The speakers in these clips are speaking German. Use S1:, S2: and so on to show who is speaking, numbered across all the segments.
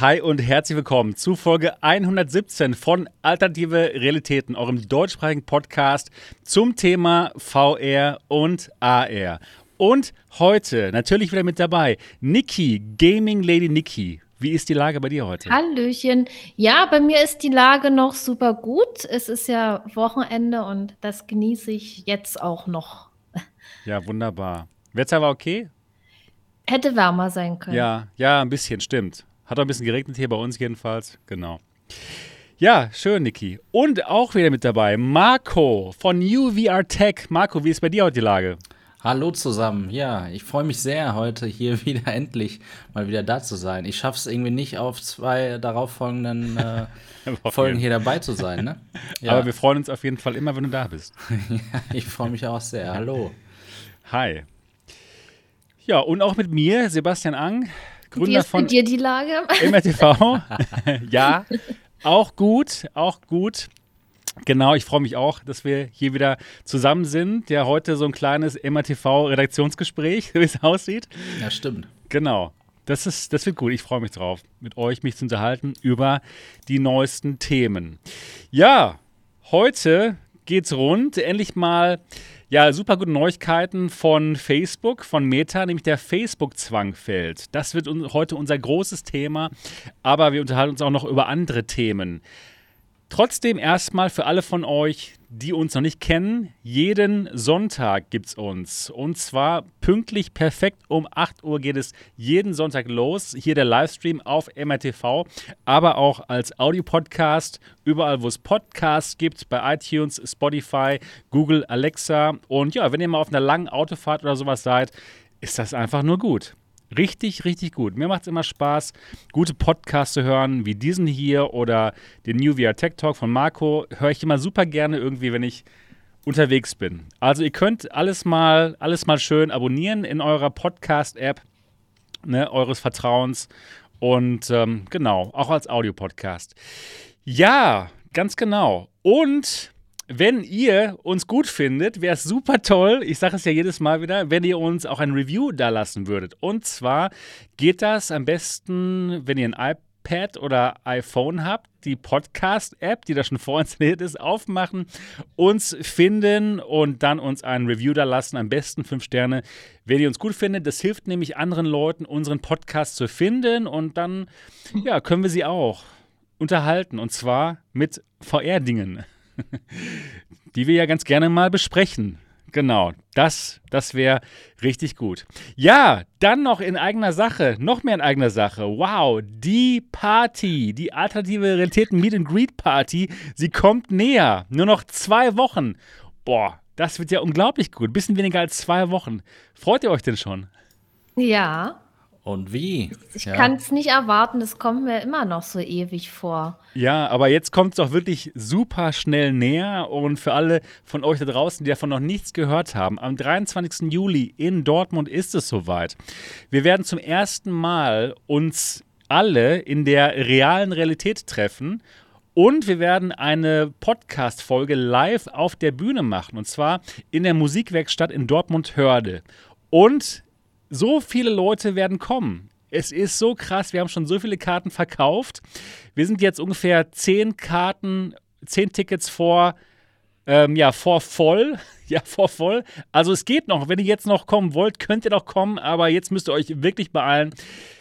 S1: Hi und herzlich willkommen zu Folge 117 von Alternative Realitäten, eurem deutschsprachigen Podcast zum Thema VR und AR. Und heute natürlich wieder mit dabei Niki, Gaming Lady Niki. Wie ist die Lage bei dir heute?
S2: Hallöchen. Ja, bei mir ist die Lage noch super gut. Es ist ja Wochenende und das genieße ich jetzt auch noch.
S1: Ja, wunderbar. Wetter war okay?
S2: Hätte wärmer sein können.
S1: Ja, ja, ein bisschen, stimmt. Hat auch ein bisschen geregnet hier bei uns jedenfalls. Genau. Ja, schön, Niki. Und auch wieder mit dabei Marco von UVR Tech. Marco, wie ist bei dir heute die Lage?
S3: Hallo zusammen. Ja, ich freue mich sehr, heute hier wieder endlich mal wieder da zu sein. Ich schaffe es irgendwie nicht, auf zwei darauffolgenden äh, Folgen hier dabei zu sein. Ne?
S1: Ja. Aber wir freuen uns auf jeden Fall immer, wenn du da bist.
S3: ja, ich freue mich auch sehr. Hallo.
S1: Hi. Ja, und auch mit mir, Sebastian Ang, Gründer
S2: Wie ist
S1: von
S2: mit dir die Lage?
S1: MRTV. ja, auch gut, auch gut. Genau, ich freue mich auch, dass wir hier wieder zusammen sind. Ja, heute so ein kleines MRTV-Redaktionsgespräch, wie es aussieht.
S3: Ja, stimmt.
S1: Genau. Das, ist, das wird gut. Ich freue mich drauf, mit euch mich zu unterhalten über die neuesten Themen. Ja, heute geht's rund. Endlich mal ja, super gute Neuigkeiten von Facebook, von Meta, nämlich der Facebook-Zwang fällt. Das wird heute unser großes Thema, aber wir unterhalten uns auch noch über andere Themen. Trotzdem erstmal für alle von euch, die uns noch nicht kennen, jeden Sonntag gibt es uns. Und zwar pünktlich perfekt um 8 Uhr geht es jeden Sonntag los. Hier der Livestream auf MRTV, aber auch als Audiopodcast, überall wo es Podcasts gibt, bei iTunes, Spotify, Google, Alexa. Und ja, wenn ihr mal auf einer langen Autofahrt oder sowas seid, ist das einfach nur gut. Richtig, richtig gut. Mir macht es immer Spaß, gute Podcasts zu hören, wie diesen hier oder den New VR Tech Talk von Marco. Höre ich immer super gerne irgendwie, wenn ich unterwegs bin. Also ihr könnt alles mal, alles mal schön abonnieren in eurer Podcast-App ne, eures Vertrauens. Und ähm, genau, auch als Audiopodcast. Ja, ganz genau. Und wenn ihr uns gut findet, wäre es super toll, ich sage es ja jedes Mal wieder, wenn ihr uns auch ein Review da lassen würdet. Und zwar geht das am besten, wenn ihr ein iPad oder iPhone habt, die Podcast-App, die da schon vorinstalliert ist, aufmachen, uns finden und dann uns ein Review da lassen. Am besten fünf Sterne, wenn ihr uns gut findet. Das hilft nämlich anderen Leuten, unseren Podcast zu finden und dann ja, können wir sie auch unterhalten und zwar mit VR-Dingen. die wir ja ganz gerne mal besprechen. Genau, das, das wäre richtig gut. Ja, dann noch in eigener Sache, noch mehr in eigener Sache. Wow, die Party, die alternative Realitäten Meet and Greet Party, sie kommt näher. Nur noch zwei Wochen. Boah, das wird ja unglaublich gut. Bisschen weniger als zwei Wochen. Freut ihr euch denn schon?
S2: Ja.
S3: Und wie?
S2: Ich ja. kann es nicht erwarten, das kommt mir immer noch so ewig vor.
S1: Ja, aber jetzt kommt es doch wirklich super schnell näher. Und für alle von euch da draußen, die davon noch nichts gehört haben, am 23. Juli in Dortmund ist es soweit. Wir werden zum ersten Mal uns alle in der realen Realität treffen und wir werden eine Podcast-Folge live auf der Bühne machen. Und zwar in der Musikwerkstatt in Dortmund-Hörde. Und so viele Leute werden kommen. Es ist so krass, wir haben schon so viele Karten verkauft. Wir sind jetzt ungefähr zehn Karten, zehn Tickets vor, ähm, ja, vor voll. Ja, vor voll. Also es geht noch. Wenn ihr jetzt noch kommen wollt, könnt ihr noch kommen, aber jetzt müsst ihr euch wirklich beeilen.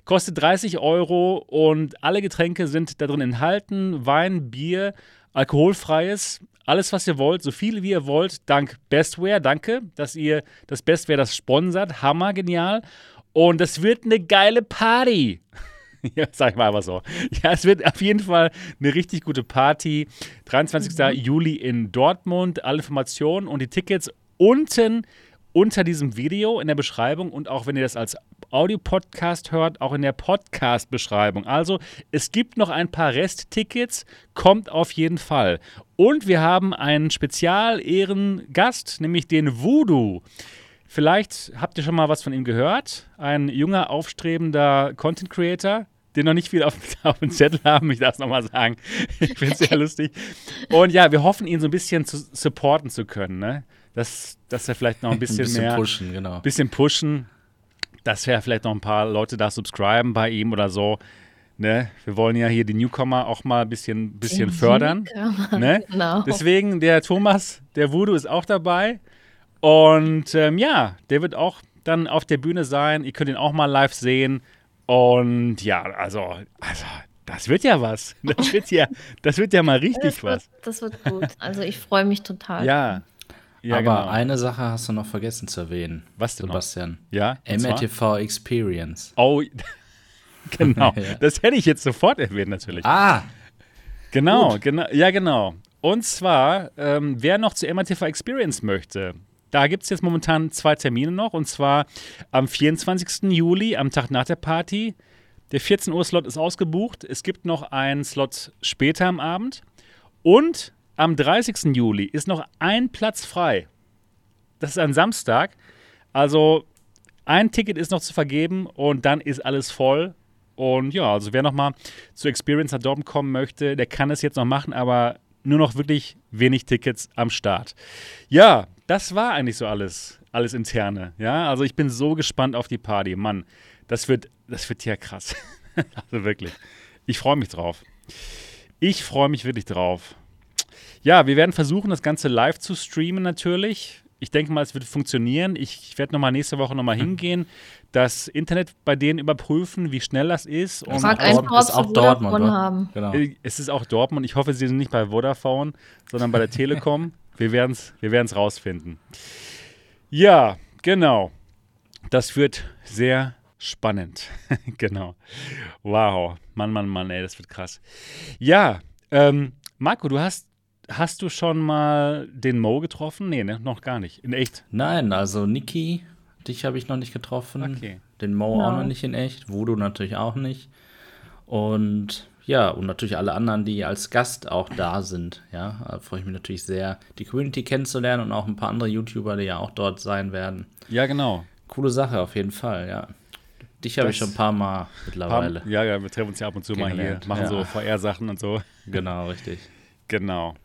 S1: Kostet 30 Euro und alle Getränke sind da drin enthalten. Wein, Bier, alkoholfreies alles, was ihr wollt, so viel wie ihr wollt, dank Bestware. Danke, dass ihr das Bestware das sponsert. Hammer, genial. Und das wird eine geile Party. ja, sag ich mal einfach so. Ja, es wird auf jeden Fall eine richtig gute Party. 23. Mhm. Juli in Dortmund. Alle Informationen und die Tickets unten unter diesem Video in der Beschreibung und auch wenn ihr das als Audio-Podcast hört, auch in der Podcast-Beschreibung. Also es gibt noch ein paar Resttickets, kommt auf jeden Fall. Und wir haben einen Spezial-Ehrengast, nämlich den Voodoo. Vielleicht habt ihr schon mal was von ihm gehört. Ein junger, aufstrebender Content Creator, den noch nicht viel auf, auf dem Zettel haben, ich darf es nochmal sagen. Ich finde es sehr lustig. Und ja, wir hoffen, ihn so ein bisschen zu supporten zu können. Ne? Dass, dass er vielleicht noch ein bisschen, ein bisschen mehr.
S3: pushen, genau.
S1: bisschen pushen, dass wir vielleicht noch ein paar Leute da subscriben bei ihm oder so. Ne? Wir wollen ja hier die Newcomer auch mal ein bisschen, bisschen fördern. Ne? Genau. Deswegen, der Thomas, der Voodoo ist auch dabei. Und ähm, ja, der wird auch dann auf der Bühne sein. Ihr könnt ihn auch mal live sehen. Und ja, also, also das wird ja was. Das wird ja, das wird ja mal richtig
S2: das
S1: was.
S2: Wird, das wird gut. Also ich freue mich total.
S1: Ja.
S3: Ja Aber genau. eine Sache hast du noch vergessen zu erwähnen.
S1: Was denn
S3: Sebastian?
S1: Noch? Ja.
S3: MRTV Experience.
S1: Oh, genau. ja. Das hätte ich jetzt sofort erwähnt, natürlich.
S3: Ah.
S1: Genau, genau. Ja, genau. Und zwar, ähm, wer noch zu MRTV Experience möchte, da gibt es jetzt momentan zwei Termine noch. Und zwar am 24. Juli, am Tag nach der Party. Der 14 Uhr Slot ist ausgebucht. Es gibt noch einen Slot später am Abend. Und am 30. Juli ist noch ein Platz frei. Das ist ein Samstag. Also ein Ticket ist noch zu vergeben und dann ist alles voll. Und ja, also wer nochmal zu Experience nach Dortmund kommen möchte, der kann es jetzt noch machen, aber nur noch wirklich wenig Tickets am Start. Ja, das war eigentlich so alles, alles interne. Ja, also ich bin so gespannt auf die Party. Mann, das wird, das wird ja krass. also wirklich. Ich freue mich drauf. Ich freue mich wirklich drauf. Ja, wir werden versuchen, das Ganze live zu streamen natürlich. Ich denke mal, es wird funktionieren. Ich, werde nochmal nächste Woche nochmal hm. hingehen, das Internet bei denen überprüfen, wie schnell das ist.
S2: Und Frag einfach, ist auch Dortmund haben.
S1: Genau. Äh, es ist auch Dortmund. Ich hoffe, sie sind nicht bei Vodafone, sondern bei der Telekom. wir werden es wir werden's rausfinden. Ja, genau. Das wird sehr spannend. genau. Wow. Mann, Mann, Mann, ey, das wird krass. Ja, ähm, Marco, du hast Hast du schon mal den Mo getroffen? Nee, ne? noch gar nicht. In echt?
S3: Nein, also Niki Dich habe ich noch nicht getroffen. Okay. Den Mo no. auch noch nicht in echt. Voodoo natürlich auch nicht. Und ja, und natürlich alle anderen, die als Gast auch da sind. Ja, da freue ich mich natürlich sehr, die Community kennenzulernen und auch ein paar andere YouTuber, die ja auch dort sein werden.
S1: Ja, genau.
S3: Coole Sache auf jeden Fall, ja. Dich habe ich schon ein paar Mal mittlerweile.
S1: Paar, ja, ja, wir treffen uns ja ab und zu mal hier, machen ja. so VR-Sachen und so.
S3: Genau, richtig.
S1: Genau.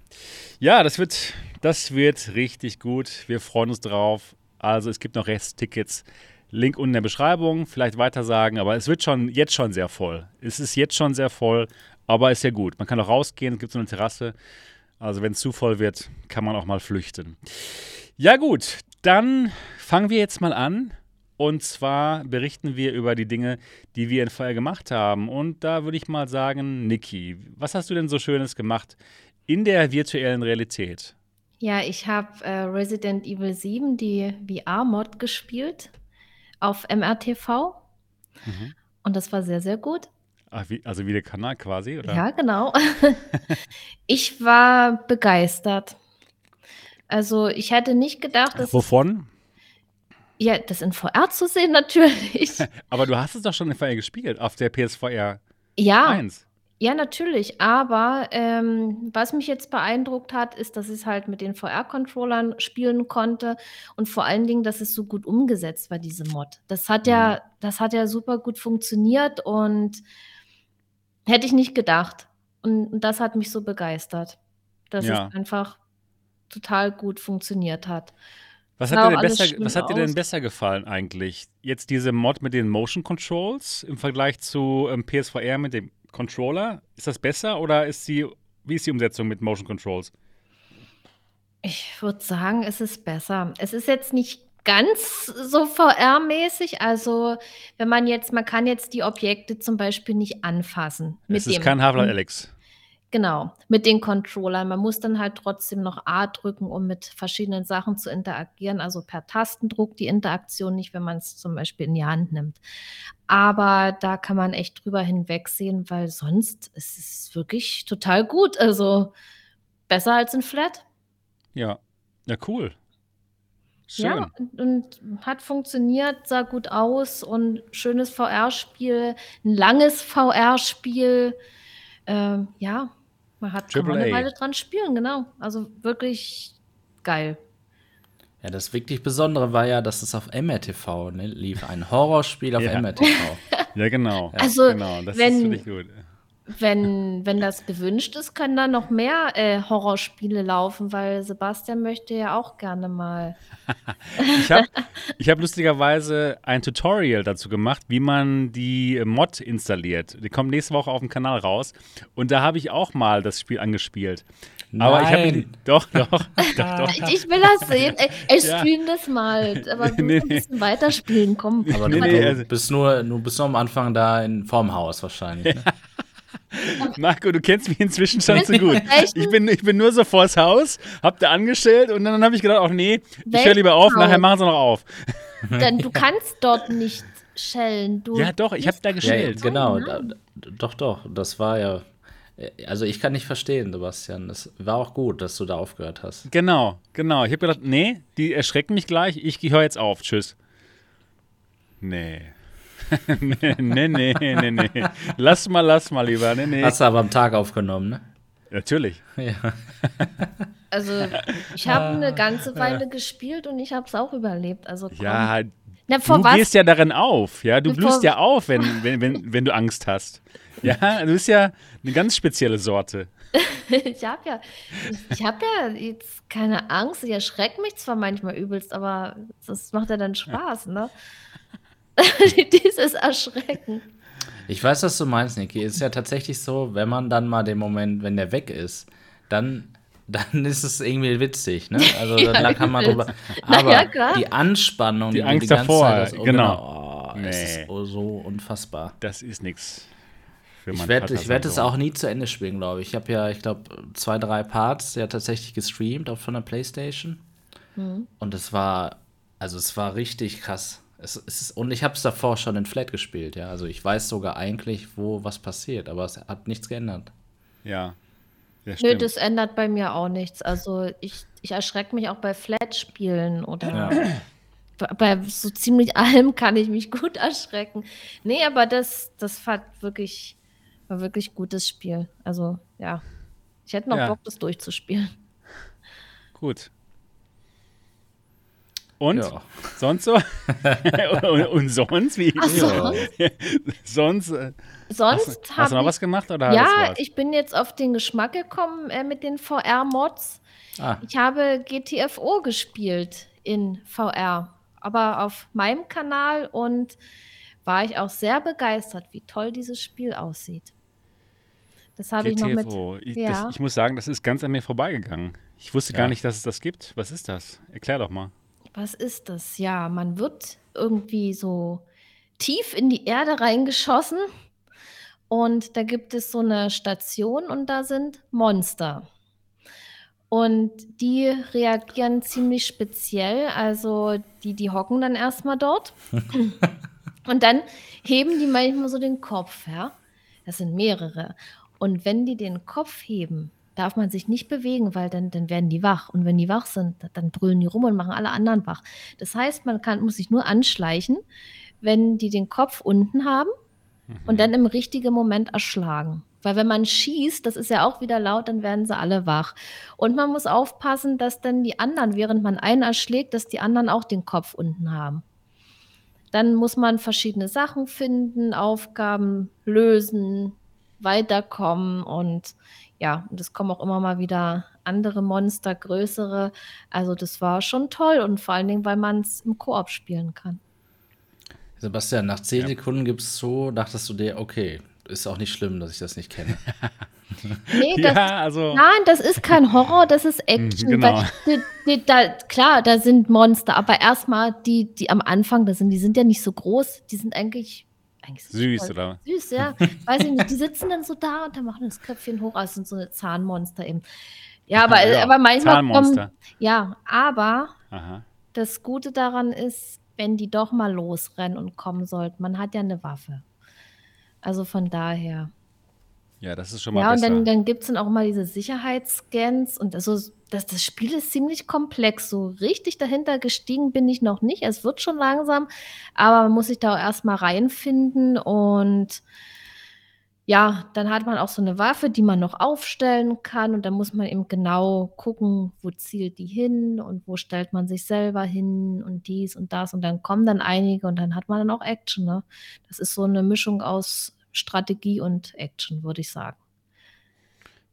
S1: Ja, das wird, das wird richtig gut. Wir freuen uns drauf. Also es gibt noch Resttickets. Link unten in der Beschreibung, vielleicht weiter sagen, aber es wird schon jetzt schon sehr voll. Es ist jetzt schon sehr voll, aber ist ja gut. Man kann auch rausgehen, es gibt so eine Terrasse. Also wenn es zu voll wird, kann man auch mal flüchten. Ja gut, dann fangen wir jetzt mal an. Und zwar berichten wir über die Dinge, die wir in Feuer gemacht haben. Und da würde ich mal sagen, Niki, was hast du denn so Schönes gemacht in der virtuellen Realität?
S2: Ja, ich habe äh, Resident Evil 7, die VR-Mod gespielt auf MRTV. Mhm. Und das war sehr, sehr gut.
S1: Ach, wie, also wie der Kanal quasi, oder?
S2: Ja, genau. ich war begeistert. Also ich hätte nicht gedacht, dass.
S1: Wovon?
S2: Ja, das in VR zu sehen, natürlich.
S1: Aber du hast es doch schon in VR gespielt, auf der PSVR
S2: ja, 1. Ja, natürlich. Aber ähm, was mich jetzt beeindruckt hat, ist, dass es halt mit den VR-Controllern spielen konnte und vor allen Dingen, dass es so gut umgesetzt war, diese Mod. Das hat ja, mhm. das hat ja super gut funktioniert und hätte ich nicht gedacht. Und, und das hat mich so begeistert, dass ja. es einfach total gut funktioniert hat.
S1: Was hat, dir denn besser, was hat dir denn besser gefallen eigentlich? Jetzt diese Mod mit den Motion Controls im Vergleich zu ähm, PSVR mit dem Controller? Ist das besser oder ist die, wie ist die Umsetzung mit Motion Controls?
S2: Ich würde sagen, es ist besser. Es ist jetzt nicht ganz so VR-mäßig. Also, wenn man jetzt, man kann jetzt die Objekte zum Beispiel nicht anfassen.
S1: Es ist kein Half-Life Alex.
S2: Genau, mit den Controllern. Man muss dann halt trotzdem noch A drücken, um mit verschiedenen Sachen zu interagieren, also per Tastendruck die Interaktion nicht, wenn man es zum Beispiel in die Hand nimmt. Aber da kann man echt drüber hinwegsehen, weil sonst ist es wirklich total gut. Also besser als ein Flat.
S1: Ja, ja, cool.
S2: Schön. Ja, und hat funktioniert, sah gut aus und schönes VR-Spiel, ein langes VR-Spiel. Ähm, ja, man hat schon eine Weile dran spielen, genau. Also wirklich geil.
S3: Ja, das wirklich Besondere war ja, dass es auf MRTV ne, lief. Ein Horrorspiel auf ja. MRTV.
S1: ja, genau.
S2: Also,
S1: genau.
S2: Das wenn, ist wirklich gut. Wenn, wenn das gewünscht ist, können da noch mehr äh, Horrorspiele laufen, weil Sebastian möchte ja auch gerne mal.
S1: ich habe ich hab lustigerweise ein Tutorial dazu gemacht, wie man die Mod installiert. Die kommt nächste Woche auf dem Kanal raus. Und da habe ich auch mal das Spiel angespielt. Aber ich habe doch, doch, doch,
S2: doch. Ich, ich, will das sehen. Ich stream ja. das mal. Aber du nee, ein bisschen weiterspielen, komm.
S3: Aber nee, nee, also bist nur, du bist nur am Anfang da in vorm Haus wahrscheinlich. Ne?
S1: Marco, du kennst mich inzwischen schon zu gut. Ich bin, ich bin nur so vors Haus, hab da angestellt und dann habe ich gedacht, ach nee, ich höre lieber auf, nachher machen sie noch auf.
S2: Denn du kannst dort nicht schellen. Du
S1: ja, doch, ich habe da geschellt.
S3: Ja, genau, da, doch, doch, das war ja also ich kann nicht verstehen, Sebastian. Es war auch gut, dass du da aufgehört hast.
S1: Genau, genau. Ich habe gedacht, nee, die erschrecken mich gleich. Ich höre jetzt auf. Tschüss. Nee. Nee, nee, nee, nee, nee. Lass mal, lass mal lieber. Nee, nee.
S3: Hast du aber am Tag aufgenommen, ne?
S1: Natürlich.
S3: Ja.
S2: Also, ich habe eine ganze Weile gespielt und ich habe es auch überlebt. Also, komm.
S1: Ja, Na, du was? gehst ja darin auf. Ja, du blühst ja auf, wenn, wenn, wenn, wenn du Angst hast. Ja, du bist ja eine ganz spezielle Sorte.
S2: ich habe ja, ich, ich habe ja jetzt keine Angst. Ich erschrecke mich zwar manchmal übelst, aber das macht ja dann Spaß, ne? Dieses Erschrecken.
S3: Ich weiß, was du meinst, Niki. Es ist ja tatsächlich so, wenn man dann mal den Moment, wenn der weg ist, dann, dann ist es irgendwie witzig, ne? Also ja, dann kann man drüber. Aber ja, die Anspannung,
S1: die, die Angst die davor, Zeit,
S3: oh, genau. genau. Oh, nee. Es ist so unfassbar.
S1: Das ist nichts.
S3: Ich werde ich werd es auch nie zu Ende spielen, glaube ich. Ich habe ja, ich glaube, zwei, drei Parts ja tatsächlich gestreamt, auch von der Playstation. Mhm. Und es war, also es war richtig krass. Es, es ist, und ich habe es davor schon in Flat gespielt, ja. Also ich weiß sogar eigentlich, wo was passiert, aber es hat nichts geändert.
S1: Ja.
S2: ja Nö, das ändert bei mir auch nichts. Also ich, ich erschrecke mich auch bei Flat-Spielen oder ja. bei so ziemlich allem kann ich mich gut erschrecken. Nee, aber das, das war wirklich, war wirklich gutes Spiel. Also ja, ich hätte noch ja. Bock, das durchzuspielen.
S1: Gut. Und? Ja. Sonst so? und, und, sonst? Wie?
S2: Ach, sonst?
S1: sonst, äh,
S2: sonst
S1: hast, hast du noch was gemacht? Oder
S2: ja, ich bin jetzt auf den Geschmack gekommen äh, mit den VR-Mods. Ah. Ich habe GTFO gespielt in VR, aber auf meinem Kanal und war ich auch sehr begeistert, wie toll dieses Spiel aussieht. Das habe ich noch mit.
S1: Ich, ja. das, ich muss sagen, das ist ganz an mir vorbeigegangen. Ich wusste ja. gar nicht, dass es das gibt. Was ist das? Erklär doch mal.
S2: Was ist das? Ja, man wird irgendwie so tief in die Erde reingeschossen und da gibt es so eine Station und da sind Monster. Und die reagieren ziemlich speziell. Also die, die hocken dann erstmal dort. und dann heben die manchmal so den Kopf, ja. Das sind mehrere. Und wenn die den Kopf heben, darf man sich nicht bewegen, weil dann, dann werden die wach. Und wenn die wach sind, dann brüllen die rum und machen alle anderen wach. Das heißt, man kann, muss sich nur anschleichen, wenn die den Kopf unten haben mhm. und dann im richtigen Moment erschlagen. Weil wenn man schießt, das ist ja auch wieder laut, dann werden sie alle wach. Und man muss aufpassen, dass dann die anderen, während man einen erschlägt, dass die anderen auch den Kopf unten haben. Dann muss man verschiedene Sachen finden, Aufgaben lösen, weiterkommen und ja, und es kommen auch immer mal wieder andere Monster, größere. Also das war schon toll und vor allen Dingen, weil man es im Koop spielen kann.
S3: Sebastian, nach zehn ja. Sekunden gibt es so, dachtest du dir, okay, ist auch nicht schlimm, dass ich das nicht kenne.
S2: nee, das, ja, also, nein, das ist kein Horror, das ist Action. Genau. Die, die, da, klar, da sind Monster, aber erstmal die, die am Anfang, das sind, die sind ja nicht so groß, die sind eigentlich eigentlich
S1: süß, oder?
S2: Süß, ja. Weiß ich nicht. Die sitzen dann so da und dann machen das Köpfchen hoch. Also sind so eine Zahnmonster eben. Ja, aber, ja, aber manchmal
S1: kommen.
S2: Ja, aber Aha. das Gute daran ist, wenn die doch mal losrennen und kommen sollten, man hat ja eine Waffe. Also von daher.
S1: Ja, das ist schon mal
S2: ja,
S1: besser.
S2: Und dann, dann gibt es dann auch mal diese Sicherheitsscans und also das, das Spiel ist ziemlich komplex. So richtig dahinter gestiegen bin ich noch nicht. Es wird schon langsam, aber man muss sich da erstmal reinfinden und ja, dann hat man auch so eine Waffe, die man noch aufstellen kann und dann muss man eben genau gucken, wo zielt die hin und wo stellt man sich selber hin und dies und das und dann kommen dann einige und dann hat man dann auch Action. Ne? Das ist so eine Mischung aus Strategie und Action, würde ich sagen.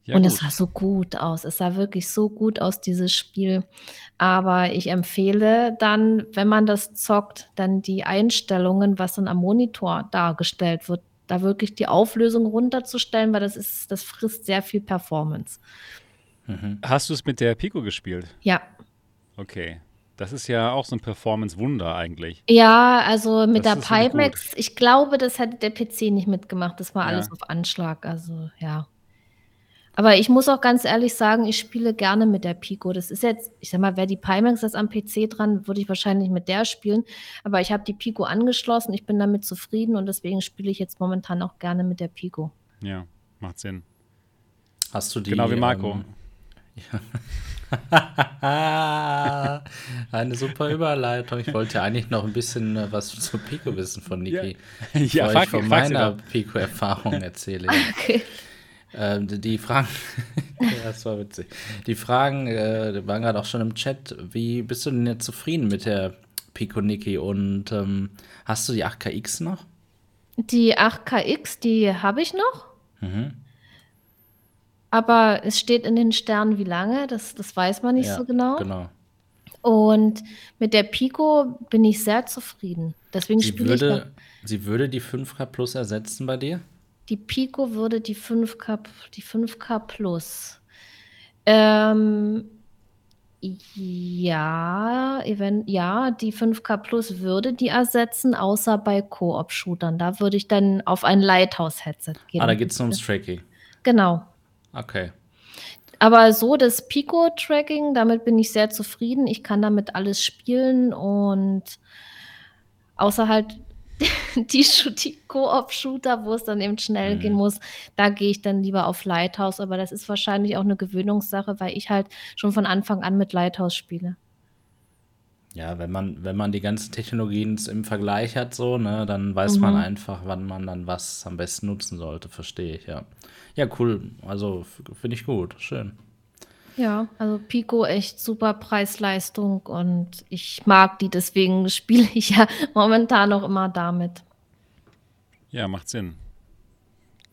S2: Ja, und es sah so gut aus. Es sah wirklich so gut aus, dieses Spiel. Aber ich empfehle dann, wenn man das zockt, dann die Einstellungen, was dann am Monitor dargestellt wird, da wirklich die Auflösung runterzustellen, weil das ist, das frisst sehr viel Performance.
S1: Mhm. Hast du es mit der Pico gespielt?
S2: Ja.
S1: Okay. Das ist ja auch so ein Performance-Wunder eigentlich.
S2: Ja, also mit das der Pimax, ich glaube, das hätte der PC nicht mitgemacht. Das war ja. alles auf Anschlag. Also ja. Aber ich muss auch ganz ehrlich sagen, ich spiele gerne mit der Pico. Das ist jetzt, ich sag mal, wäre die Pimax jetzt am PC dran, würde ich wahrscheinlich mit der spielen. Aber ich habe die Pico angeschlossen, ich bin damit zufrieden und deswegen spiele ich jetzt momentan auch gerne mit der Pico.
S1: Ja, macht Sinn.
S3: Hast du die?
S1: Genau wie Marco. Ähm,
S3: ja. Eine super Überleitung. Ich wollte eigentlich noch ein bisschen äh, was zur Pico wissen von Niki. Ja, ja bevor ich von meiner Pico-Erfahrung erzähle. Okay. Ähm, die Fragen, das war witzig. Die Fragen äh, waren gerade auch schon im Chat. Wie bist du denn jetzt zufrieden mit der Pico Niki und ähm, hast du die 8KX noch?
S2: Die 8KX, die habe ich noch. Mhm. Aber es steht in den Sternen, wie lange, das, das weiß man nicht ja, so genau.
S3: Genau.
S2: Und mit der Pico bin ich sehr zufrieden. Deswegen
S3: sie spiele würde, ich. Sie würde die 5K Plus ersetzen bei dir?
S2: Die Pico würde die 5K, die 5K Plus. Ähm, ja, event, ja, die 5K Plus würde die ersetzen, außer bei Koop-Shootern. Da würde ich dann auf ein Lighthouse-Headset
S3: gehen. Ah, da geht es ums Tracking.
S2: Genau.
S3: Okay.
S2: Aber so das Pico-Tracking, damit bin ich sehr zufrieden. Ich kann damit alles spielen und außer halt die, die Koop-Shooter, wo es dann eben schnell mhm. gehen muss, da gehe ich dann lieber auf Lighthouse. Aber das ist wahrscheinlich auch eine Gewöhnungssache, weil ich halt schon von Anfang an mit Lighthouse spiele.
S3: Ja, wenn man, wenn man die ganzen Technologien im Vergleich hat, so, ne, dann weiß mhm. man einfach, wann man dann was am besten nutzen sollte, verstehe ich, ja. Ja, cool. Also finde ich gut. Schön.
S2: Ja, also Pico echt super Preis-Leistung und ich mag die, deswegen spiele ich ja momentan noch immer damit.
S1: Ja, macht Sinn.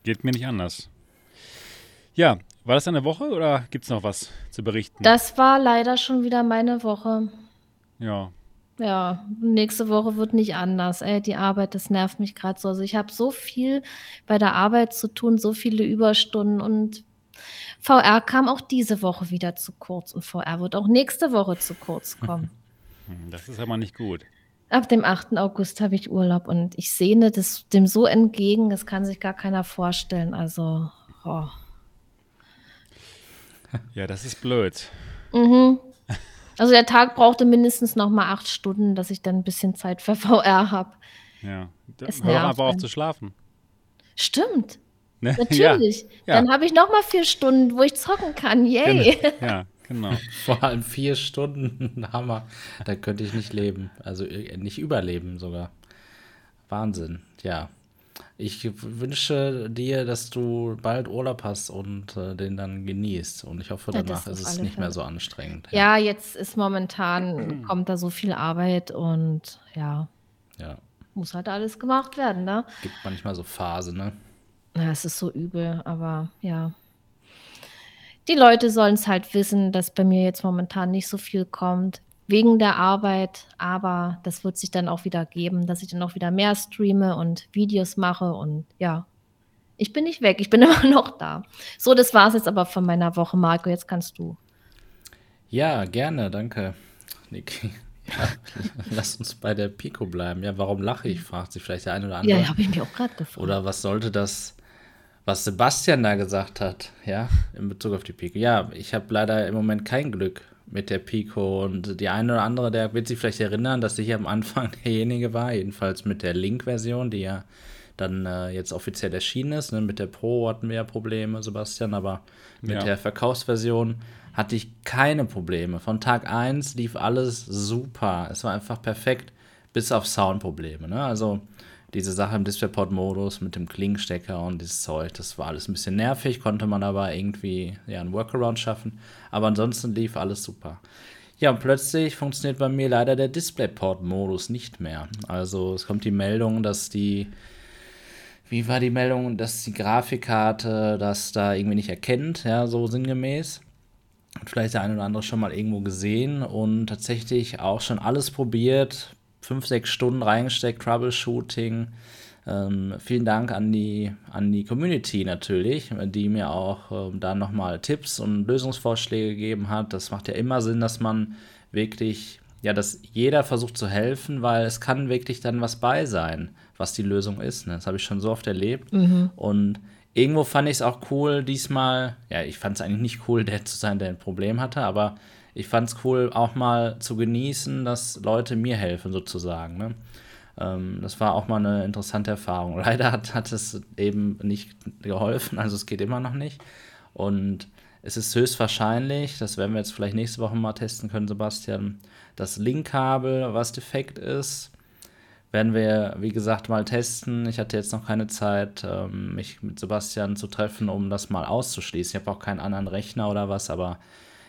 S1: Geht mir nicht anders. Ja, war das eine Woche oder gibt es noch was zu berichten?
S2: Das war leider schon wieder meine Woche.
S1: Ja.
S2: Ja, nächste Woche wird nicht anders. Ey, die Arbeit, das nervt mich gerade so. Also ich habe so viel bei der Arbeit zu tun, so viele Überstunden und VR kam auch diese Woche wieder zu kurz und VR wird auch nächste Woche zu kurz kommen.
S1: Das ist aber nicht gut.
S2: Ab dem 8. August habe ich Urlaub und ich sehne das, dem so entgegen, das kann sich gar keiner vorstellen. Also, oh.
S1: Ja, das ist blöd.
S2: Mhm. Also der Tag brauchte mindestens noch mal acht Stunden, dass ich dann ein bisschen Zeit für VR habe.
S1: Ja, hör aber auf zu schlafen.
S2: Stimmt. Ne? Natürlich. Ja. Dann habe ich noch mal vier Stunden, wo ich zocken kann. Yay.
S1: Genau. Ja, genau.
S3: Vor allem vier Stunden, Hammer. Da könnte ich nicht leben. Also äh, nicht überleben sogar. Wahnsinn. Ja. Ich wünsche dir, dass du bald Urlaub hast und äh, den dann genießt. Und ich hoffe, danach ja, ist es nicht mehr so anstrengend.
S2: Ja. ja, jetzt ist momentan, kommt da so viel Arbeit und ja.
S3: Ja.
S2: Muss halt alles gemacht werden, ne?
S3: Gibt manchmal so Phasen, ne?
S2: Ja, es ist so übel, aber ja. Die Leute sollen es halt wissen, dass bei mir jetzt momentan nicht so viel kommt, wegen der Arbeit, aber das wird sich dann auch wieder geben, dass ich dann auch wieder mehr streame und Videos mache und ja. Ich bin nicht weg, ich bin immer noch da. So, das war es jetzt aber von meiner Woche, Marco. Jetzt kannst du.
S3: Ja, gerne, danke, Niki. Ja, lass uns bei der Pico bleiben. Ja, warum lache ich, fragt sich vielleicht der eine oder andere.
S2: Ja, habe ich mir auch gerade gefragt.
S3: Oder was sollte das was Sebastian da gesagt hat, ja, in Bezug auf die Pico. Ja, ich habe leider im Moment kein Glück mit der Pico und die eine oder andere, der wird sich vielleicht erinnern, dass ich am Anfang derjenige war, jedenfalls mit der Link-Version, die ja dann äh, jetzt offiziell erschienen ist. Ne? Mit der Pro hatten wir ja Probleme, Sebastian, aber mit ja. der Verkaufsversion hatte ich keine Probleme. Von Tag 1 lief alles super. Es war einfach perfekt, bis auf Soundprobleme. Ne? Also diese Sache im DisplayPort-Modus mit dem Klingenstecker und dieses Zeug, das war alles ein bisschen nervig, konnte man aber irgendwie ja, einen Workaround schaffen. Aber ansonsten lief alles super. Ja, und plötzlich funktioniert bei mir leider der DisplayPort-Modus nicht mehr. Also es kommt die Meldung, dass die wie war die Meldung, dass die Grafikkarte das da irgendwie nicht erkennt, ja, so sinngemäß. Hat vielleicht der eine oder andere schon mal irgendwo gesehen und tatsächlich auch schon alles probiert. Fünf, sechs Stunden reingesteckt, Troubleshooting. Ähm, vielen Dank an die, an die Community natürlich, die mir auch ähm, da nochmal Tipps und Lösungsvorschläge gegeben hat. Das macht ja immer Sinn, dass man wirklich, ja, dass jeder versucht zu helfen, weil es kann wirklich dann was bei sein, was die Lösung ist. Ne? Das habe ich schon so oft erlebt. Mhm. Und irgendwo fand ich es auch cool, diesmal, ja, ich fand es eigentlich nicht cool, der zu sein, der ein Problem hatte, aber ich fand es cool, auch mal zu genießen, dass Leute mir helfen, sozusagen. Ne? Ähm, das war auch mal eine interessante Erfahrung. Leider hat, hat es eben nicht geholfen, also es geht immer noch nicht. Und es ist höchstwahrscheinlich, das werden wir jetzt vielleicht nächste Woche mal testen können, Sebastian, das Linkkabel, was defekt ist, werden wir, wie gesagt, mal testen. Ich hatte jetzt noch keine Zeit, ähm, mich mit Sebastian zu treffen, um das mal auszuschließen. Ich habe auch keinen anderen Rechner oder was, aber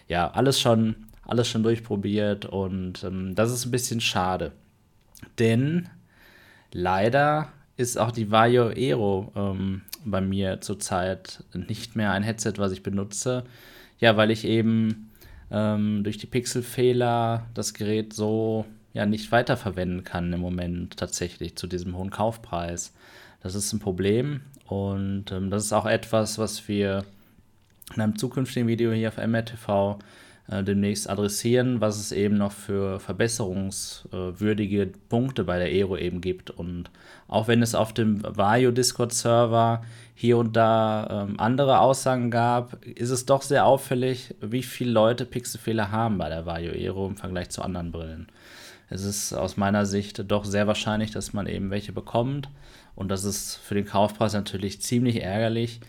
S3: ja, alles schon, alles schon durchprobiert und ähm, das ist ein bisschen schade. Denn leider ist auch die Vario Aero ähm, bei mir zurzeit nicht mehr ein Headset, was ich benutze. Ja, weil ich eben ähm, durch die Pixelfehler das Gerät so ja nicht weiterverwenden kann im Moment tatsächlich zu diesem hohen Kaufpreis. Das ist ein Problem und ähm, das ist auch etwas, was wir in einem zukünftigen Video hier auf MRTV äh, demnächst adressieren, was es eben noch für verbesserungswürdige Punkte bei der Aero eben gibt. Und auch wenn es auf dem Vario Discord-Server hier und da ähm, andere Aussagen gab, ist es doch sehr auffällig, wie viele Leute Pixelfehler haben bei der Vario Aero im Vergleich zu anderen Brillen. Es ist aus meiner Sicht doch sehr wahrscheinlich, dass man eben welche bekommt. Und das ist für den Kaufpreis natürlich ziemlich ärgerlich.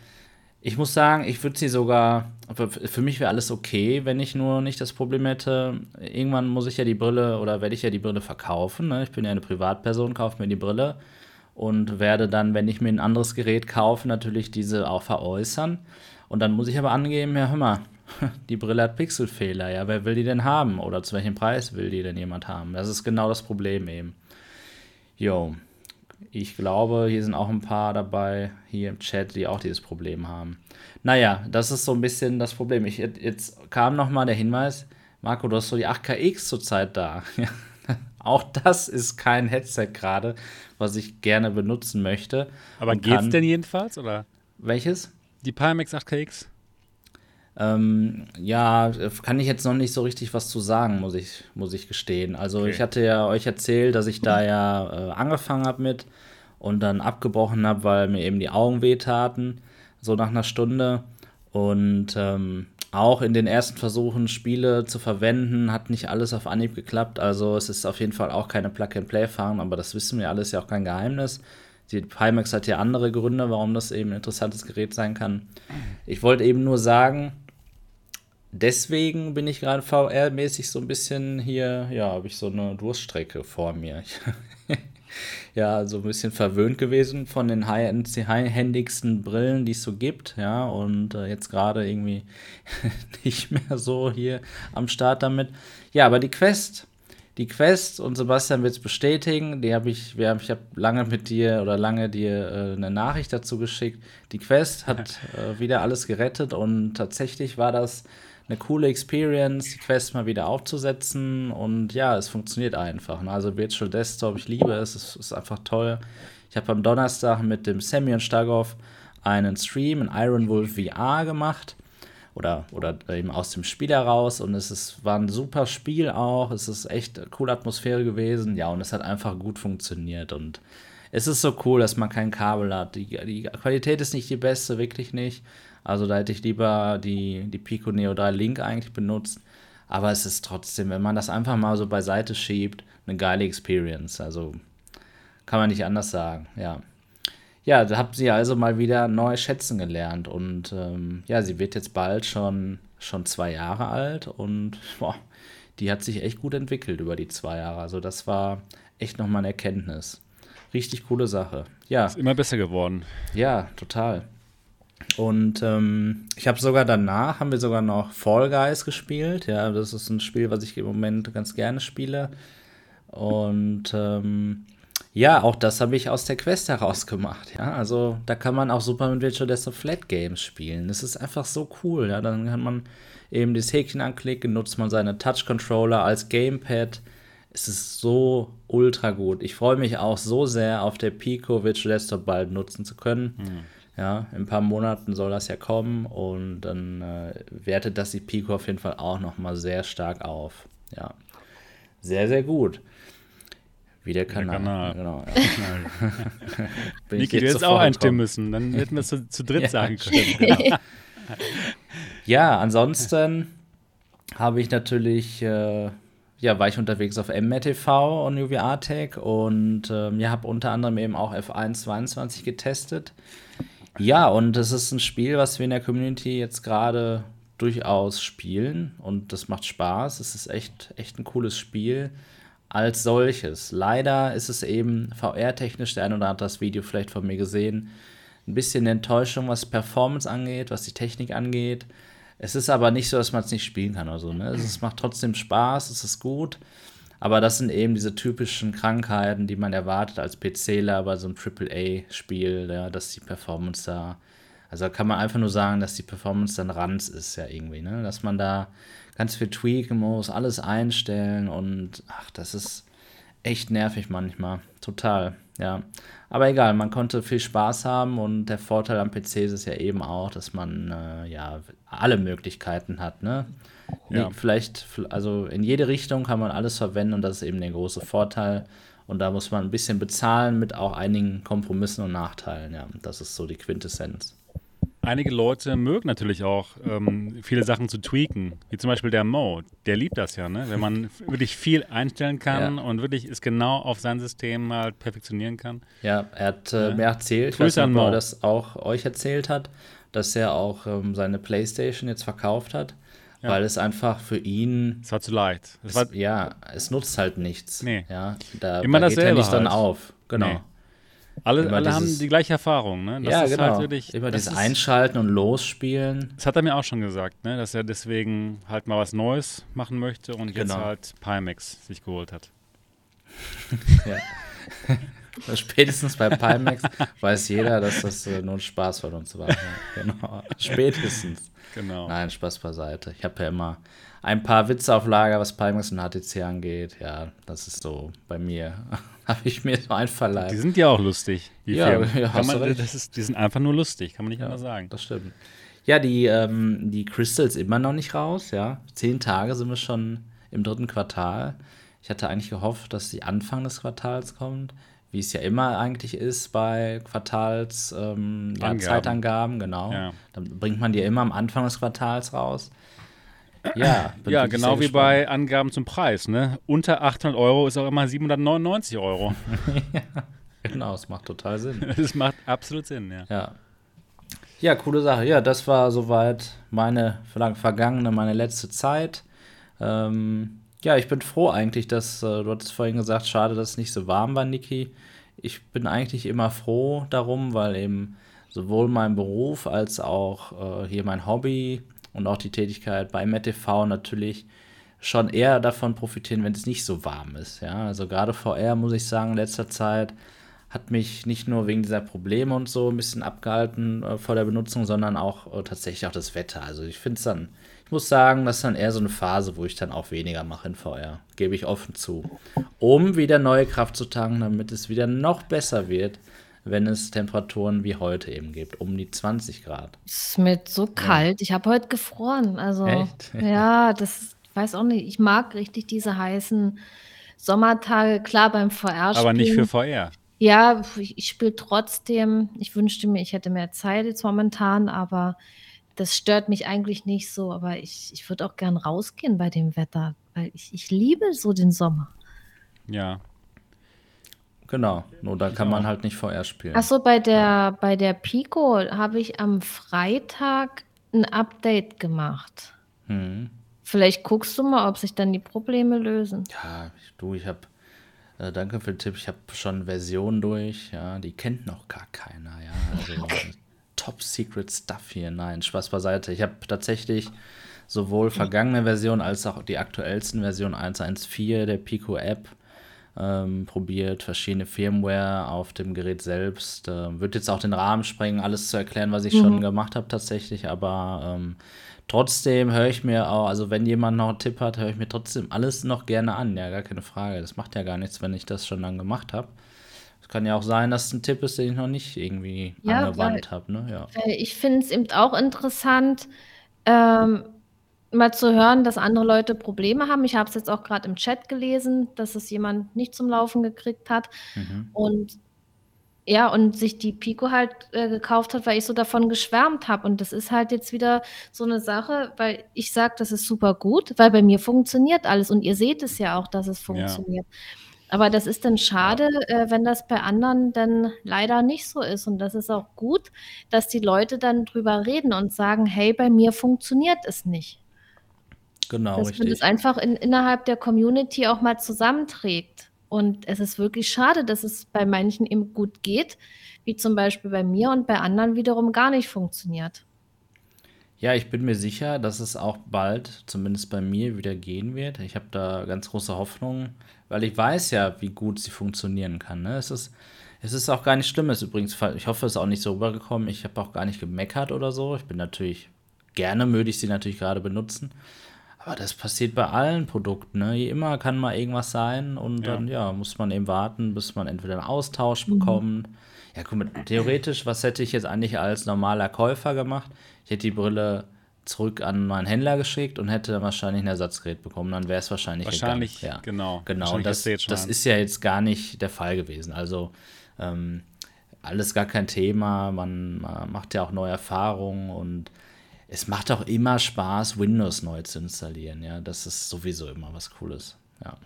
S3: Ich muss sagen, ich würde sie sogar, für mich wäre alles okay, wenn ich nur nicht das Problem hätte, irgendwann muss ich ja die Brille oder werde ich ja die Brille verkaufen. Ne? Ich bin ja eine Privatperson, kaufe mir die Brille und werde dann, wenn ich mir ein anderes Gerät kaufe, natürlich diese auch veräußern. Und dann muss ich aber angeben, ja, hör mal, die Brille hat Pixelfehler, ja, wer will die denn haben? Oder zu welchem Preis will die denn jemand haben? Das ist genau das Problem eben. Jo, ich glaube, hier sind auch ein paar dabei, hier im Chat, die auch dieses Problem haben. Naja, das ist so ein bisschen das Problem. Ich, jetzt kam nochmal der Hinweis, Marco, du hast so die 8KX zurzeit da. auch das ist kein Headset gerade, was ich gerne benutzen möchte.
S1: Aber geht's denn jedenfalls, oder?
S3: Welches?
S1: Die Pimax 8KX.
S3: Ähm, ja, kann ich jetzt noch nicht so richtig was zu sagen, muss ich, muss ich gestehen. Also okay. ich hatte ja euch erzählt, dass ich da ja äh, angefangen habe mit und dann abgebrochen habe, weil mir eben die Augen wehtaten, so nach einer Stunde. Und ähm, auch in den ersten Versuchen, Spiele zu verwenden, hat nicht alles auf Anhieb geklappt. Also es ist auf jeden Fall auch keine Plug-and-Play-Erfahrung, aber das wissen wir alles, ja auch kein Geheimnis. Die Pimax hat ja andere Gründe, warum das eben ein interessantes Gerät sein kann. Ich wollte eben nur sagen, deswegen bin ich gerade VR-mäßig so ein bisschen hier, ja, habe ich so eine Durststrecke vor mir. ja, so ein bisschen verwöhnt gewesen von den high-handigsten Brillen, die es so gibt, ja, und äh, jetzt gerade irgendwie nicht mehr so hier am Start damit. Ja, aber die Quest, die Quest und Sebastian wird es bestätigen, die habe ich, wir haben, ich habe lange mit dir oder lange dir äh, eine Nachricht dazu geschickt. Die Quest hat äh, wieder alles gerettet und tatsächlich war das eine coole Experience, die Quest mal wieder aufzusetzen. Und ja, es funktioniert einfach. Ne? Also Virtual Desktop, ich liebe es, es ist einfach toll. Ich habe am Donnerstag mit dem Semyon Stagov einen Stream in Iron Wolf VR gemacht. Oder, oder eben aus dem Spiel heraus. Und es ist, war ein super Spiel auch. Es ist echt eine coole Atmosphäre gewesen. Ja, und es hat einfach gut funktioniert. Und es ist so cool, dass man kein Kabel hat. Die, die Qualität ist nicht die beste, wirklich nicht. Also da hätte ich lieber die, die Pico Neo 3 Link eigentlich benutzt. Aber es ist trotzdem, wenn man das einfach mal so beiseite schiebt, eine geile Experience. Also kann man nicht anders sagen, ja. Ja, da habt sie also mal wieder neu schätzen gelernt. Und ähm, ja, sie wird jetzt bald schon, schon zwei Jahre alt und boah, die hat sich echt gut entwickelt über die zwei Jahre. Also das war echt nochmal eine Erkenntnis. Richtig coole Sache. Ja.
S1: Ist immer besser geworden.
S3: Ja, total. Und ähm, ich habe sogar danach, haben wir sogar noch Fall Guys gespielt. Ja, das ist ein Spiel, was ich im Moment ganz gerne spiele. Und ähm, Ja, auch das habe ich aus der Quest heraus gemacht. Ja, also da kann man auch super mit Virtual Desktop Flat Games spielen. Das ist einfach so cool. Ja, dann kann man eben das Häkchen anklicken, nutzt man seine Touch Controller als Gamepad. Es ist so ultra gut. Ich freue mich auch so sehr, auf der Pico Virtual Desktop bald nutzen zu können. Mhm. Ja, in ein paar Monaten soll das ja kommen und dann äh, wertet das die Pico auf jeden Fall auch nochmal sehr stark auf. Ja, sehr, sehr gut. Wie der Kanal. Der Kanal. Genau, ja.
S1: Niki, du hättest auch einstimmen müssen, dann hätten wir es zu, zu dritt ja, sagen können.
S3: Genau. ja, ansonsten habe ich natürlich, äh, ja, war ich unterwegs auf MMTV und UVA Tech und ähm, ja, habe unter anderem eben auch F1 22 getestet. Ja, und es ist ein Spiel, was wir in der Community jetzt gerade durchaus spielen und das macht Spaß. Es ist echt, echt ein cooles Spiel als solches. Leider ist es eben VR-technisch, der eine oder andere hat das Video vielleicht von mir gesehen, ein bisschen Enttäuschung, was Performance angeht, was die Technik angeht. Es ist aber nicht so, dass man es nicht spielen kann oder so. Ne? Es macht trotzdem Spaß, es ist gut. Aber das sind eben diese typischen Krankheiten, die man erwartet als PCler bei so einem AAA-Spiel, ja, dass die Performance da. Also kann man einfach nur sagen, dass die Performance dann Ranz ist, ja irgendwie, ne? Dass man da ganz viel tweaken muss, alles einstellen und ach, das ist echt nervig manchmal. Total, ja. Aber egal, man konnte viel Spaß haben und der Vorteil am PC ist ja eben auch, dass man äh, ja alle Möglichkeiten hat, ne? Ja. Vielleicht, also in jede Richtung kann man alles verwenden und das ist eben der große Vorteil. Und da muss man ein bisschen bezahlen mit auch einigen Kompromissen und Nachteilen. Ja, das ist so die Quintessenz
S1: einige Leute mögen natürlich auch ähm, viele Sachen zu tweaken, wie zum Beispiel der Mo. Der liebt das ja, ne? wenn man wirklich viel einstellen kann ja. und wirklich es genau auf sein System halt perfektionieren kann.
S3: Ja, er hat äh, ja. mir erzählt, Grüße ich weiß nicht, ob er das auch euch erzählt hat, dass er auch ähm, seine Playstation jetzt verkauft hat. Ja. Weil es einfach für ihn.
S1: Es war zu leicht.
S3: Es, es ja, es nutzt halt nichts.
S1: Nee.
S3: Ja, da,
S1: Immer da geht er
S3: nicht halt. dann auf. Genau. Nee.
S1: Alle, alle dieses, haben die gleiche Erfahrung, ne?
S3: Das ja, genau. Halt wirklich, Immer dieses ist, Einschalten und Losspielen.
S1: Das hat er mir auch schon gesagt, ne? Dass er deswegen halt mal was Neues machen möchte und genau. jetzt halt Pimax sich geholt hat.
S3: ja. Spätestens bei Pimax weiß jeder, dass das äh, nur ein Spaß von uns war. Genau. Spätestens.
S1: Genau.
S3: Nein, Spaß beiseite. Ich habe ja immer ein paar Witze auf Lager, was Pimax und HTC angeht. Ja, das ist so bei mir habe ich mir so einverleibt.
S1: Die sind ja auch lustig.
S3: Die ja, ja
S1: kann man, das ist, die sind einfach nur lustig, kann man nicht ja, anders sagen.
S3: Das stimmt. Ja, die, ähm, die Crystals immer noch nicht raus, ja. Zehn Tage sind wir schon im dritten Quartal. Ich hatte eigentlich gehofft, dass die Anfang des Quartals kommt, wie es ja immer eigentlich ist bei Quartals ähm, ja, Zeitangaben, genau. Ja. Dann bringt man die immer am Anfang des Quartals raus.
S1: Ja, ja genau wie bei Angaben zum Preis. Ne? Unter 800 Euro ist auch immer 799 Euro.
S3: ja, genau, es macht total Sinn.
S1: Es macht absolut Sinn, ja.
S3: ja. Ja, coole Sache. Ja, das war soweit meine vergangene, meine letzte Zeit. Ähm, ja, ich bin froh eigentlich, dass, äh, du hattest vorhin gesagt, schade, dass es nicht so warm war, Niki. Ich bin eigentlich immer froh darum, weil eben sowohl mein Beruf als auch äh, hier mein Hobby und auch die Tätigkeit bei MTV natürlich schon eher davon profitieren, wenn es nicht so warm ist. Ja, also gerade VR muss ich sagen, in letzter Zeit hat mich nicht nur wegen dieser Probleme und so ein bisschen abgehalten äh, vor der Benutzung, sondern auch äh, tatsächlich auch das Wetter. Also ich finde es dann, ich muss sagen, das ist dann eher so eine Phase, wo ich dann auch weniger mache in VR. Gebe ich offen zu. Um wieder neue Kraft zu tanken, damit es wieder noch besser wird wenn es Temperaturen wie heute eben gibt, um die 20 Grad.
S2: Es ist mir so kalt. Ja. Ich habe heute gefroren. Also
S3: Echt?
S2: ja, das weiß auch nicht. Ich mag richtig diese heißen Sommertage. Klar beim VR. -Spielen.
S1: Aber nicht für VR.
S2: Ja, ich, ich spiele trotzdem. Ich wünschte mir, ich hätte mehr Zeit jetzt momentan, aber das stört mich eigentlich nicht so. Aber ich, ich würde auch gern rausgehen bei dem Wetter, weil ich, ich liebe so den Sommer.
S1: Ja,
S3: Genau, nur da kann man halt nicht VR spielen.
S2: Achso, bei der, bei der Pico habe ich am Freitag ein Update gemacht. Hm. Vielleicht guckst du mal, ob sich dann die Probleme lösen.
S3: Ja, du, ich habe, äh, danke für den Tipp, ich habe schon Versionen durch, ja, die kennt noch gar keiner, ja. Also Top Secret Stuff hier, nein, Spaß beiseite. Ich habe tatsächlich sowohl vergangene Versionen als auch die aktuellsten Versionen 1.1.4 der Pico App ähm, probiert, verschiedene Firmware auf dem Gerät selbst. Äh, wird jetzt auch den Rahmen sprengen, alles zu erklären, was ich mhm. schon gemacht habe tatsächlich, aber ähm, trotzdem höre ich mir auch, also wenn jemand noch einen Tipp hat, höre ich mir trotzdem alles noch gerne an, ja, gar keine Frage. Das macht ja gar nichts, wenn ich das schon dann gemacht habe. Es kann ja auch sein, dass es ein Tipp ist, den ich noch nicht irgendwie ja, angewandt habe. Ne? Ja.
S2: Ich finde es eben auch interessant, ähm, mal zu hören, dass andere Leute Probleme haben. Ich habe es jetzt auch gerade im Chat gelesen, dass es jemand nicht zum Laufen gekriegt hat. Mhm. Und ja, und sich die Pico halt äh, gekauft hat, weil ich so davon geschwärmt habe. Und das ist halt jetzt wieder so eine Sache, weil ich sage, das ist super gut, weil bei mir funktioniert alles. Und ihr seht es ja auch, dass es funktioniert. Ja. Aber das ist dann schade, äh, wenn das bei anderen dann leider nicht so ist. Und das ist auch gut, dass die Leute dann drüber reden und sagen, hey, bei mir funktioniert es nicht.
S3: Genau,
S2: dass richtig. man das einfach in, innerhalb der Community auch mal zusammenträgt. Und es ist wirklich schade, dass es bei manchen eben gut geht, wie zum Beispiel bei mir und bei anderen wiederum gar nicht funktioniert.
S3: Ja, ich bin mir sicher, dass es auch bald, zumindest bei mir, wieder gehen wird. Ich habe da ganz große Hoffnung, weil ich weiß ja, wie gut sie funktionieren kann. Ne? Es, ist, es ist auch gar nicht schlimm. Es ist übrigens, ich hoffe, es ist auch nicht so rübergekommen. Ich habe auch gar nicht gemeckert oder so. Ich bin natürlich, gerne würde ich sie natürlich gerade benutzen. Aber das passiert bei allen Produkten. Ne? Immer kann mal irgendwas sein und ja. dann ja, muss man eben warten, bis man entweder einen Austausch mhm. bekommt. Ja, guck mal, theoretisch, was hätte ich jetzt eigentlich als normaler Käufer gemacht? Ich hätte die Brille zurück an meinen Händler geschickt und hätte dann wahrscheinlich ein Ersatzgerät bekommen. Dann wäre es wahrscheinlich
S1: Wahrscheinlich, gegangen. Ja. genau.
S3: Genau, das, das ist ja jetzt gar nicht der Fall gewesen. Also ähm, alles gar kein Thema. Man, man macht ja auch neue Erfahrungen und es macht auch immer Spaß, Windows neu zu installieren. Ja, das ist sowieso immer was Cooles. Ja.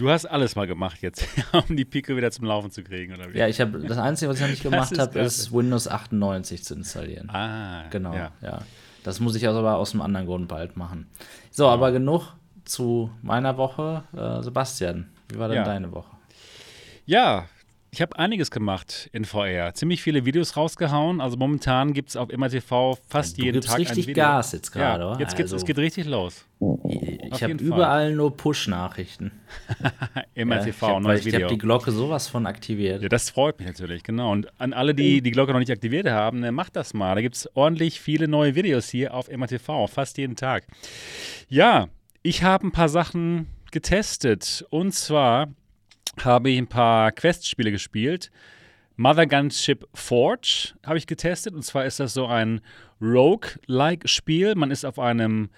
S1: Du hast alles mal gemacht jetzt, um die Pico wieder zum Laufen zu kriegen, oder
S3: wie? Ja, ich habe das Einzige, was ich noch nicht gemacht habe, ist Windows 98 zu installieren.
S1: Ah,
S3: genau, ja. ja. Das muss ich also aber aus einem anderen Grund bald machen. So, ja. aber genug zu meiner Woche. Äh, Sebastian, wie war denn ja. deine Woche?
S1: Ja, ich habe einiges gemacht in VR. Ziemlich viele Videos rausgehauen. Also momentan gibt es auf MRTV fast
S3: du
S1: jeden Tag
S3: richtig ein Video. Gas jetzt gerade,
S1: ja, Jetzt geht's, also, es geht richtig los.
S3: Ich habe überall nur Push-Nachrichten.
S1: MRTV,
S3: ja, ich neues Video. Ich habe die Glocke sowas von aktiviert.
S1: Ja, das freut mich natürlich, genau. Und an alle, die die Glocke noch nicht aktiviert haben, ne, macht das mal. Da gibt es ordentlich viele neue Videos hier auf MRTV, fast jeden Tag. Ja, ich habe ein paar Sachen getestet. Und zwar habe ich ein paar Quest-Spiele gespielt. Mother Gunship Forge habe ich getestet. Und zwar ist das so ein Rogue-like-Spiel. Man ist auf einem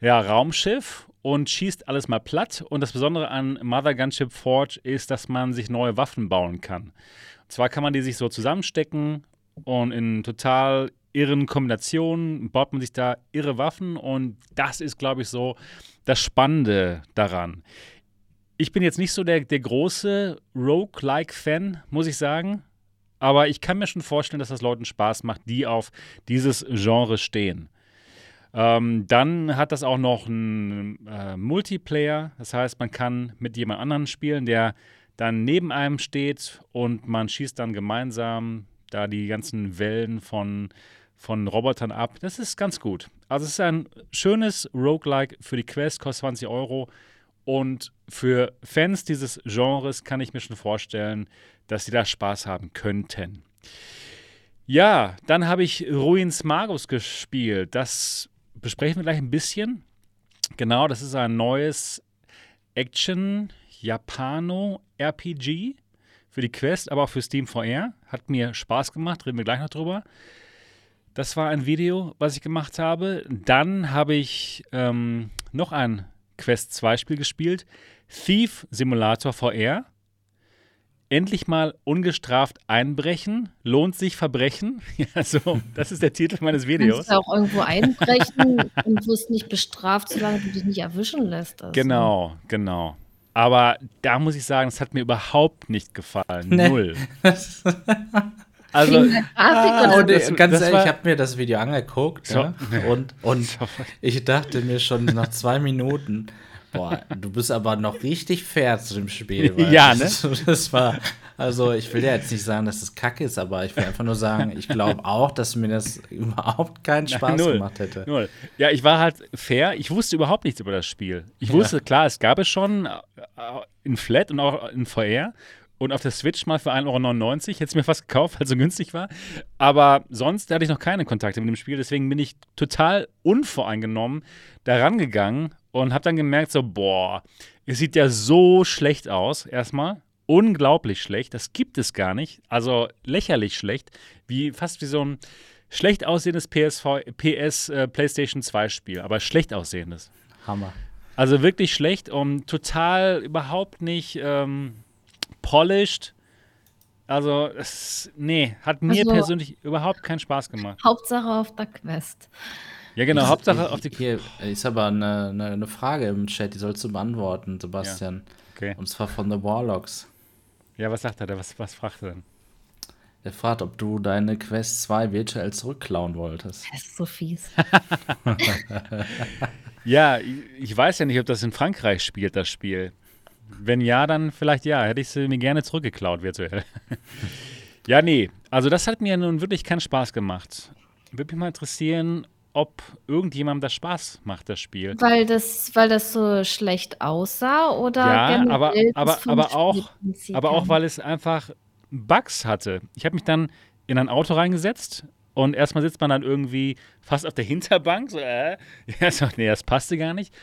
S1: ja, Raumschiff und schießt alles mal platt. Und das Besondere an Mother Gunship Forge ist, dass man sich neue Waffen bauen kann. Und zwar kann man die sich so zusammenstecken und in total irren Kombinationen baut man sich da irre Waffen. Und das ist, glaube ich, so das Spannende daran ich bin jetzt nicht so der, der große Rogue-like-Fan, muss ich sagen. Aber ich kann mir schon vorstellen, dass das Leuten Spaß macht, die auf dieses Genre stehen. Ähm, dann hat das auch noch einen äh, Multiplayer. Das heißt, man kann mit jemand anderem spielen, der dann neben einem steht und man schießt dann gemeinsam da die ganzen Wellen von, von Robotern ab. Das ist ganz gut. Also es ist ein schönes Roguelike für die Quest, kostet 20 Euro. Und für Fans dieses Genres kann ich mir schon vorstellen, dass sie da Spaß haben könnten. Ja, dann habe ich Ruins Magus gespielt. Das besprechen wir gleich ein bisschen. Genau, das ist ein neues Action Japano RPG für die Quest, aber auch für Steam VR. Hat mir Spaß gemacht, reden wir gleich noch drüber. Das war ein Video, was ich gemacht habe. Dann habe ich ähm, noch ein Quest 2 Spiel gespielt. Thief Simulator VR. Endlich mal ungestraft einbrechen. Lohnt sich Verbrechen? Ja, so, das ist der Titel meines Videos.
S2: Du kannst auch irgendwo einbrechen und wirst nicht bestraft, solange du dich nicht erwischen lässt.
S1: Also. Genau, genau. Aber da muss ich sagen, es hat mir überhaupt nicht gefallen. Nee. Null.
S3: Also, ah, und, das, ganz das ehrlich, ich habe mir das Video angeguckt so. ja, und, und ich dachte mir schon nach zwei Minuten, boah, du bist aber noch richtig fair zu dem Spiel.
S1: ja, ne?
S3: Das, das war, Also ich will ja jetzt nicht sagen, dass es kacke ist, aber ich will einfach nur sagen, ich glaube auch, dass mir das überhaupt keinen Spaß Null. gemacht hätte.
S1: Null. Ja, ich war halt fair. Ich wusste überhaupt nichts über das Spiel. Ich wusste, ja. klar, es gab es schon äh, in Flat und auch in VR und auf der Switch mal für 1,99 Euro. Hätte es mir fast gekauft, weil es so günstig war. Aber sonst hatte ich noch keine Kontakte mit dem Spiel. Deswegen bin ich total unvoreingenommen da rangegangen und habe dann gemerkt, so, boah, es sieht ja so schlecht aus, erstmal. Unglaublich schlecht. Das gibt es gar nicht. Also lächerlich schlecht. Wie, fast wie so ein schlecht aussehendes PSV, PS äh, PlayStation 2 Spiel. Aber schlecht aussehendes.
S3: Hammer.
S1: Also wirklich schlecht und total überhaupt nicht. Ähm, polished. Also, es, nee, hat mir also, persönlich überhaupt keinen Spaß gemacht.
S2: Hauptsache auf der Quest.
S1: Ja, genau, ist, Hauptsache auf die
S3: Hier ist aber eine, eine, eine, Frage im Chat, die sollst du beantworten, Sebastian. Ja. Okay. Und zwar von The Warlocks.
S1: Ja, was sagt er? Was, was fragt er denn?
S3: Der fragt, ob du deine Quest 2 virtuell zurückklauen wolltest.
S2: Das ist so fies.
S1: ja, ich weiß ja nicht, ob das in Frankreich spielt, das Spiel. Wenn ja, dann vielleicht ja. Hätte ich sie mir gerne zurückgeklaut virtuell. ja, nee. Also das hat mir nun wirklich keinen Spaß gemacht. Würde mich mal interessieren, ob irgendjemandem das Spaß macht, das Spiel.
S2: Weil das, weil das so schlecht aussah oder
S1: ja, aber, aber, aber auch, aber auch, weil es einfach Bugs hatte. Ich habe mich dann in ein Auto reingesetzt und erstmal sitzt man dann irgendwie fast auf der Hinterbank. So, äh, ja, so, nee, das passte gar nicht.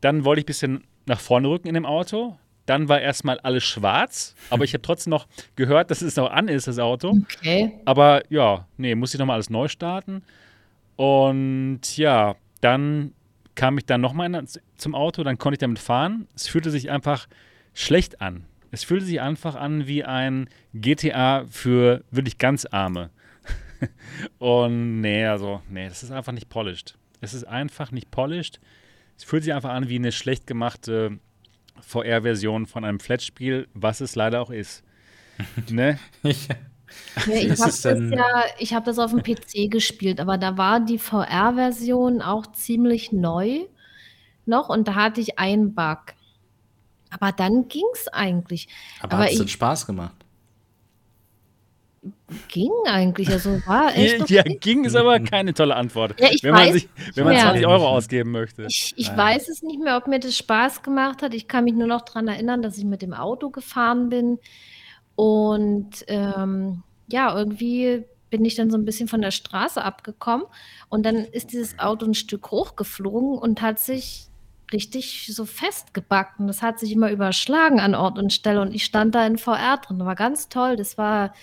S1: Dann wollte ich ein bisschen nach vorne rücken in dem Auto. Dann war erstmal alles schwarz, aber ich habe trotzdem noch gehört, dass es noch an ist, das Auto.
S2: Okay.
S1: Aber ja, nee, muss ich nochmal alles neu starten. Und ja, dann kam ich dann nochmal zum Auto, dann konnte ich damit fahren. Es fühlte sich einfach schlecht an. Es fühlte sich einfach an wie ein GTA für wirklich ganz Arme. Und nee, also, nee, das ist einfach nicht polished. Es ist einfach nicht polished. Es fühlt sich einfach an wie eine schlecht gemachte VR-Version von einem Flat-Spiel, was es leider auch ist. ne?
S2: ja. Ja, ich habe das, ja, hab das auf dem PC gespielt, aber da war die VR-Version auch ziemlich neu noch und da hatte ich einen Bug. Aber dann ging es eigentlich.
S3: Aber, aber hat es denn Spaß gemacht?
S2: Ging eigentlich, also war echt.
S1: ja, ging ist aber keine tolle Antwort. Ja, wenn, man sich, wenn man 20 Euro ausgeben möchte.
S2: Ich, ich weiß es nicht mehr, ob mir das Spaß gemacht hat. Ich kann mich nur noch daran erinnern, dass ich mit dem Auto gefahren bin. Und ähm, ja, irgendwie bin ich dann so ein bisschen von der Straße abgekommen. Und dann ist dieses Auto ein Stück hochgeflogen und hat sich richtig so festgebacken. Das hat sich immer überschlagen an Ort und Stelle. Und ich stand da in VR drin. Das war ganz toll. Das war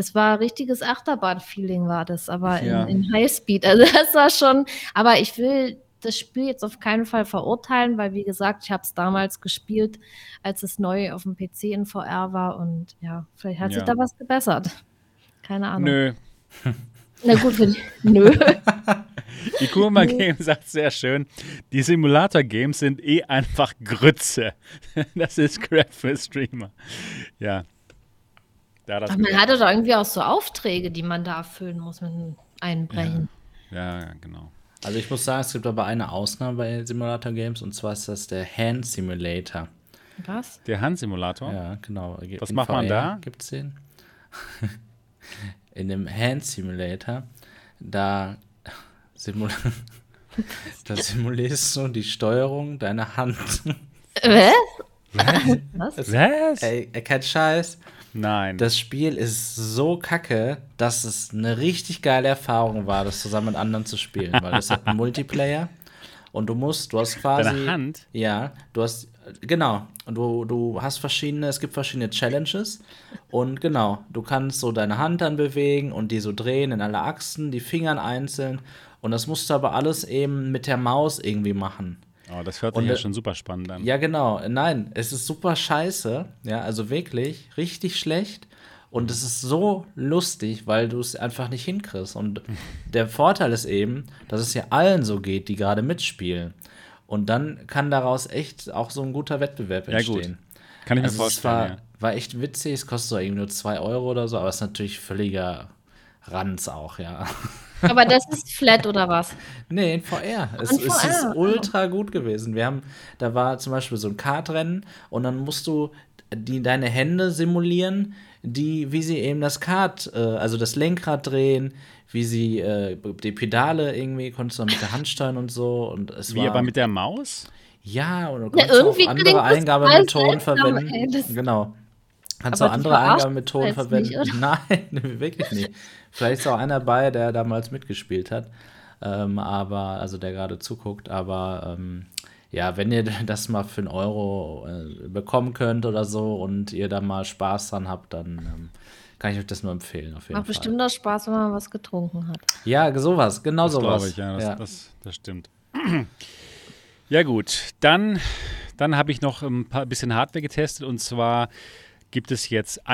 S2: das war richtiges Achterbahn-Feeling, war das, aber ja. in, in Highspeed. Also das war schon, aber ich will das Spiel jetzt auf keinen Fall verurteilen, weil wie gesagt, ich habe es damals gespielt, als es neu auf dem PC in VR war und ja, vielleicht hat ja. sich da was gebessert. Keine Ahnung.
S1: Nö.
S2: Na gut, für die, nö.
S1: Die Kurma Game sagt sehr schön, die Simulator-Games sind eh einfach Grütze. Das ist Crap für Streamer. Ja,
S2: ja, das man hat doch irgendwie auch so Aufträge, die man da erfüllen muss mit einem Einbrechen.
S1: Ja. ja, genau.
S3: Also ich muss sagen, es gibt aber eine Ausnahme bei Simulator Games und zwar ist das der Hand Simulator.
S2: Was?
S1: Der Hand Simulator?
S3: Ja, genau.
S1: Was In macht VR man da?
S3: Gibt es den? In dem Hand Simulator, da, simul da simulierst du die Steuerung deiner Hand.
S2: Was?
S3: Was? Was? Ey, kein Scheiß.
S1: Nein.
S3: Das Spiel ist so kacke, dass es eine richtig geile Erfahrung war, das zusammen mit anderen zu spielen, weil es hat einen Multiplayer und du musst, du hast quasi
S1: Deine Hand.
S3: Ja, du hast genau und du du hast verschiedene, es gibt verschiedene Challenges und genau, du kannst so deine Hand dann bewegen und die so drehen in alle Achsen, die Fingern einzeln und das musst du aber alles eben mit der Maus irgendwie machen.
S1: Oh, das hört sich und, ja schon super spannend an.
S3: Ja, genau. Nein, es ist super scheiße. Ja, also wirklich richtig schlecht. Und es ist so lustig, weil du es einfach nicht hinkriegst. Und der Vorteil ist eben, dass es ja allen so geht, die gerade mitspielen. Und dann kann daraus echt auch so ein guter Wettbewerb entstehen. Ja, gut.
S1: Kann ich mir also vorstellen.
S3: Es war,
S1: ja.
S3: war echt witzig, es kostet so irgendwie nur 2 Euro oder so, aber es ist natürlich völliger Ranz auch, ja.
S2: Aber das ist flat oder was?
S3: Nee, in VR. Es, in es ist ultra gut gewesen. Wir haben, da war zum Beispiel so ein Kartrennen und dann musst du die deine Hände simulieren, die, wie sie eben das Kart, äh, also das Lenkrad drehen, wie sie äh, die Pedale irgendwie, konntest du mit der Hand steuern und so. Und es
S1: wie
S3: war,
S1: aber mit der Maus?
S3: Ja, und du kannst ja, auch andere Eingabemethoden verwenden. Ey, genau. Kannst auch andere Eingabemethoden verwenden. Nicht, Nein, wirklich nicht. Vielleicht ist auch einer dabei, der damals mitgespielt hat. Ähm, aber, also der gerade zuguckt, aber ähm, ja, wenn ihr das mal für einen Euro äh, bekommen könnt oder so und ihr da mal Spaß dran habt, dann ähm, kann ich euch das nur empfehlen. Auf jeden
S2: Macht Fall. bestimmt auch Spaß, wenn man was getrunken hat.
S3: Ja, sowas, genau das sowas.
S1: Ich, ja, das, ja. Das, das, stimmt. ja, gut, dann, dann habe ich noch ein paar, bisschen Hardware getestet und zwar gibt es jetzt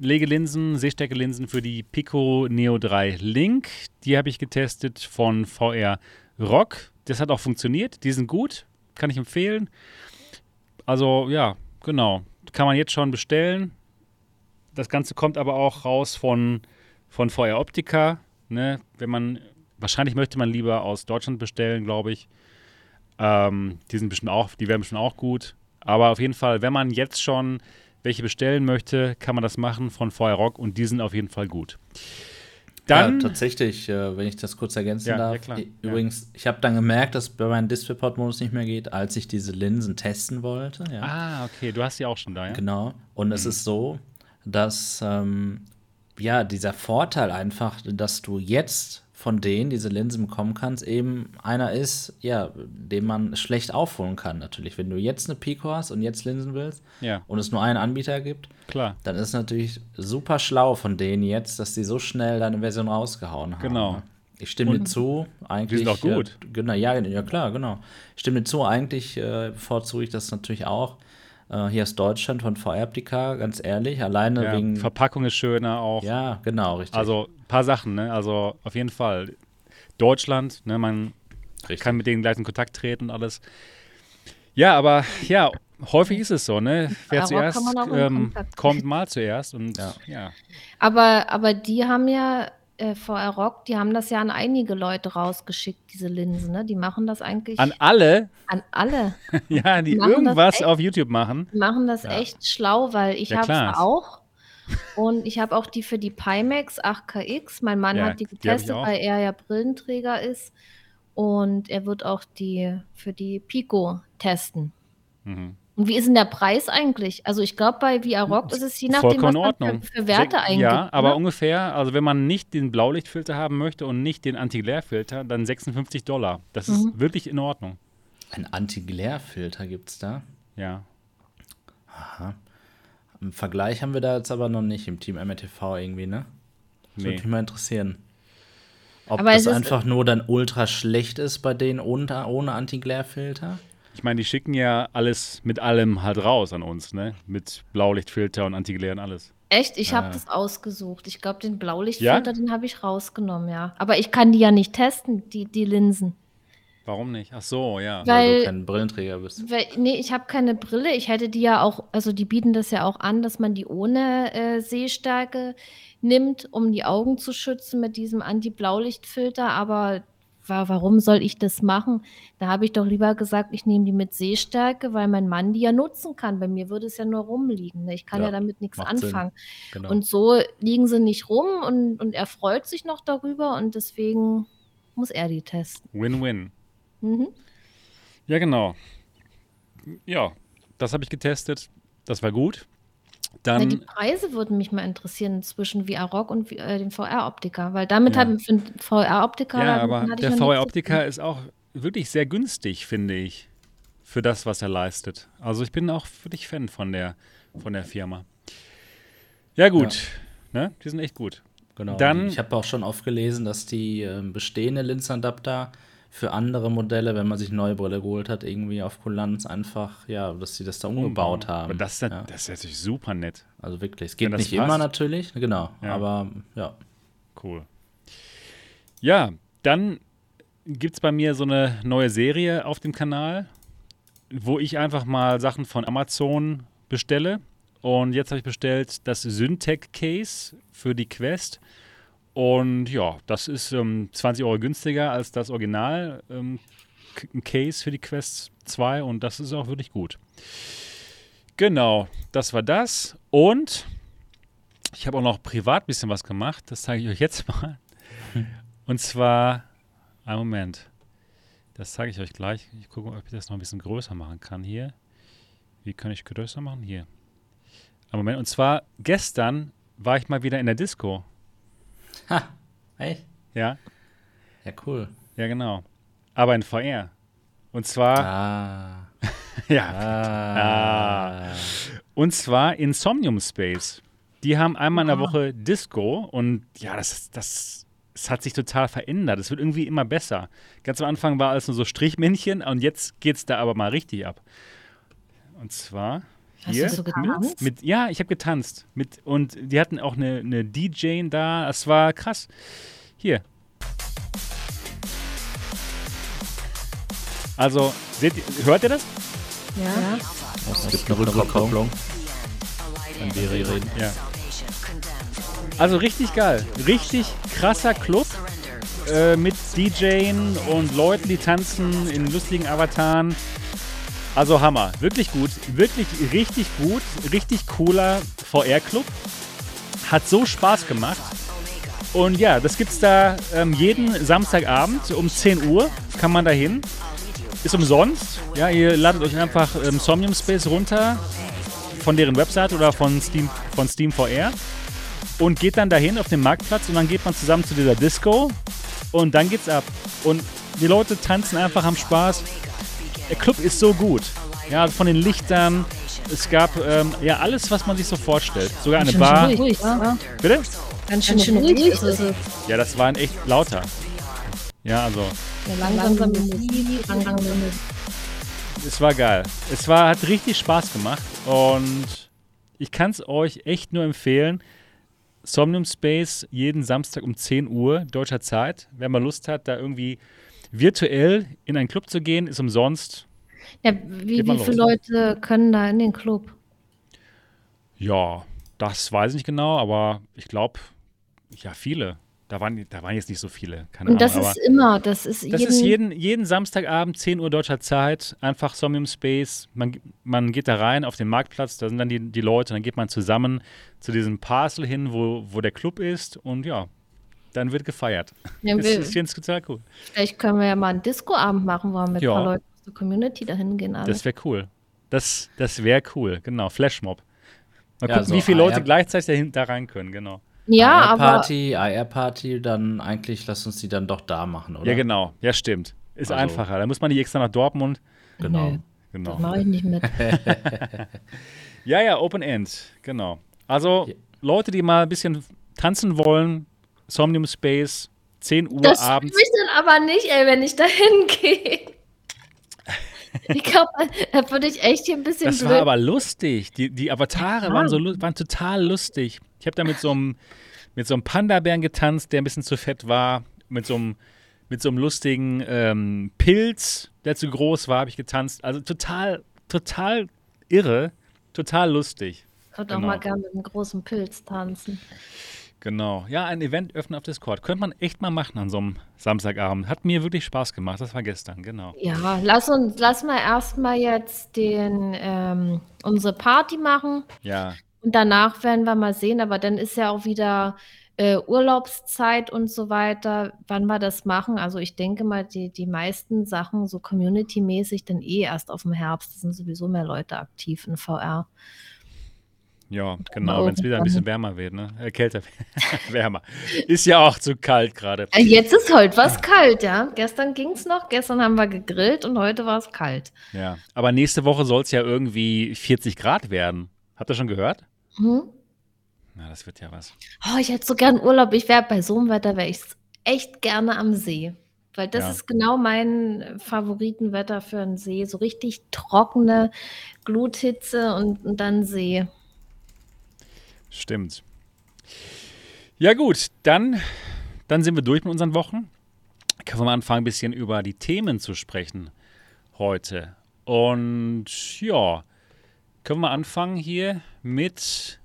S1: Einlegelinsen, Sehstärkelinsen für die Pico Neo 3 Link. Die habe ich getestet von VR Rock. Das hat auch funktioniert. Die sind gut kann ich empfehlen. Also ja, genau. Kann man jetzt schon bestellen. Das Ganze kommt aber auch raus von, von VR Optica. Ne? Wenn man, wahrscheinlich möchte man lieber aus Deutschland bestellen, glaube ich. Ähm, die sind bestimmt auch, die werden bestimmt auch gut. Aber auf jeden Fall, wenn man jetzt schon welche bestellen möchte, kann man das machen von VR Rock und die sind auf jeden Fall gut.
S3: Dann, ja, tatsächlich, äh, wenn ich das kurz ergänzen ja, darf. Ja, Übrigens, ich habe dann gemerkt, dass bei meinem Displayport-Modus nicht mehr geht, als ich diese Linsen testen wollte.
S1: Ah, okay, du hast sie auch schon da, ja?
S3: Genau. Und mhm. es ist so, dass ähm, ja dieser Vorteil einfach, dass du jetzt von denen diese Linsen bekommen kannst, eben einer ist, ja, den man schlecht aufholen kann natürlich. Wenn du jetzt eine Pico hast und jetzt Linsen willst
S1: ja.
S3: und es nur einen Anbieter gibt,
S1: Klar.
S3: dann ist es natürlich super schlau von denen jetzt, dass die so schnell deine Version rausgehauen haben.
S1: Genau. Ne?
S3: Ich stimme dir zu, eigentlich.
S1: Die sind auch gut.
S3: Äh, genau, ja, ja, klar, genau. Ich stimme dir zu, eigentlich äh, bevorzuge ich das natürlich auch. Äh, hier aus Deutschland von VR-Optika, ganz ehrlich, alleine
S1: ja,
S3: wegen.
S1: Verpackung ist schöner auch.
S3: Ja, genau, richtig.
S1: Also ein paar Sachen, ne? Also auf jeden Fall. Deutschland, ne? Man richtig. kann mit denen gleich in Kontakt treten und alles. Ja, aber ja, häufig ist es so, ne? Wer zuerst ähm, kommt, mal zuerst und ja. ja.
S2: Aber, aber die haben ja äh, VR Rock, die haben das ja an einige Leute rausgeschickt, diese Linsen. Ne? Die machen das eigentlich.
S1: An alle?
S2: An alle.
S1: ja, die, die irgendwas echt, auf YouTube machen.
S2: Die machen das ja. echt schlau, weil ich ja, habe es auch. Und ich habe auch die für die Pimax 8KX. Mein Mann ja, hat die getestet, die weil er ja Brillenträger ist. Und er wird auch die für die Pico testen. Mhm. Und wie ist denn der Preis eigentlich? Also ich glaube, bei VR Rock ist es je nachdem,
S1: was man
S2: für, für Werte
S1: Sehr, eingibt. Ja, aber ne? ungefähr, also wenn man nicht den Blaulichtfilter haben möchte und nicht den Anti-Glare-Filter, dann 56 Dollar. Das ist mhm. wirklich in Ordnung.
S3: Ein Anti-Glare-Filter gibt es da?
S1: Ja.
S3: Aha. Im Vergleich haben wir da jetzt aber noch nicht im Team MRTV irgendwie, ne? Das nee. würde mich mal interessieren. Ob aber das einfach nur dann ultra schlecht ist bei denen ohne, ohne Anti-Glare-Filter?
S1: Ich meine, die schicken ja alles mit allem halt raus an uns, ne? Mit Blaulichtfilter und Antiglare und alles.
S2: Echt? Ich habe das ausgesucht. Ich glaube, den Blaulichtfilter, ja? den habe ich rausgenommen, ja. Aber ich kann die ja nicht testen, die, die Linsen.
S1: Warum nicht? Ach so, ja.
S2: Weil, weil
S3: du kein Brillenträger bist.
S2: Weil, nee, ich habe keine Brille. Ich hätte die ja auch, also die bieten das ja auch an, dass man die ohne äh, Sehstärke nimmt, um die Augen zu schützen mit diesem Anti-Blaulichtfilter. Aber war, warum soll ich das machen? Da habe ich doch lieber gesagt, ich nehme die mit Sehstärke, weil mein Mann die ja nutzen kann. Bei mir würde es ja nur rumliegen. Ne? Ich kann ja, ja damit nichts anfangen. Genau. Und so liegen sie nicht rum und, und er freut sich noch darüber und deswegen muss er die testen.
S1: Win-win. Mhm. Ja, genau. Ja, das habe ich getestet. Das war gut. Dann,
S2: ja, die Preise würden mich mal interessieren zwischen VR Rock und äh, dem VR-Optiker, weil damit ja. hat für VR-Optiker.
S1: Ja, aber der VR-Optiker ist auch wirklich sehr günstig, finde ich, für das, was er leistet. Also ich bin auch wirklich Fan von der, von der Firma. Ja, gut. Ja. Ne? Die sind echt gut.
S3: Genau. Dann, ich habe auch schon oft gelesen, dass die äh, bestehende Linsenadapter für andere Modelle, wenn man sich neue Brille geholt hat, irgendwie auf Kulanz einfach, ja, dass sie das da umgebaut haben.
S1: Und das, ist, ja. das ist natürlich super nett.
S3: Also wirklich. Es geht nicht passt. immer natürlich, genau, ja. aber ja.
S1: Cool. Ja, dann gibt es bei mir so eine neue Serie auf dem Kanal, wo ich einfach mal Sachen von Amazon bestelle. Und jetzt habe ich bestellt das Syntec Case für die Quest. Und ja, das ist ähm, 20 Euro günstiger als das Original ähm, Case für die Quest 2 und das ist auch wirklich gut. Genau, das war das. Und ich habe auch noch privat ein bisschen was gemacht. Das zeige ich euch jetzt mal. Und zwar, einen Moment. Das zeige ich euch gleich. Ich gucke, ob ich das noch ein bisschen größer machen kann hier. Wie kann ich größer machen? Hier. Einen Moment. Und zwar, gestern war ich mal wieder in der Disco.
S3: Ha, echt?
S1: Ja.
S3: Ja, cool.
S1: Ja, genau. Aber in VR. Und zwar.
S3: Ah.
S1: ja. Ah. ah. Und zwar in Somnium Space. Die haben einmal in der Woche Disco und ja, das, das, das hat sich total verändert. Es wird irgendwie immer besser. Ganz am Anfang war alles nur so Strichmännchen und jetzt geht es da aber mal richtig ab. Und zwar hier.
S2: Hast du so getanzt?
S1: Mit, ja, ich habe getanzt. Mit, und die hatten auch eine, eine DJ da. Es war krass. Hier. Also, seht ihr, hört ihr das?
S2: Ja.
S3: Es gibt eine Rückkopplung. Wenn wir reden.
S1: Ja. Also richtig geil. Richtig krasser Club äh, mit DJen und Leuten, die tanzen in lustigen Avataren. Also Hammer. Wirklich gut. Wirklich richtig gut. Richtig cooler VR-Club. Hat so Spaß gemacht. Und ja, das gibt's da ähm, jeden Samstagabend um 10 Uhr. Kann man da hin. Ist umsonst. Ja, ihr ladet euch einfach ähm, Somnium Space runter von deren Website oder von Steam, von Steam VR und geht dann dahin auf den Marktplatz und dann geht man zusammen zu dieser Disco und dann geht's ab. Und die Leute tanzen einfach am Spaß. Der Club ist so gut. Ja, von den Lichtern. Es gab ähm, ja alles, was man sich so vorstellt. Sogar eine Bar.
S2: Ruhig, ja.
S1: Bitte?
S2: Ganz schön, schön ruhig ist es.
S1: Ja, das waren echt lauter. Ja, also.
S2: Ja, langsam langsam
S1: Es war geil. Es war, hat richtig Spaß gemacht und ich kann es euch echt nur empfehlen. Somnium Space jeden Samstag um 10 Uhr deutscher Zeit. Wer mal Lust hat, da irgendwie virtuell in einen Club zu gehen, ist umsonst.
S2: Ja, wie, wie viele Leute können da in den Club?
S1: Ja, das weiß ich nicht genau, aber ich glaube, ja, viele. Da waren, da waren jetzt nicht so viele. Keine
S2: Und das
S1: Ahnung,
S2: ist immer, das ist
S1: das
S2: jeden,
S1: ist jeden, jeden Samstagabend, 10 Uhr deutscher Zeit, einfach Somnium Space. Man, man geht da rein auf den Marktplatz, da sind dann die, die Leute, dann geht man zusammen zu diesem Parcel hin, wo, wo der Club ist und ja, dann wird gefeiert.
S2: Ja,
S1: das ist jetzt total cool.
S2: Vielleicht können wir ja mal einen Disco-Abend machen, wo wir mit
S1: Ja.
S2: ein paar Leuten aus der Community dahin gehen. Alle.
S1: Das wäre cool. Das, das wäre cool, genau. Flashmob. Mal
S3: Ja,
S1: gucken,
S3: so
S1: wie viele Leute
S3: AR
S1: gleichzeitig dahin, da rein können, genau.
S2: ja, aber
S3: AR-Party, AR-Party, dann eigentlich lass uns die dann doch da machen, oder?
S1: Ja, genau. Ja, stimmt. Ist
S3: Also-
S1: einfacher. Da muss man nicht extra nach Dortmund.
S3: Genau.
S2: Nö,
S1: Genau.
S2: das mache ich nicht mit.
S1: Ja, ja, Open End, genau. Also
S3: Ja.
S1: Leute, die mal ein bisschen tanzen wollen, Somnium Space, 10 Uhr
S2: Das
S1: abends.
S2: will ich dann aber nicht, ey, wenn ich da hingehe. Ich glaube, da würde ich echt hier ein bisschen
S1: Das
S2: blöd.
S1: war aber lustig. Die, die Avatare
S2: Ja.
S1: waren, so, waren total lustig. Ich habe da mit so einem mit so einem Panda-Bären getanzt, der ein bisschen zu fett war. Mit so einem, mit so einem lustigen ähm, Pilz, der zu groß war, habe ich getanzt. Also total, total irre, total lustig.
S2: ich würde auch
S1: genau.
S2: mal gerne mit einem großen Pilz tanzen.
S1: Genau. Ja, ein Event öffnen auf Discord. Könnte man echt mal machen an so einem Samstagabend. Hat mir wirklich Spaß gemacht. Das war gestern, genau.
S2: Ja, lass uns, lass mal erstmal jetzt den, ähm, unsere Party machen
S1: Ja,
S2: und danach werden wir mal sehen, aber dann ist ja auch wieder äh, Urlaubszeit und so weiter, wann wir das machen. Also ich denke mal, die, die meisten Sachen so community-mäßig dann eh erst auf dem Herbst. Da sind sowieso mehr Leute aktiv in VR.
S1: Ja, genau. Wenn es wieder ein bisschen wärmer wird, ne? Äh, kälter. wärmer. Ist ja auch zu kalt gerade.
S2: Äh, Jetzt ist heute was kalt, ja. Gestern ging es noch, gestern haben wir gegrillt und heute war es kalt.
S1: Ja. Aber nächste Woche soll es ja irgendwie 40 Grad werden. Habt ihr schon gehört?
S2: Hm?
S1: Na, das wird ja was.
S2: Oh, ich hätte so gern Urlaub. Ich wäre bei so einem Wetter, wäre ich echt gerne am See. Weil das
S1: Ja.
S2: ist genau mein Favoritenwetter für einen See. So richtig trockene Gluthitze und, und dann See.
S1: Stimmt. Ja, gut. Dann, dann sind wir durch mit unseren Wochen. Können wir mal anfangen, ein bisschen über die Themen zu sprechen heute. Und ja, können wir anfangen hier mit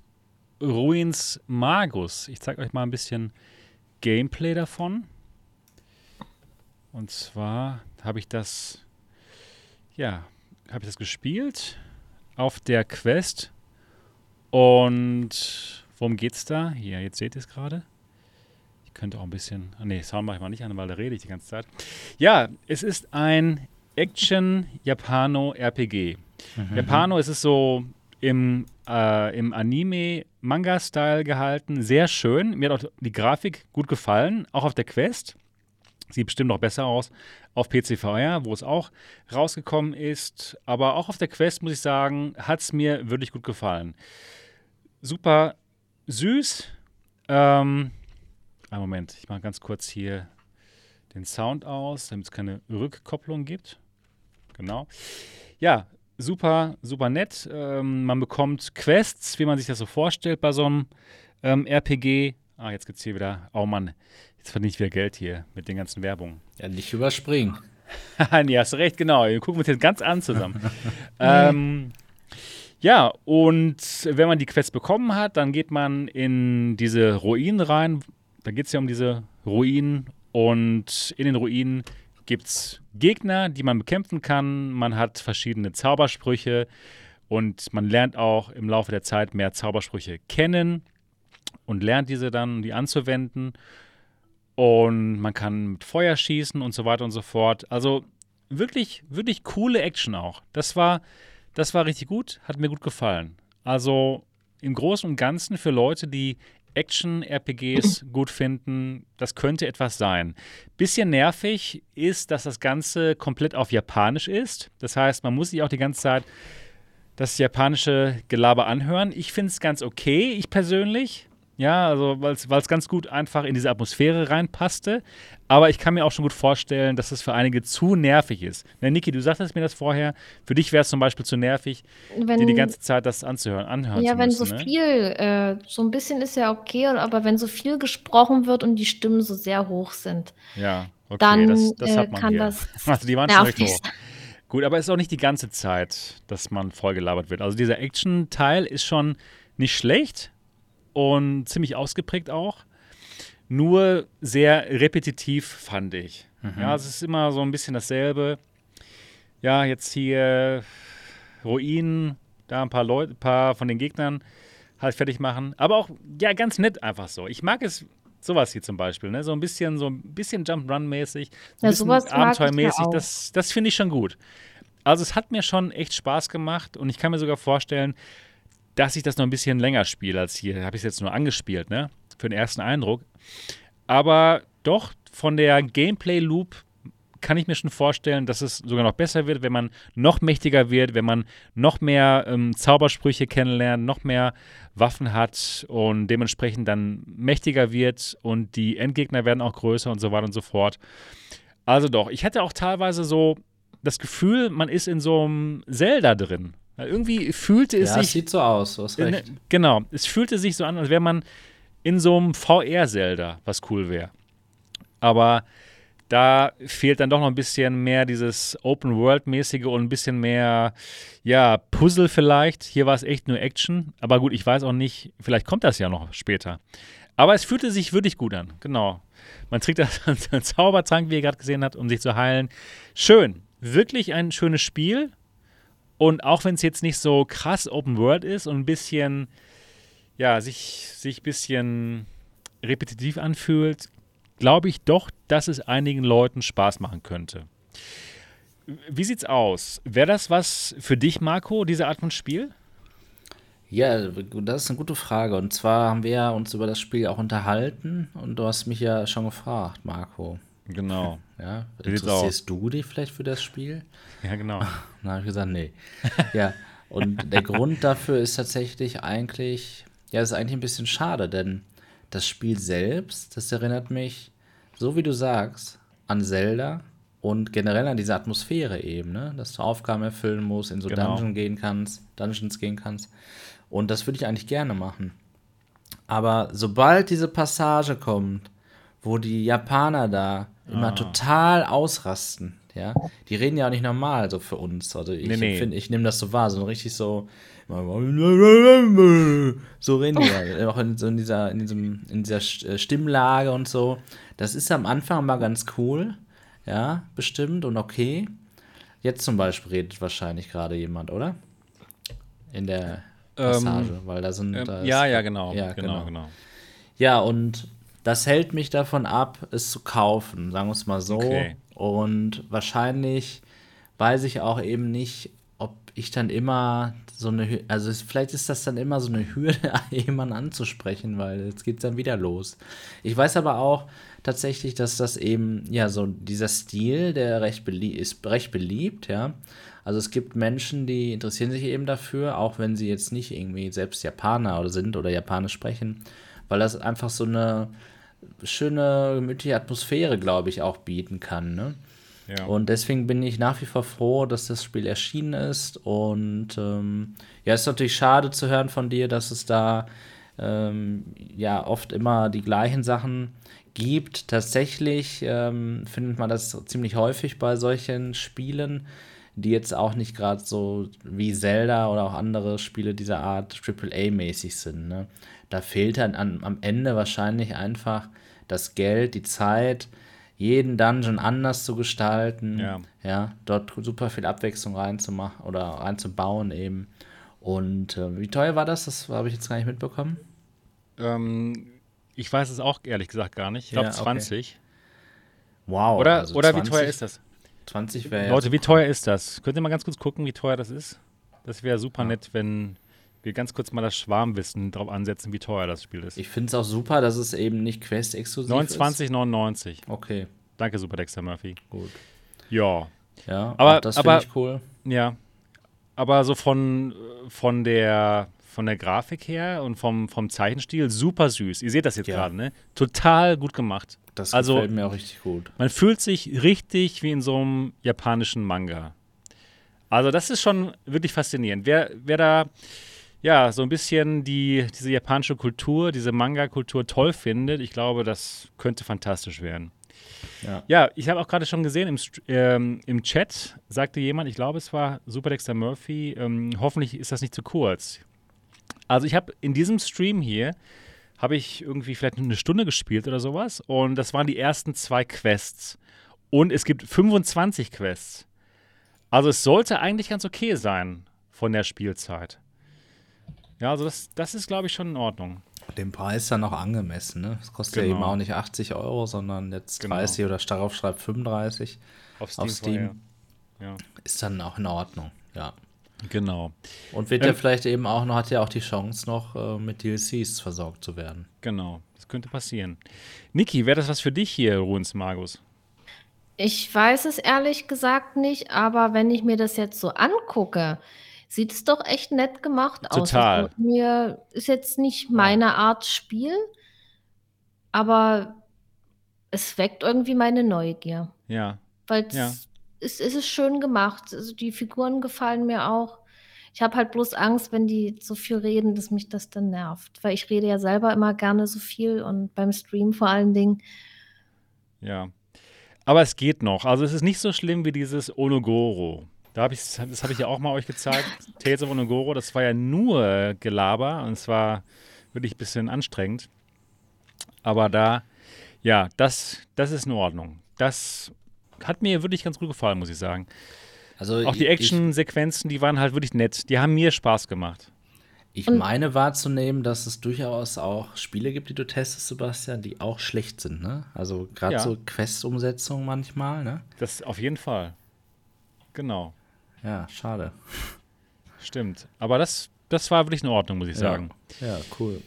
S1: Ruins Magus. Ich zeige euch mal ein bisschen Gameplay davon. Und zwar habe ich das, ja, habe ich das gespielt auf der Quest. Und worum geht's da? Hier, jetzt seht ihr es gerade. Ich könnte auch ein bisschen. Ah, nee, Sound mache ich mal nicht an, weil da rede ich die ganze Zeit. Ja, es ist ein Action-Japano-RPG. Mhm. Japano, es ist so im, äh, im Anime-Manga-Style gehalten. Sehr schön. Mir hat auch die Grafik gut gefallen, auch auf der Quest. Sieht bestimmt noch besser aus auf PC VR, wo es auch rausgekommen ist. Aber auch auf der Quest, muss ich sagen, hat es mir wirklich gut gefallen. Super süß. Ähm, einen Moment, ich mache ganz kurz hier den Sound aus, damit es keine Rückkopplung gibt. Genau. Ja, super, super nett. Ähm, man bekommt Quests, wie man sich das so vorstellt bei so einem ähm, RPG. Ah, jetzt gibt es hier wieder, oh Mann, jetzt verdiene ich wieder Geld hier mit den ganzen Werbungen.
S3: Ja, nicht überspringen.
S1: nee, hast recht, genau. Wir gucken uns jetzt ganz an zusammen. ähm, ja, und wenn man die Quest bekommen hat, dann geht man in diese Ruinen rein. Da geht es ja um diese Ruinen. Und in den Ruinen gibt es Gegner, die man bekämpfen kann. Man hat verschiedene Zaubersprüche und man lernt auch im Laufe der Zeit mehr Zaubersprüche kennen und lernt diese dann, die anzuwenden. Und man kann mit Feuer schießen und so weiter und so fort. Also wirklich, wirklich coole Action auch. Das war, das war richtig gut, hat mir gut gefallen. Also im Großen und Ganzen für Leute, die Action-RPGs gut finden, das könnte etwas sein. Bisschen nervig ist, dass das Ganze komplett auf Japanisch ist. Das heißt, man muss sich auch die ganze Zeit das japanische Gelaber anhören. Ich finde es ganz okay, ich persönlich. Ja, also weil es ganz gut einfach in diese Atmosphäre reinpasste. Aber ich kann mir auch schon gut vorstellen, dass es für einige zu nervig ist. Ne, Niki, du sagtest mir das vorher. Für dich wäre es zum Beispiel zu nervig, wenn, dir die ganze Zeit das anzuhören, anhören
S2: Ja,
S1: zu
S2: wenn
S1: müssen,
S2: so
S1: ne?
S2: viel, äh, so ein bisschen ist ja okay, aber wenn so viel gesprochen wird und die Stimmen so sehr hoch sind,
S1: ja, okay,
S2: dann
S1: das, das
S2: äh,
S1: hat man
S2: kann
S1: hier.
S2: das
S1: Also die waren schon recht hoch. Gut, aber es ist auch nicht die ganze Zeit, dass man vollgelabert wird. Also dieser Action-Teil ist schon nicht schlecht und ziemlich ausgeprägt auch. Nur sehr repetitiv, fand ich. Ja, es ist immer so ein bisschen dasselbe. Ja, jetzt hier Ruinen, da ein paar Leute, ein paar von den Gegnern halt fertig machen. Aber auch, ja, ganz nett einfach so. Ich mag es, sowas hier zum Beispiel, ne? So ein bisschen, so ein bisschen Jump-Run-mäßig, so ein
S2: Ja,
S1: bisschen
S2: sowas
S1: abenteuermäßig. Das, das finde ich schon gut. Also es hat mir schon echt Spaß gemacht und ich kann mir sogar vorstellen, dass ich das noch ein bisschen länger spiele als hier. Habe ich es jetzt nur angespielt, ne? Für den ersten Eindruck. Aber doch, von der Gameplay-Loop kann ich mir schon vorstellen, dass es sogar noch besser wird, wenn man noch mächtiger wird, wenn man noch mehr ähm, Zaubersprüche kennenlernt, noch mehr Waffen hat und dementsprechend dann mächtiger wird und die Endgegner werden auch größer und so weiter und so fort. Also doch, ich hatte auch teilweise so das Gefühl, man ist in so einem Zelda drin. Weil Irgendwie fühlte es
S3: Ja, es
S1: sich
S3: sieht so aus, du hast
S1: in,
S3: recht.
S1: genau, es fühlte sich so an, als wäre man in so einem VR-Zelda, was cool wäre. Aber da fehlt dann doch noch ein bisschen mehr dieses Open-World-mäßige und ein bisschen mehr, ja, Puzzle vielleicht. Hier war es echt nur Action. Aber gut, ich weiß auch nicht, vielleicht kommt das ja noch später. Aber es fühlte sich wirklich gut an, genau. Man trägt einen Zaubertrank, wie ihr gerade gesehen habt, um sich zu heilen. Schön, wirklich ein schönes Spiel. Und auch wenn es jetzt nicht so krass Open World ist und ein bisschen, ja, sich, sich ein bisschen repetitiv anfühlt, glaube ich doch, dass es einigen Leuten Spaß machen könnte. Wie sieht's aus? Wäre das was für dich, Marco, diese Art von Spiel?
S3: Ja, das ist eine gute Frage. Und zwar haben wir uns über das Spiel auch unterhalten und du hast mich ja schon gefragt, Marco.
S1: Genau.
S3: Ja, interessierst du dich vielleicht für das Spiel?
S1: Ja, genau.
S3: Dann habe ich gesagt, nee. ja, und der Grund dafür ist tatsächlich eigentlich, ja, ist eigentlich ein bisschen schade, denn das Spiel selbst, das erinnert mich, so wie du sagst, an Zelda und generell an diese Atmosphäre eben, ne? dass du Aufgaben erfüllen musst, in so
S1: Genau.
S3: Dungeon gehen kannst, Dungeons gehen kannst. Und das würde ich eigentlich gerne machen. Aber sobald diese Passage kommt, wo die Japaner da immer
S1: Ah.
S3: total ausrasten, ja, die reden ja auch nicht normal so für uns. Also ich
S1: Nee, nee.
S3: finde, ich nehme das so wahr, so richtig so. So reden die ja, auch in, so in dieser, in, diesem, in dieser äh, Stimmlage und so. Das ist am Anfang mal ganz cool, ja, bestimmt und okay. Jetzt zum Beispiel redet wahrscheinlich gerade jemand, oder? in der Passage, ähm, weil da sind.
S1: Ähm, da ja, ja, genau. Ja, genau, genau. genau.
S3: Ja, und das hält mich davon ab, es zu kaufen, sagen wir es mal so. Okay. Und wahrscheinlich weiß ich auch eben nicht, ob ich dann immer so eine, also vielleicht ist das dann immer so eine Hürde, jemanden anzusprechen, weil jetzt geht es dann wieder los. Ich weiß aber auch tatsächlich, dass das eben, ja, so dieser Stil, der recht beliebt ist, recht beliebt, ja. Also es gibt Menschen, die interessieren sich eben dafür, auch wenn sie jetzt nicht irgendwie selbst Japaner oder sind oder Japanisch sprechen, weil das einfach so eine schöne, gemütliche Atmosphäre, glaube ich, auch bieten kann. Ne? Ja. Und deswegen bin ich nach wie vor froh, dass das Spiel erschienen ist. Und ähm, ja, es ist natürlich schade zu hören von dir, dass es da ähm, ja oft immer die gleichen Sachen gibt. Tatsächlich ähm, findet man das ziemlich häufig bei solchen Spielen, die jetzt auch nicht gerade so wie Zelda oder auch andere Spiele dieser Art AAA-mäßig sind. Ne? Da fehlt dann an, am Ende wahrscheinlich einfach das Geld, die Zeit, jeden Dungeon anders zu gestalten, ja, ja dort super viel Abwechslung reinzumachen oder reinzubauen eben. Und äh, wie teuer war das? Das habe ich jetzt gar nicht mitbekommen.
S1: Ähm, ich weiß es auch ehrlich gesagt gar nicht. Ich glaube ja, 20. Okay.
S3: Wow.
S1: Oder, also oder 20, wie teuer ist das?
S3: 20 wäre
S1: Leute, wie teuer ist das? Könnt ihr mal ganz kurz gucken, wie teuer das ist? Das wäre super ja. nett, wenn wir ganz kurz mal das Schwarmwissen drauf ansetzen, wie teuer das Spiel ist.
S3: Ich finde es auch super, dass es eben nicht Quest-exklusiv
S1: ist. 29,99.
S3: Okay.
S1: Danke, Super Dexter Murphy.
S3: Gut.
S1: Ja.
S3: Ja,
S1: aber
S3: das
S1: finde
S3: ich cool.
S1: Ja. Aber so von, von der von der Grafik her und vom, vom Zeichenstil super süß. Ihr seht das jetzt ja. gerade, ne? Total gut gemacht.
S3: Das also, gefällt mir auch richtig gut.
S1: Man fühlt sich richtig wie in so einem japanischen Manga. Also das ist schon wirklich faszinierend. Wer, wer da ja, so ein bisschen die, diese japanische Kultur, diese Manga-Kultur toll findet, ich glaube, das könnte fantastisch werden. Ja, ja ich habe auch gerade schon gesehen, im, ähm, im Chat sagte jemand, ich glaube, es war Super Dexter Murphy, ähm, hoffentlich ist das nicht zu kurz. Also ich habe in diesem Stream hier, habe ich irgendwie vielleicht eine Stunde gespielt oder sowas und das waren die ersten zwei Quests. Und es gibt 25 Quests. Also es sollte eigentlich ganz okay sein von der Spielzeit. Ja, also das, das ist, glaube ich, schon in Ordnung.
S3: Den Preis dann auch angemessen, ne? Das kostet genau. ja eben auch nicht 80 Euro, sondern jetzt genau. 30 oder darauf schreibt 35 auf Steam. Auf Steam. Ja. Ist dann auch in Ordnung, ja.
S1: Genau.
S3: Und wird ähm, ja vielleicht eben auch noch, hat ja auch die Chance, noch äh, mit DLCs versorgt zu werden.
S1: Genau, das könnte passieren. Niki, wäre das was für dich hier, Ruins Magus?
S2: Ich weiß es ehrlich gesagt nicht, aber wenn ich mir das jetzt so angucke, sieht es doch echt nett gemacht
S1: aus. Total.
S2: Mir ist jetzt nicht meine Art Spiel, aber es weckt irgendwie meine Neugier.
S1: Ja.
S2: Weil ja. es, es ist schön gemacht. Also die Figuren gefallen mir auch. Ich habe halt bloß Angst, wenn die so viel reden, dass mich das dann nervt. Weil ich rede ja selber immer gerne so viel und beim Stream vor allen Dingen.
S1: Ja. Aber es geht noch. Also es ist nicht so schlimm wie dieses Onogoro. Da hab ich, das habe ich ja auch mal euch gezeigt. Tales of Onogoro, das war ja nur Gelaber und es war wirklich ein bisschen anstrengend. Aber da, ja, das, das ist in Ordnung. Das hat mir wirklich ganz gut gefallen, muss ich sagen. Also auch die Action-Sequenzen, die waren halt wirklich nett. Die haben mir Spaß gemacht.
S3: Ich meine wahrzunehmen, dass es durchaus auch Spiele gibt, die du testest, Sebastian, die auch schlecht sind, ne? Also gerade ja. so Quest-Umsetzungen manchmal, ne?
S1: Das auf jeden Fall. Genau.
S3: Ja, schade.
S1: Stimmt. Aber das, das war wirklich in Ordnung, muss ich sagen.
S3: Ja, ja cool.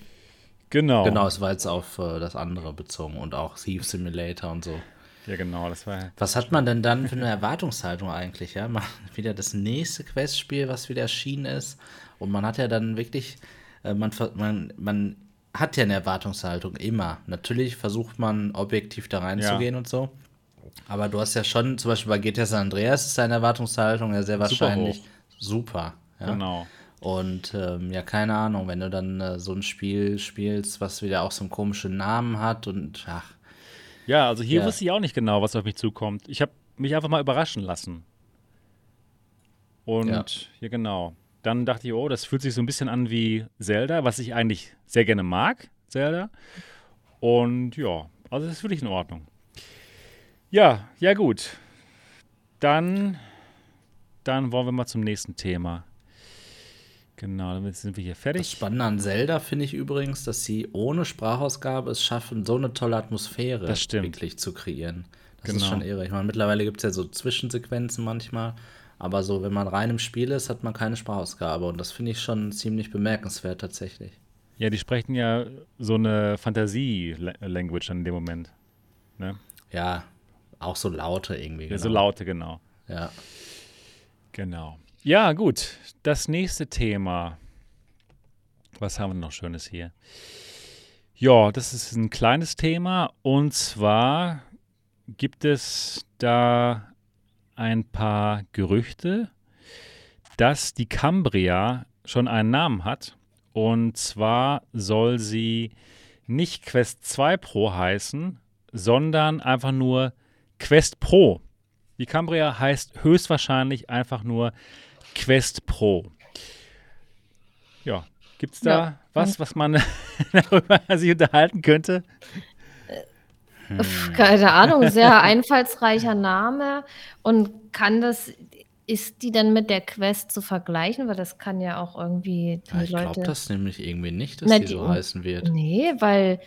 S1: Genau.
S3: Genau, es war jetzt auf äh, das andere bezogen und auch Thief Simulator und so.
S1: Ja, genau, das war.
S3: Was hat man denn dann für eine Erwartungshaltung eigentlich? Ja, mal wieder das nächste Questspiel, was wieder erschienen ist. Und man hat ja dann wirklich, äh, man, man, man hat ja eine Erwartungshaltung immer. Natürlich versucht man objektiv da reinzugehen ja. und so. Aber du hast ja schon, zum Beispiel bei GTA San Andreas ist deine Erwartungshaltung ja sehr wahrscheinlich super. super ja?
S1: Genau.
S3: Und ähm, ja, keine Ahnung, wenn du dann äh, so ein Spiel spielst, was wieder auch so einen komischen Namen hat und ach.
S1: Ja, also hier ja. wusste ich auch nicht genau, was auf mich zukommt. Ich habe mich einfach mal überraschen lassen. Und ja. hier genau. Dann dachte ich, oh, das fühlt sich so ein bisschen an wie Zelda, was ich eigentlich sehr gerne mag, Zelda. Und ja, also das ist wirklich in Ordnung. Ja, ja gut. Dann, dann wollen wir mal zum nächsten Thema. Genau, damit sind wir hier fertig.
S3: Das Spannende an Zelda finde ich übrigens, dass sie ohne Sprachausgabe es schaffen, so eine tolle Atmosphäre wirklich zu kreieren. Das genau. ist schon irre. Ich meine, mittlerweile gibt es ja so Zwischensequenzen manchmal, aber so, wenn man rein im Spiel ist, hat man keine Sprachausgabe und das finde ich schon ziemlich bemerkenswert tatsächlich.
S1: Ja, die sprechen ja so eine Fantasie-Language in dem Moment. Ne?
S3: Ja, auch so Laute irgendwie.
S1: Ja, genau. so Laute, genau.
S3: Ja.
S1: Genau. Ja, gut. Das nächste Thema. Was haben wir noch Schönes hier? Ja, das ist ein kleines Thema. Und zwar gibt es da ein paar Gerüchte, dass die Cambria schon einen Namen hat. Und zwar soll sie nicht Quest 2 Pro heißen, sondern einfach nur Quest Pro. Die Cambria heißt höchstwahrscheinlich einfach nur Quest Pro. Ja, gibt es da ja. was, was man darüber sich unterhalten könnte?
S2: Keine Ahnung, sehr einfallsreicher Name. Und kann das, ist die dann mit der Quest zu vergleichen? Weil das kann ja auch irgendwie
S3: die ja, ich Leute. Ich glaube das nämlich irgendwie nicht, dass Na, die so heißen wird.
S2: Nee, weil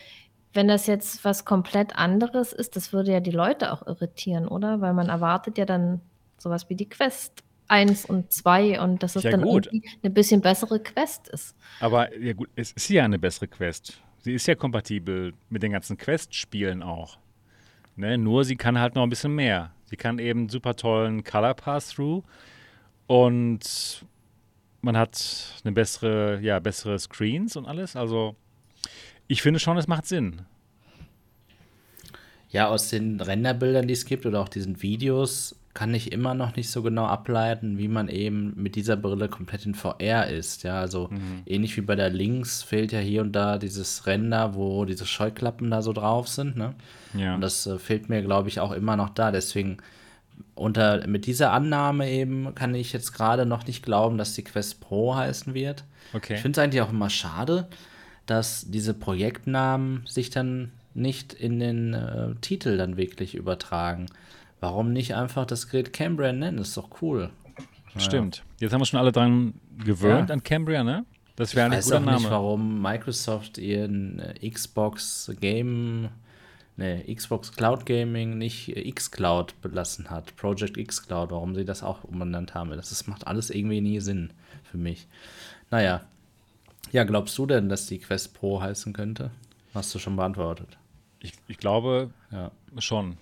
S2: wenn das jetzt was komplett anderes ist, das würde ja die Leute auch irritieren, oder? Weil man erwartet ja dann sowas wie die Quest 1 und 2 und dass es ja, dann eine bisschen bessere Quest ist.
S1: Aber ja gut, es ist ja eine bessere Quest. Sie ist ja kompatibel mit den ganzen Quest-Spielen auch. Ne? Nur sie kann halt noch ein bisschen mehr. Sie kann eben super tollen Color Pass-Through und man hat eine bessere, ja, bessere Screens und alles. Also ich finde schon, es macht Sinn.
S3: Ja, aus den Renderbildern, die es gibt oder auch diesen Videos, kann ich immer noch nicht so genau ableiten, wie man eben mit dieser Brille komplett in VR ist. Ja, also mhm. ähnlich wie bei der Links fehlt ja hier und da dieses Render, wo diese Scheuklappen da so drauf sind. Ne? Ja. Und das äh, fehlt mir, glaube ich, auch immer noch da. Deswegen unter mit dieser Annahme eben kann ich jetzt gerade noch nicht glauben, dass die Quest Pro heißen wird. Okay. Ich finde es eigentlich auch immer schade, dass diese Projektnamen sich dann nicht in den äh, Titel dann wirklich übertragen. Warum nicht einfach das Gerät Cambria nennen? Das ist doch cool.
S1: Stimmt. Jetzt haben wir schon alle dran gewöhnt ja. an Cambria, ne?
S3: Das wäre ein guter Name. Ich weiß nicht, warum Microsoft ihren äh, Xbox Game, ne, Xbox Cloud Gaming nicht äh, xCloud belassen hat. Project xCloud, warum sie das auch umbenannt haben. Das, das macht alles irgendwie nie Sinn für mich. Naja. Ja, glaubst du denn, dass die Quest Pro heißen könnte? Hast du schon beantwortet.
S1: Ich, ich glaube ja. schon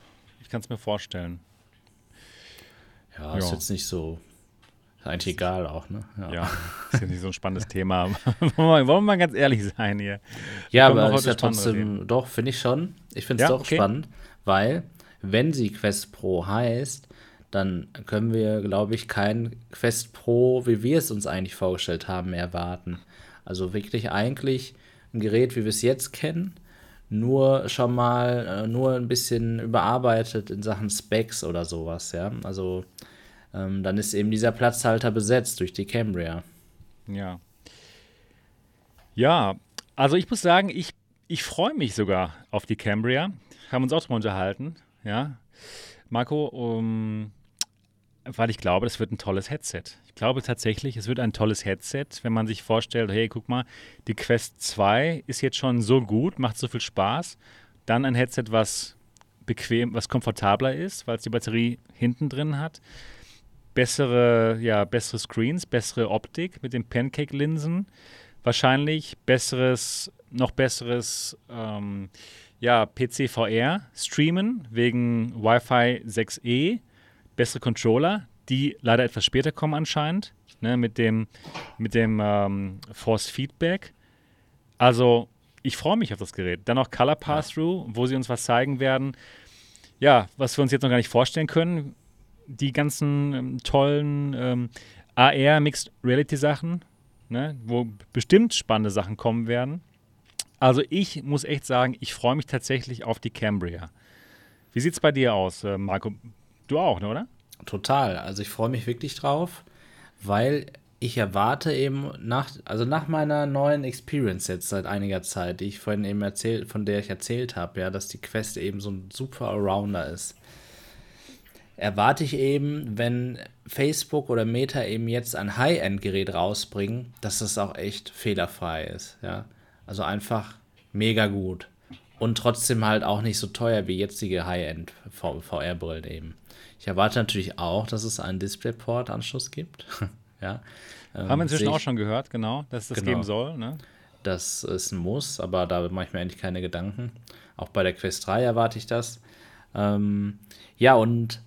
S1: kann es mir vorstellen.
S3: Ja, ist jetzt nicht so. Ist eigentlich egal auch, ne?
S1: Ja, ja ist ja nicht so ein spannendes Thema. Wollen wir mal ganz ehrlich sein hier.
S3: Ja, aber ist ja trotzdem, doch, finde ich schon. Ich finde es ja, doch okay. spannend, weil, wenn sie Quest Pro heißt, dann können wir, glaube ich, kein Quest Pro, wie wir es uns eigentlich vorgestellt haben, erwarten. Also wirklich eigentlich ein Gerät, wie wir es jetzt kennen, nur schon mal, äh, nur ein bisschen überarbeitet in Sachen Specs oder sowas, ja. Also ähm, dann ist eben dieser Platzhalter besetzt durch die Cambria.
S1: Ja. Ja, also ich muss sagen, ich, ich freue mich sogar auf die Cambria. Haben uns auch drüber unterhalten, ja. Marco, um, weil ich glaube, das wird ein tolles Headset. Ich glaube tatsächlich, es wird ein tolles Headset, wenn man sich vorstellt, hey, guck mal, die Quest 2 ist jetzt schon so gut, macht so viel Spaß. Dann ein Headset, was bequem, was komfortabler ist, weil es die Batterie hinten drin hat. Bessere, ja, bessere Screens, bessere Optik mit den Pancake-Linsen. Wahrscheinlich besseres, noch besseres ähm, ja, PC-VR streamen wegen Wi-Fi 6E bessere Controller, die leider etwas später kommen anscheinend, ne, mit dem, mit dem ähm, Force Feedback. Also, ich freue mich auf das Gerät. Dann noch Color Pass-Through, wo sie uns was zeigen werden. Ja, was wir uns jetzt noch gar nicht vorstellen können. Die ganzen ähm, tollen ähm, AR Mixed Reality Sachen, ne, wo bestimmt spannende Sachen kommen werden. Also ich muss echt sagen, ich freue mich tatsächlich auf die Cambria. Wie sieht es bei dir aus, äh, Marco? Du auch, ne, oder?
S3: Total. Also ich freue mich wirklich drauf, weil ich erwarte eben nach, also nach meiner neuen Experience jetzt seit einiger Zeit, die ich vorhin eben erzählt, von der ich erzählt habe, ja, dass die Quest eben so ein super Allrounder ist, erwarte ich eben, wenn Facebook oder Meta eben jetzt ein High-End-Gerät rausbringen, dass das auch echt fehlerfrei ist. Ja? Also einfach mega gut. Und trotzdem halt auch nicht so teuer wie jetzige High-End VR-Brillen eben. Ich erwarte natürlich auch, dass es einen DisplayPort-Anschluss gibt. ja.
S1: Ähm, Haben wir inzwischen auch schon gehört, genau, dass es das genau. geben soll. Ne?
S3: Das ist ein Muss, aber da mache ich mir eigentlich keine Gedanken. Auch bei der Quest 3 erwarte ich das. Ähm, ja, und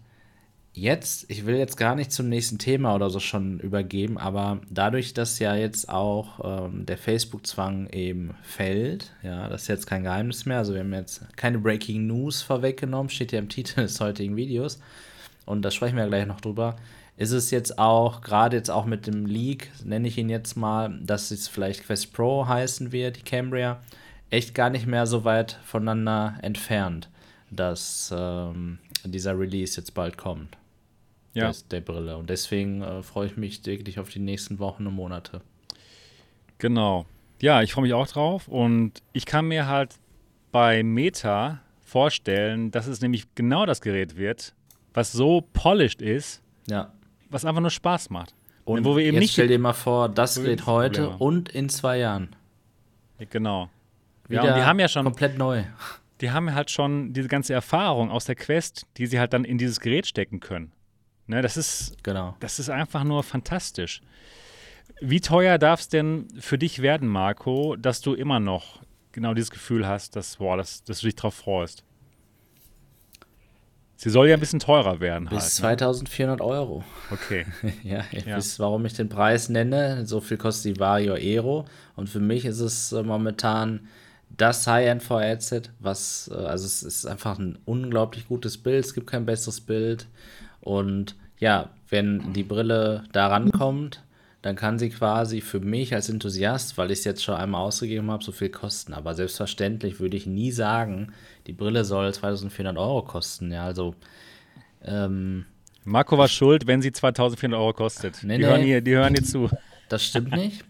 S3: jetzt, ich will jetzt gar nicht zum nächsten Thema oder so schon übergeben, aber dadurch, dass ja jetzt auch ähm, der Facebook-Zwang eben fällt, ja, das ist jetzt kein Geheimnis mehr, also wir haben jetzt keine Breaking News vorweggenommen, steht ja im Titel des heutigen Videos. Und da sprechen wir gleich noch drüber, ist es jetzt auch, gerade jetzt auch mit dem Leak, nenne ich ihn jetzt mal, dass es vielleicht Quest Pro heißen wird, die Cambria, echt gar nicht mehr so weit voneinander entfernt, dass ähm, dieser Release jetzt bald kommt ja. der, der Brille. Und deswegen äh, freue ich mich wirklich auf die nächsten Wochen und Monate.
S1: Genau. Ja, ich freue mich auch drauf. Und ich kann mir halt bei Meta vorstellen, dass es nämlich genau das Gerät wird, was so polished ist,
S3: ja.
S1: was einfach nur Spaß macht.
S3: Und wo wir eben jetzt nicht stell dir mal vor, das Gerät heute und in zwei Jahren.
S1: Genau.
S3: Wieder ja, die haben ja schon
S1: komplett neu. Die haben halt schon diese ganze Erfahrung aus der Quest, die sie halt dann in dieses Gerät stecken können. Ne, das ist,
S3: genau.
S1: das ist einfach nur fantastisch. Wie teuer darf es denn für dich werden, Marco, dass du immer noch genau dieses Gefühl hast, dass, boah, dass, dass du dich drauf freust? Sie soll ja ein bisschen teurer werden.
S3: Bis halt, 2400 ne? Euro.
S1: Okay.
S3: ja, ihr ja. wisst, warum ich den Preis nenne. So viel kostet die Vario Aero. Und für mich ist es äh, momentan das High-End VR-Headset, was, äh, also es ist einfach ein unglaublich gutes Bild. Es gibt kein besseres Bild. Und ja, wenn die Brille da rankommt, dann kann sie quasi für mich als Enthusiast, weil ich es jetzt schon einmal ausgegeben habe, so viel kosten. Aber selbstverständlich würde ich nie sagen, die Brille soll 2400 Euro kosten. Ja, also. Ähm,
S1: Marco war schuld, wenn sie 2400 Euro kostet. Nee, die, nee. Hören hier, die hören hier zu.
S3: Das stimmt nicht.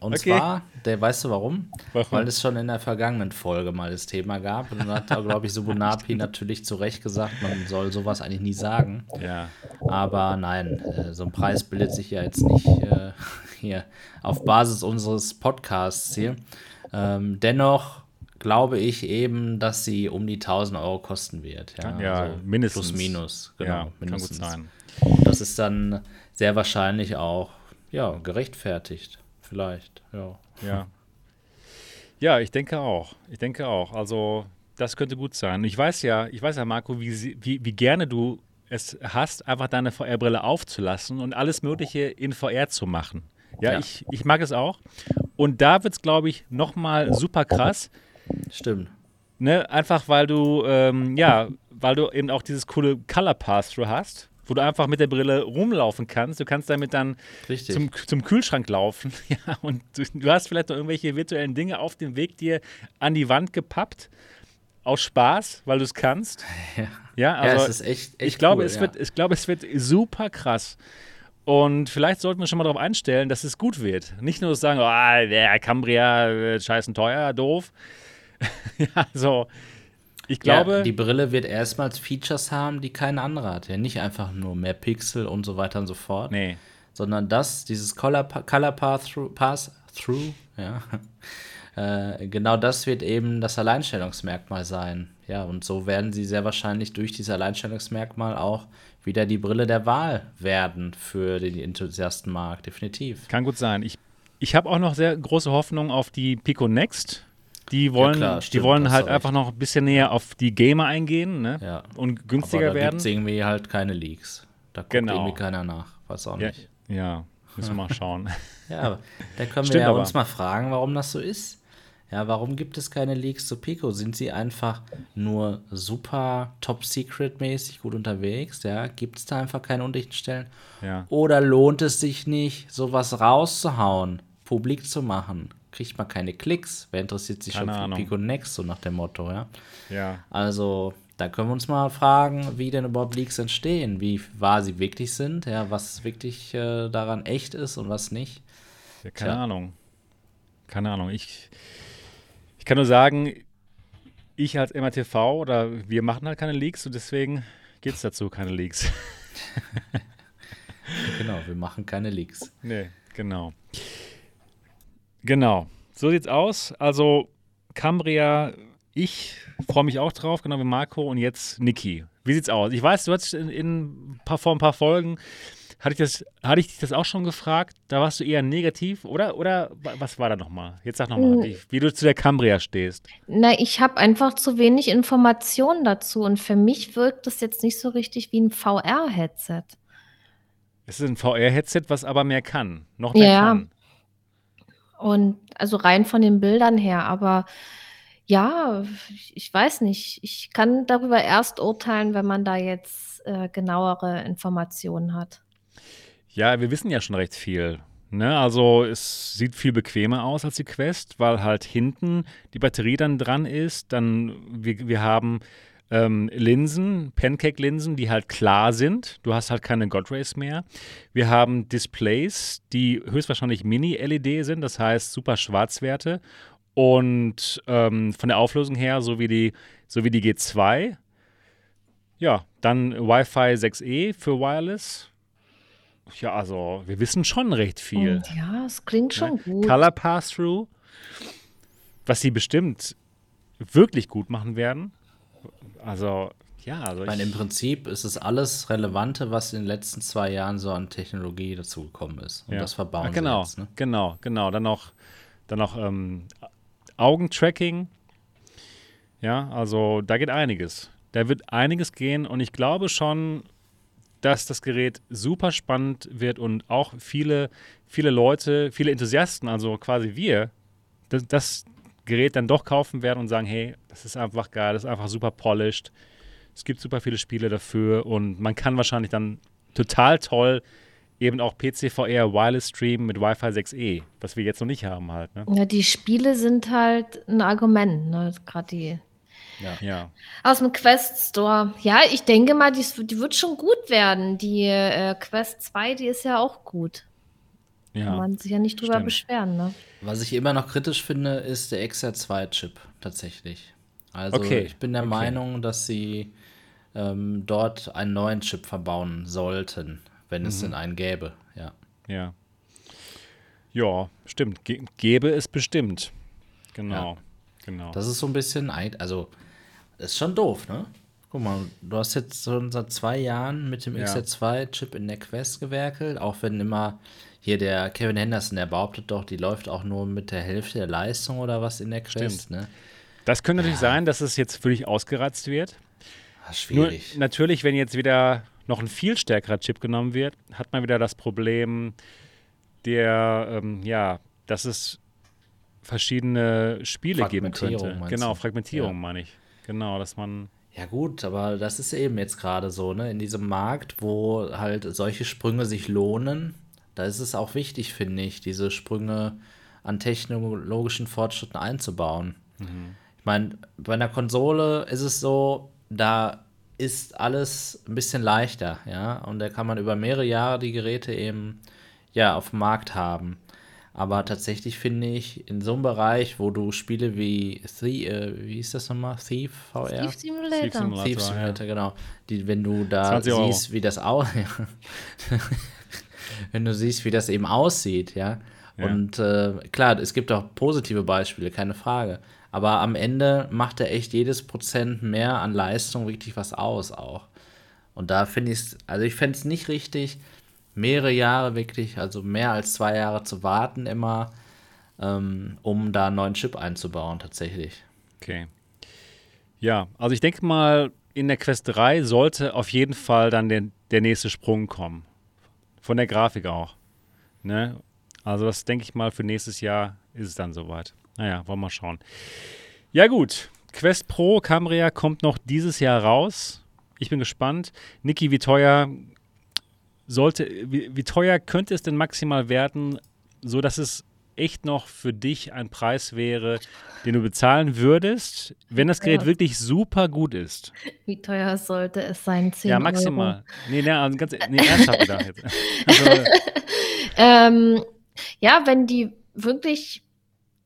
S3: Und okay. zwar, der weißt du warum? warum? Weil es schon in der vergangenen Folge mal das Thema gab. Und dann hat da, glaube ich, Subunapi natürlich zu Recht gesagt, man soll sowas eigentlich nie sagen.
S1: Ja.
S3: Aber nein, äh, so ein Preis bildet sich ja jetzt nicht äh, hier auf Basis unseres Podcasts hier. Ähm, dennoch glaube ich eben, dass sie um die 1000 Euro kosten wird.
S1: Ja, ja also mindestens.
S3: Plus, minus.
S1: Genau, ja, mindestens. Kann
S3: gut sein. Und das ist dann sehr wahrscheinlich auch ja, gerechtfertigt. Vielleicht, ja.
S1: Ja. Ja, ich denke auch. Ich denke auch. Also, das könnte gut sein. Ich weiß ja, ich weiß ja, Marco, wie, wie, wie gerne du es hast, einfach deine VR-Brille aufzulassen und alles Mögliche in VR zu machen. Ja, ja. Ich, ich mag es auch. Und da wird es, glaube ich, nochmal super krass.
S3: Stimmt.
S1: Ne? Einfach weil du, ähm, ja, weil du eben auch dieses coole Color Pass-Through hast wo du einfach mit der Brille rumlaufen kannst. Du kannst damit dann zum, zum, Kühlschrank laufen. ja, und du, du, hast vielleicht noch irgendwelche virtuellen Dinge auf dem Weg dir an die Wand gepappt. Aus Spaß, weil du es kannst.
S3: Ja,
S1: ja, also
S3: ja, es ist echt, echt
S1: ich glaube,
S3: cool,
S1: es ja. wird, ich glaube, es wird super krass. Und vielleicht sollten wir schon mal darauf einstellen, dass es gut wird. Nicht nur sagen, oh, der Cambria, äh, scheißen teuer, doof. ja, so. Ich glaube.
S3: Ja, die Brille wird erstmals Features haben, die keine andere hat. Ja, nicht einfach nur mehr Pixel und so weiter und so fort.
S1: Nee.
S3: Sondern das, dieses Color, Color Path through, Pass Through, ja. Äh, genau das wird eben das Alleinstellungsmerkmal sein. Ja, und so werden sie sehr wahrscheinlich durch dieses Alleinstellungsmerkmal auch wieder die Brille der Wahl werden für den Enthusiastenmarkt, definitiv.
S1: Kann gut sein. Ich, ich habe auch noch sehr große Hoffnung auf die Pico Next die wollen, ja, klar, die wollen halt einfach noch ein bisschen näher auf die Gamer eingehen ne?
S3: ja.
S1: und günstiger Aber da werden.
S3: Da irgendwie halt keine Leaks. Da guckt genau. irgendwie keiner nach. Weiß auch nicht.
S1: Ja, müssen wir mal schauen.
S3: ja, da können wir ja uns mal fragen, warum das so ist. Ja, warum gibt es keine Leaks zu Pico? Sind sie einfach nur super top-secret-mäßig gut unterwegs? Ja, gibt es da einfach keine undichten Stellen?
S1: Ja.
S3: Oder lohnt es sich nicht, sowas rauszuhauen, publik zu machen? Kriegt man keine Klicks. Wer interessiert sich keine schon für Ahnung. Pico Next, so nach dem Motto, ja?
S1: Ja.
S3: Also, da können wir uns mal fragen, wie denn überhaupt Leaks entstehen, wie wahr sie wirklich sind, ja, was wirklich äh, daran echt ist und was nicht.
S1: Ja, keine Tja. Ahnung. Keine Ahnung. Ich, ich kann nur sagen, ich als MRTV oder wir machen halt keine Leaks und deswegen gibt es dazu keine Leaks.
S3: genau, wir machen keine Leaks.
S1: Nee, genau. Genau. So sieht's aus. Also Cambria, ich freue mich auch drauf, genau wie Marco und jetzt Niki. Wie sieht's aus? Ich weiß, du hast in, in paar, vor ein paar Folgen hatte ich, das, hatte ich dich das auch schon gefragt? Da warst du eher negativ, oder? Oder was war da nochmal? Jetzt sag nochmal, hm. wie, wie du zu der Cambria stehst.
S2: Na, ich habe einfach zu wenig Informationen dazu und für mich wirkt das jetzt nicht so richtig wie ein VR-Headset.
S1: Es ist ein VR-Headset, was aber mehr kann, noch mehr ja. kann.
S2: Und also rein von den Bildern her, aber ja, ich weiß nicht. Ich kann darüber erst urteilen, wenn man da jetzt äh, genauere Informationen hat.
S1: Ja, wir wissen ja schon recht viel. Ne? Also es sieht viel bequemer aus als die Quest, weil halt hinten die Batterie dann dran ist. Dann wir, wir haben ähm, Linsen, Pancake-Linsen, die halt klar sind. Du hast halt keine God Rays mehr. Wir haben Displays, die höchstwahrscheinlich Mini-LED sind, das heißt super Schwarzwerte. Und ähm, von der Auflösung her, so wie die, so wie die G2. Ja, dann Wi-Fi 6E für Wireless. Ja, also wir wissen schon recht viel.
S2: Und ja, es klingt schon ja. gut.
S1: Color Pass-Through, was sie bestimmt wirklich gut machen werden. Also, ja. Also
S3: ich meine, im Prinzip ist es alles Relevante, was in den letzten zwei Jahren so an Technologie dazugekommen ist. Und ja. das verbauen
S1: Ach, genau,
S3: jetzt. Ne?
S1: Genau, genau. Dann noch, dann noch ähm, Augentracking. Ja, also da geht einiges. Da wird einiges gehen und ich glaube schon, dass das Gerät super spannend wird und auch viele, viele Leute, viele Enthusiasten, also quasi wir, das, das Gerät dann doch kaufen werden und sagen, hey, das ist einfach geil, das ist einfach super polished. Es gibt super viele Spiele dafür und man kann wahrscheinlich dann total toll eben auch PC-VR Wireless Stream mit Wi-Fi 6E, was wir jetzt noch nicht haben halt. Ne?
S2: Ja, die Spiele sind halt ein Argument, ne? gerade die
S1: ja. ja.
S2: Aus dem Quest Store. Ja, ich denke mal, die, die wird schon gut werden. Die äh, Quest 2, die ist ja auch gut. Ja. Kann man sich ja nicht drüber Stimmt. beschweren, ne?
S3: Was ich immer noch kritisch finde, ist der XR2-Chip tatsächlich. Also okay. ich bin der okay. Meinung, dass sie ähm, dort einen neuen Chip verbauen sollten, wenn mhm. es denn einen gäbe, ja.
S1: Ja. Ja, stimmt. G gäbe es bestimmt. Genau. Ja. Genau.
S3: Das ist so ein bisschen, also ist schon doof, ne? Guck mal, du hast jetzt schon seit zwei Jahren mit dem ja. XR2-Chip in der Quest gewerkelt, auch wenn immer hier der Kevin Henderson, der behauptet doch, die läuft auch nur mit der Hälfte der Leistung oder was in der Quest, Stimmt. ne?
S1: Das könnte ja. natürlich sein, dass es jetzt völlig ausgereizt wird.
S3: Ach, schwierig.
S1: Nur natürlich, wenn jetzt wieder noch ein viel stärkerer Chip genommen wird, hat man wieder das Problem der, ähm, ja, dass es verschiedene Spiele geben könnte. Genau, Fragmentierung ja. meine ich. Genau, dass man.
S3: Ja, gut, aber das ist eben jetzt gerade so, ne? In diesem Markt, wo halt solche Sprünge sich lohnen, da ist es auch wichtig, finde ich, diese Sprünge an technologischen Fortschritten einzubauen. Mhm. Ich meine, bei einer Konsole ist es so, da ist alles ein bisschen leichter, ja, und da kann man über mehrere Jahre die Geräte eben ja auf dem Markt haben. Aber tatsächlich finde ich, in so einem Bereich, wo du Spiele wie, Thie äh, wie ist das nochmal? Thief VR?
S2: Thief Simulator. Thief
S3: Simulator, Thief Simulator ja. genau. Die, wenn du da siehst, wie das auch, wenn du siehst, wie das eben aussieht, ja. ja. Und äh, klar, es gibt auch positive Beispiele, keine Frage. Aber am Ende macht er echt jedes Prozent mehr an Leistung wirklich was aus auch. Und da finde ich es, also ich fände es nicht richtig, mehrere Jahre wirklich, also mehr als zwei Jahre zu warten immer, ähm, um da einen neuen Chip einzubauen tatsächlich.
S1: Okay. Ja, also ich denke mal, in der Quest 3 sollte auf jeden Fall dann der, der nächste Sprung kommen. Von der Grafik auch. Ne? Also das denke ich mal, für nächstes Jahr ist es dann soweit. Naja, wollen wir mal schauen. Ja gut, Quest Pro Cambria kommt noch dieses Jahr raus. Ich bin gespannt. Niki, wie teuer sollte, wie, wie teuer könnte es denn maximal werden, so dass es echt noch für dich ein Preis wäre, den du bezahlen würdest, wenn das Gerät ja. wirklich super gut ist.
S2: Wie teuer sollte es sein? 10
S1: ja, maximal. Euro. Nee, nee, also ganz, nee, ernsthaft gedacht.
S2: Also, ähm, ja, wenn die wirklich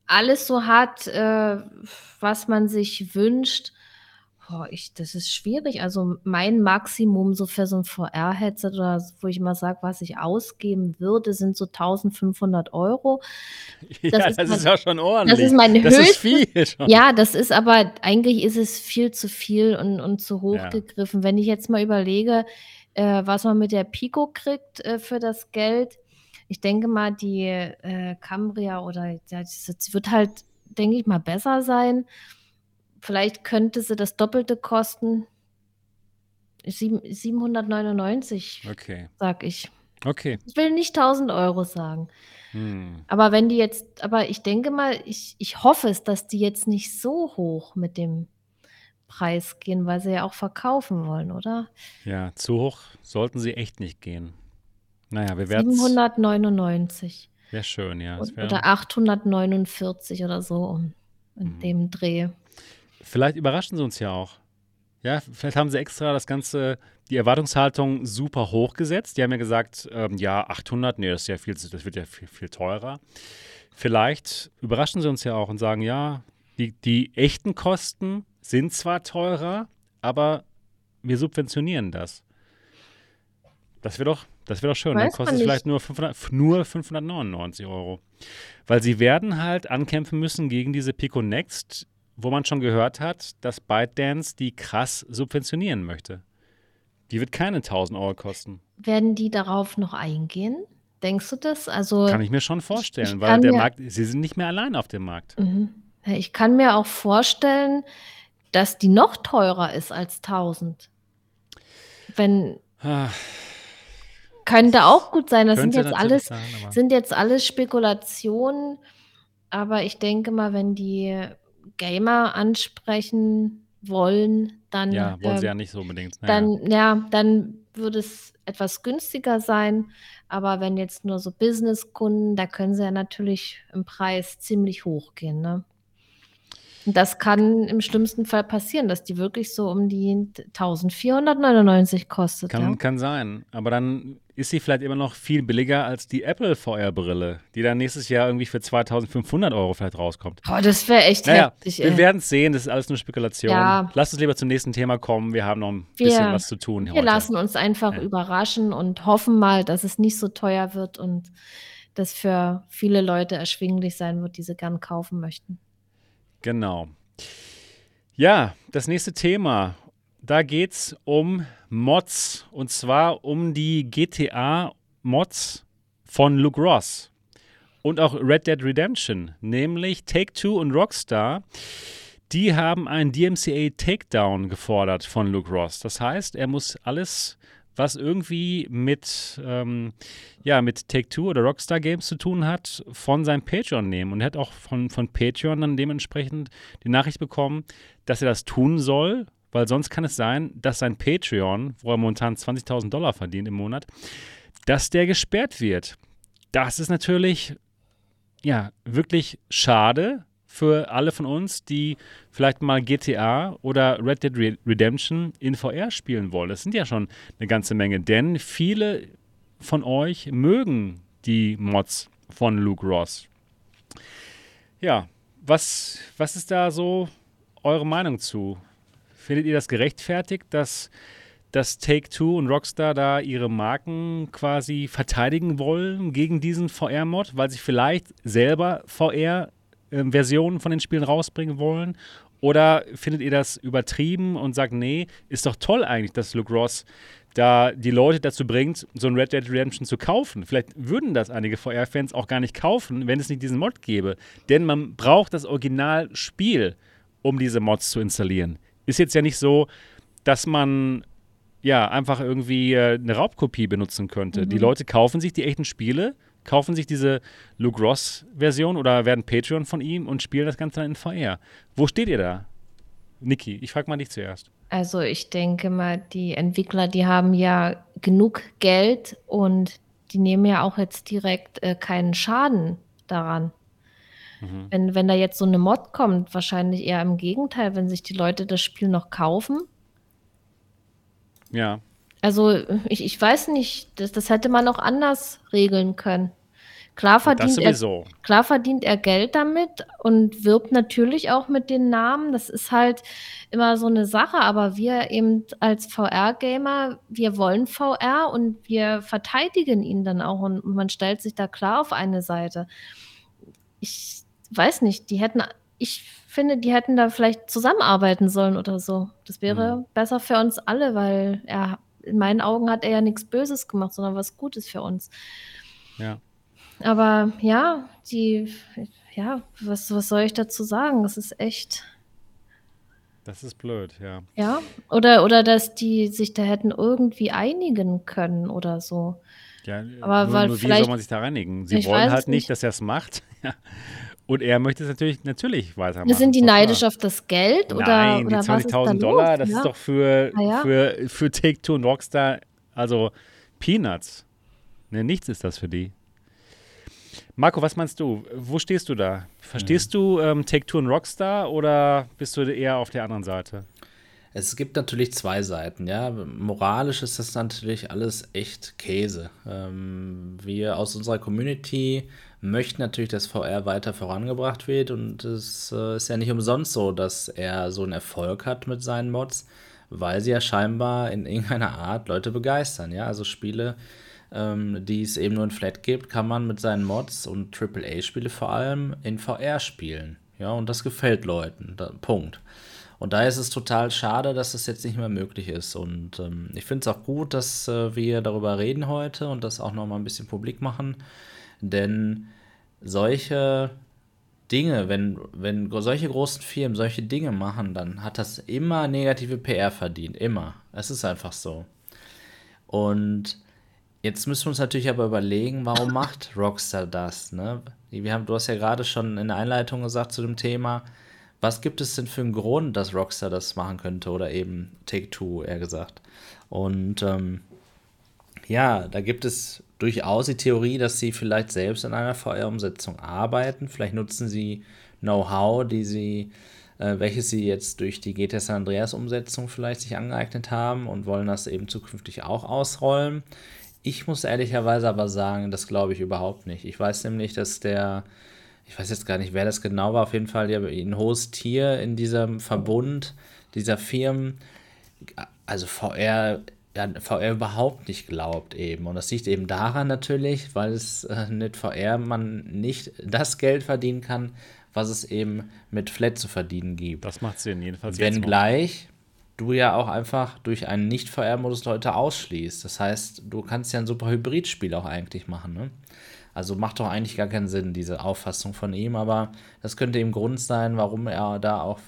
S2: alles so hat, äh, was man sich wünscht, Boah, ich, das ist schwierig. Also mein Maximum so für so ein VR-Headset oder wo ich mal sage, was ich ausgeben würde, sind so 1500 Euro.
S1: Das ja, ist das mein, ist ja schon ordentlich.
S2: Das ist mein das höchstes. Ist viel schon. Ja, das ist aber, eigentlich ist es viel zu viel und, und zu hoch ja. gegriffen. Wenn ich jetzt mal überlege, äh, was man mit der Pico kriegt äh, für das Geld, ich denke mal, die äh, Cambria oder ja, das wird halt, denke ich mal, besser sein vielleicht könnte sie das Doppelte kosten. 799,
S1: okay.
S2: sag ich.
S1: Okay.
S2: Ich will nicht 1000 Euro sagen. Hm. Aber wenn die jetzt, aber ich denke mal, ich, ich hoffe es, dass die jetzt nicht so hoch mit dem Preis gehen, weil sie ja auch verkaufen wollen, oder?
S1: Ja, zu hoch sollten sie echt nicht gehen. Naja, wir werden
S2: 799.
S1: Wäre schön, ja.
S2: oder 849 oder so in hm. dem Dreh.
S1: Vielleicht überraschen sie uns ja auch. Ja, vielleicht haben sie extra das Ganze, die Erwartungshaltung super hoch gesetzt. Die haben ja gesagt, ähm, ja, 800, nee, das, ist ja viel, das wird ja viel, viel teurer. Vielleicht überraschen sie uns ja auch und sagen, ja, die, die echten Kosten sind zwar teurer, aber wir subventionieren das. Das wäre doch, das doch schön. Weiß Dann kostet es vielleicht nur, 500, nur 599 Euro. Weil sie werden halt ankämpfen müssen gegen diese Pico Next, wo man schon gehört hat, dass ByteDance die krass subventionieren möchte. Die wird keine 1000 Euro kosten.
S2: Werden die darauf noch eingehen? Denkst du das? Also
S1: kann ich mir schon vorstellen, ich, weil der Markt, sie sind nicht mehr allein auf dem Markt.
S2: Mhm. Ich kann mir auch vorstellen, dass die noch teurer ist als 1000. Wenn ah. könnte auch gut sein. Das sind jetzt alles sein, sind jetzt alles Spekulationen. Aber ich denke mal, wenn die Gamer ansprechen wollen, dann.
S1: Ja, wollen äh, sie ja nicht so unbedingt.
S2: Naja. Dann, ja, dann würde es etwas günstiger sein. Aber wenn jetzt nur so Business-Kunden, da können sie ja natürlich im Preis ziemlich hoch gehen. Ne? Das kann im schlimmsten Fall passieren, dass die wirklich so um die 1499 kostet.
S1: Kann, ja. kann sein. Aber dann ist sie vielleicht immer noch viel billiger als die Apple VR-Brille, die dann nächstes Jahr irgendwie für 2500 Euro vielleicht rauskommt.
S2: Oh, das wäre echt naja, heftig.
S1: Wir werden es sehen, das ist alles nur Spekulation. Ja. Lass uns lieber zum nächsten Thema kommen. Wir haben noch ein wir, bisschen was zu tun.
S2: Wir heute. lassen uns einfach ja. überraschen und hoffen mal, dass es nicht so teuer wird und das für viele Leute erschwinglich sein wird, die sie gern kaufen möchten.
S1: Genau. Ja, das nächste Thema. Da geht es um Mods. Und zwar um die GTA-Mods von Luke Ross. Und auch Red Dead Redemption. Nämlich Take-Two und Rockstar. Die haben einen DMCA Takedown gefordert von Luke Ross. Das heißt, er muss alles was irgendwie mit, ähm, ja, mit Take-Two oder Rockstar Games zu tun hat, von seinem Patreon nehmen. Und er hat auch von, von Patreon dann dementsprechend die Nachricht bekommen, dass er das tun soll, weil sonst kann es sein, dass sein Patreon, wo er momentan 20.000 Dollar verdient im Monat, dass der gesperrt wird. Das ist natürlich, ja, wirklich schade, für alle von uns, die vielleicht mal GTA oder Red Dead Redemption in VR spielen wollen. Das sind ja schon eine ganze Menge, denn viele von euch mögen die Mods von Luke Ross. Ja, was, was ist da so eure Meinung zu? Findet ihr das gerechtfertigt, dass, dass Take-Two und Rockstar da ihre Marken quasi verteidigen wollen gegen diesen VR-Mod, weil sie vielleicht selber VR äh, Versionen von den Spielen rausbringen wollen? Oder findet ihr das übertrieben und sagt, nee, ist doch toll eigentlich, dass Luke Ross da die Leute dazu bringt, so ein Red Dead Redemption zu kaufen. Vielleicht würden das einige VR-Fans auch gar nicht kaufen, wenn es nicht diesen Mod gäbe. Denn man braucht das Originalspiel, um diese Mods zu installieren. Ist jetzt ja nicht so, dass man ja einfach irgendwie äh, eine Raubkopie benutzen könnte. Mhm. Die Leute kaufen sich die echten Spiele kaufen sich diese Luke Ross-Version oder werden Patreon von ihm und spielen das Ganze dann in VR. Wo steht ihr da? Niki, ich frage mal dich zuerst.
S2: Also ich denke mal, die Entwickler, die haben ja genug Geld und die nehmen ja auch jetzt direkt äh, keinen Schaden daran. Mhm. Wenn, wenn da jetzt so eine Mod kommt, wahrscheinlich eher im Gegenteil, wenn sich die Leute das Spiel noch kaufen.
S1: Ja.
S2: Also ich, ich weiß nicht, das, das hätte man auch anders regeln können Klar verdient, er, klar verdient er Geld damit und wirbt natürlich auch mit den Namen. Das ist halt immer so eine Sache, aber wir eben als VR-Gamer, wir wollen VR und wir verteidigen ihn dann auch und man stellt sich da klar auf eine Seite. Ich weiß nicht, die hätten, ich finde, die hätten da vielleicht zusammenarbeiten sollen oder so. Das wäre mhm. besser für uns alle, weil er, in meinen Augen hat er ja nichts Böses gemacht, sondern was Gutes für uns.
S1: Ja.
S2: Aber ja, die, ja, was, was soll ich dazu sagen? Das ist echt.
S1: Das ist blöd, ja.
S2: Ja, oder, oder dass die sich da hätten irgendwie einigen können oder so.
S1: Ja, aber nur, weil nur wie soll man sich da reinigen? Sie wollen halt nicht, dass er es macht. Und er möchte es natürlich, natürlich weitermachen.
S2: Sind die neidisch auf das Geld? Oder,
S1: Nein,
S2: oder
S1: die 20.000 Dollar, das ja. ist doch für, ja. für, für Take-Two und Rockstar, also Peanuts. Ne, nichts ist das für die. Marco, was meinst du? Wo stehst du da? Verstehst mhm. du ähm, Take-Two und Rockstar oder bist du eher auf der anderen Seite?
S3: Es gibt natürlich zwei Seiten, ja. Moralisch ist das natürlich alles echt Käse. Ähm, wir aus unserer Community möchten natürlich, dass VR weiter vorangebracht wird und es äh, ist ja nicht umsonst so, dass er so einen Erfolg hat mit seinen Mods, weil sie ja scheinbar in irgendeiner Art Leute begeistern, ja. Also Spiele, ähm, die es eben nur in Flat gibt, kann man mit seinen Mods und AAA-Spiele vor allem in VR spielen, ja. Und das gefällt Leuten, da, Punkt. Und da ist es total schade, dass das jetzt nicht mehr möglich ist. Und ähm, ich finde es auch gut, dass äh, wir darüber reden heute und das auch noch mal ein bisschen publik machen. Denn solche Dinge, wenn, wenn solche großen Firmen solche Dinge machen, dann hat das immer negative PR verdient. Immer. Es ist einfach so. Und jetzt müssen wir uns natürlich aber überlegen, warum macht Rockstar das? Ne? Wir haben, du hast ja gerade schon in der Einleitung gesagt zu dem Thema, was gibt es denn für einen Grund, dass Rockstar das machen könnte oder eben Take-Two, eher gesagt. Und ähm, ja, da gibt es durchaus die Theorie, dass sie vielleicht selbst in einer VR-Umsetzung arbeiten. Vielleicht nutzen sie Know-how, die sie, äh, welches sie jetzt durch die GTA San Andreas-Umsetzung vielleicht sich angeeignet haben und wollen das eben zukünftig auch ausrollen. Ich muss ehrlicherweise aber sagen, das glaube ich überhaupt nicht. Ich weiß nämlich, dass der ich weiß jetzt gar nicht, wer das genau war, auf jeden Fall ein hohes Tier in diesem Verbund dieser Firmen, also VR, VR überhaupt nicht glaubt eben. Und das liegt eben daran natürlich, weil es äh, mit VR man nicht das Geld verdienen kann, was es eben mit Flat zu verdienen gibt.
S1: Das macht Sinn, jedenfalls.
S3: Wenngleich du ja auch einfach durch einen Nicht-VR-Modus Leute ausschließt. Das heißt, du kannst ja ein super Hybrid-Spiel auch eigentlich machen. Ne? Also macht doch eigentlich gar keinen Sinn, diese Auffassung von ihm, aber das könnte eben Grund sein, warum er da auch,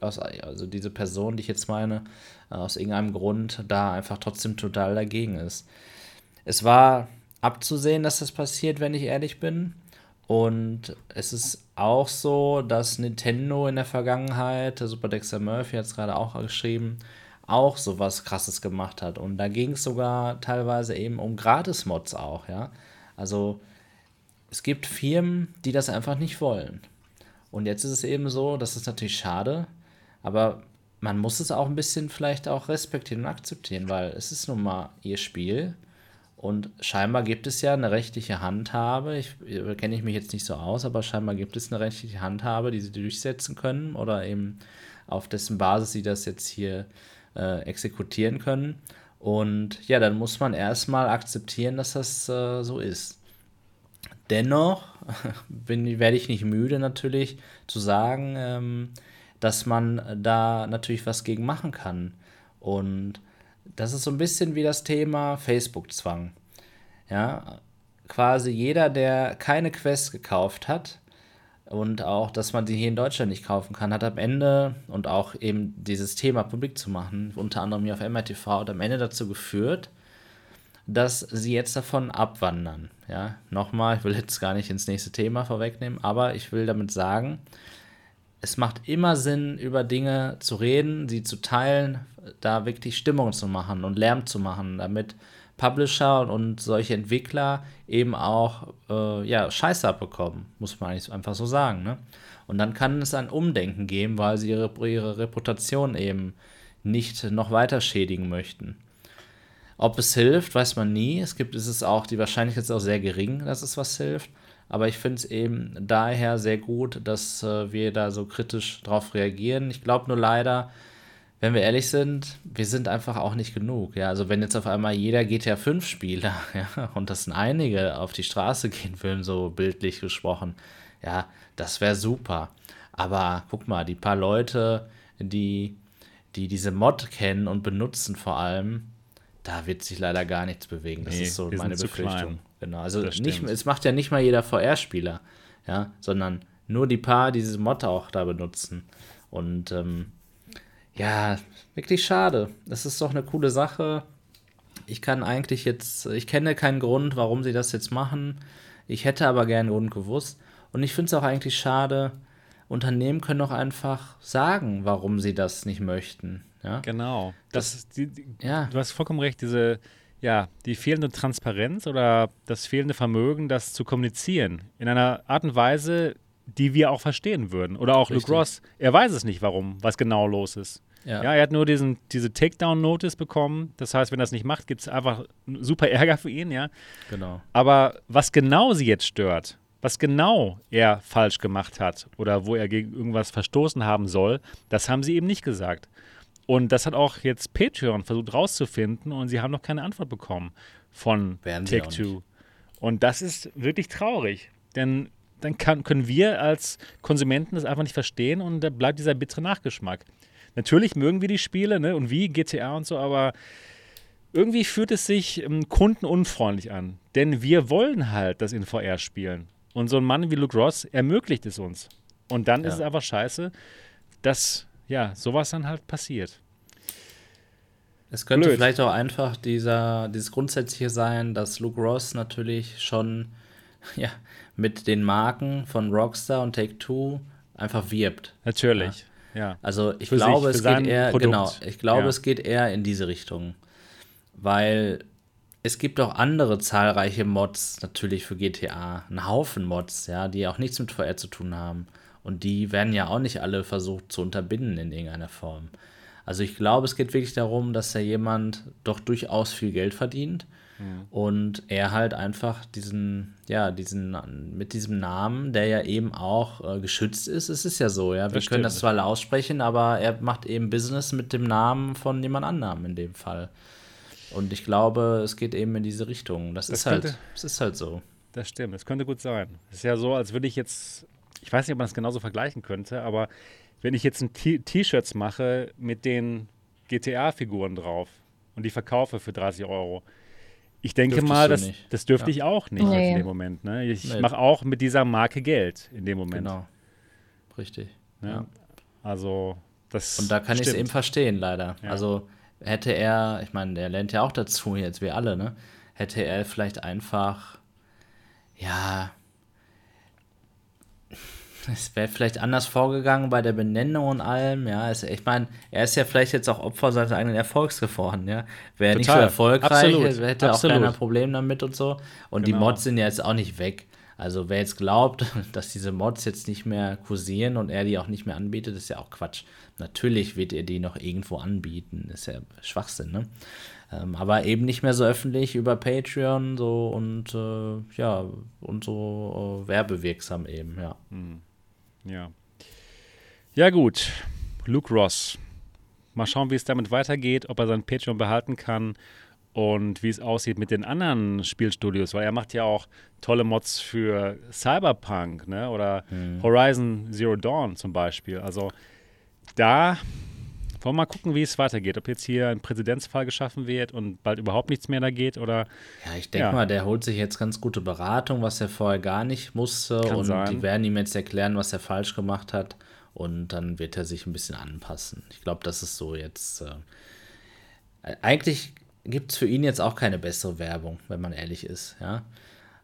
S3: aus, also diese Person, die ich jetzt meine, aus irgendeinem Grund da einfach trotzdem total dagegen ist. Es war abzusehen, dass das passiert, wenn ich ehrlich bin. Und es ist auch so, dass Nintendo in der Vergangenheit, Super Dexter Murphy hat es gerade auch geschrieben, auch sowas krasses gemacht hat. Und da ging es sogar teilweise eben um Gratis-Mods auch, ja. Also es gibt Firmen, die das einfach nicht wollen. Und jetzt ist es eben so, das ist natürlich schade, aber man muss es auch ein bisschen vielleicht auch respektieren und akzeptieren, weil es ist nun mal ihr Spiel und scheinbar gibt es ja eine rechtliche Handhabe. Ich kenne ich mich jetzt nicht so aus, aber scheinbar gibt es eine rechtliche Handhabe, die sie durchsetzen können oder eben auf dessen Basis sie das jetzt hier äh, exekutieren können. Und ja, dann muss man erstmal akzeptieren, dass das äh, so ist. Dennoch bin, werde ich nicht müde natürlich zu sagen, ähm, dass man da natürlich was gegen machen kann. Und das ist so ein bisschen wie das Thema Facebook-Zwang. Ja, quasi jeder, der keine Quest gekauft hat und auch, dass man die hier in Deutschland nicht kaufen kann, hat am Ende und auch eben dieses Thema publik zu machen, unter anderem hier auf MRTV, hat am Ende dazu geführt, dass sie jetzt davon abwandern. Ja, nochmal, ich will jetzt gar nicht ins nächste Thema vorwegnehmen, aber ich will damit sagen, es macht immer Sinn, über Dinge zu reden, sie zu teilen, da wirklich Stimmung zu machen und Lärm zu machen, damit Publisher und solche Entwickler eben auch äh, ja, Scheiße abbekommen, muss man eigentlich einfach so sagen. Ne? Und dann kann es ein Umdenken geben, weil sie ihre, ihre Reputation eben nicht noch weiter schädigen möchten. Ob es hilft, weiß man nie. Es gibt, ist es auch, die Wahrscheinlichkeit ist auch sehr gering, dass es was hilft. Aber ich finde es eben daher sehr gut, dass äh, wir da so kritisch drauf reagieren. Ich glaube nur leider, wenn wir ehrlich sind, wir sind einfach auch nicht genug. Ja, also wenn jetzt auf einmal jeder GTA 5 Spieler, ja, und das sind einige auf die Straße gehen würden, so bildlich gesprochen, ja, das wäre super. Aber guck mal, die paar Leute, die, die diese Mod kennen und benutzen vor allem, da wird sich leider gar nichts bewegen. Das nee, ist so meine Befürchtung. Genau, also nicht, es macht ja nicht mal jeder VR-Spieler, ja, sondern nur die paar, die diese Mod auch da benutzen. Und ähm, ja, wirklich schade. Das ist doch eine coole Sache. Ich kann eigentlich jetzt, ich kenne keinen Grund, warum sie das jetzt machen. Ich hätte aber gerne Grund gewusst. Und ich finde es auch eigentlich schade, Unternehmen können doch einfach sagen, warum sie das nicht möchten. Ja?
S1: Genau. Das, das die, die, ja. Du hast vollkommen recht, diese, ja, die fehlende Transparenz oder das fehlende Vermögen, das zu kommunizieren. In einer Art und Weise, die wir auch verstehen würden. Oder auch Richtig. Luke Ross, er weiß es nicht, warum, was genau los ist. Ja. ja, er hat nur diesen, diese Takedown-Notice bekommen. Das heißt, wenn er es nicht macht, gibt es einfach super Ärger für ihn, ja.
S3: Genau.
S1: Aber was genau sie jetzt stört, was genau er falsch gemacht hat oder wo er gegen irgendwas verstoßen haben soll, das haben sie eben nicht gesagt. Und das hat auch jetzt Patreon versucht rauszufinden und sie haben noch keine Antwort bekommen von Take-Two. Und das ist wirklich traurig, denn dann kann, können wir als Konsumenten das einfach nicht verstehen und da bleibt dieser bittere Nachgeschmack. Natürlich mögen wir die Spiele ne, und wie GTA und so, aber irgendwie fühlt es sich ähm, kundenunfreundlich an. Denn wir wollen halt das in VR spielen. Und so ein Mann wie Luke Ross ermöglicht es uns. Und dann ja. ist es einfach scheiße, dass ja sowas dann halt passiert.
S3: Es könnte Blöd. vielleicht auch einfach dieser, dieses Grundsätzliche sein, dass Luke Ross natürlich schon ja, mit den Marken von Rockstar und Take Two einfach wirbt.
S1: Natürlich. Ja.
S3: Also ich für glaube, sich, es geht eher, Produkt. genau, ich glaube, ja. es geht eher in diese Richtung. Weil es gibt auch andere zahlreiche Mods natürlich für GTA. Ein Haufen Mods, ja, die auch nichts mit VR zu tun haben. Und die werden ja auch nicht alle versucht zu unterbinden in irgendeiner Form. Also ich glaube, es geht wirklich darum, dass da jemand doch durchaus viel Geld verdient Mhm. Und er halt einfach diesen, ja, diesen, mit diesem Namen, der ja eben auch äh, geschützt ist, es ist ja so, ja. Wir das können das zwar alle aussprechen, aber er macht eben Business mit dem Namen von jemand anderem in dem Fall. Und ich glaube, es geht eben in diese Richtung. Das, das ist halt, könnte, halt, es ist halt so.
S1: Das stimmt, das könnte gut sein. Es ist ja so, als würde ich jetzt, ich weiß nicht, ob man das genauso vergleichen könnte, aber wenn ich jetzt ein T-Shirts mache mit den GTA-Figuren drauf und die verkaufe für 30 Euro, ich denke Dürftest mal, das, das dürfte ja. ich auch nicht nee. in dem Moment. Ne? Ich nee. mache auch mit dieser Marke Geld in dem Moment. Genau.
S3: Richtig.
S1: Ja. ja. Also, das.
S3: Und da kann ich es eben verstehen, leider. Ja. Also, hätte er, ich meine, der lernt ja auch dazu, jetzt wir alle, ne? Hätte er vielleicht einfach, ja, es wäre vielleicht anders vorgegangen bei der Benennung und allem, ja. Also ich meine, er ist ja vielleicht jetzt auch Opfer seines eigenen Erfolgs geworden, ja. Wäre nicht so erfolgreich, Absolut. hätte Absolut. auch keiner Problem damit und so. Und genau. die Mods sind ja jetzt auch nicht weg. Also wer jetzt glaubt, dass diese Mods jetzt nicht mehr kursieren und er die auch nicht mehr anbietet, ist ja auch Quatsch. Natürlich wird er die noch irgendwo anbieten, ist ja Schwachsinn, ne? Ähm, aber eben nicht mehr so öffentlich über Patreon so und äh, ja und so äh, werbewirksam eben, ja. Hm.
S1: Ja. Ja, gut. Luke Ross. Mal schauen, wie es damit weitergeht, ob er sein Patreon behalten kann und wie es aussieht mit den anderen Spielstudios, weil er macht ja auch tolle Mods für Cyberpunk ne? oder hm. Horizon Zero Dawn zum Beispiel. Also da wollen wir mal gucken, wie es weitergeht. Ob jetzt hier ein Präzedenzfall geschaffen wird und bald überhaupt nichts mehr da geht oder.
S3: Ja, ich denke ja. mal, der holt sich jetzt ganz gute Beratung, was er vorher gar nicht musste. Kann und sein. die werden ihm jetzt erklären, was er falsch gemacht hat. Und dann wird er sich ein bisschen anpassen. Ich glaube, das ist so jetzt. Äh, eigentlich gibt es für ihn jetzt auch keine bessere Werbung, wenn man ehrlich ist, ja.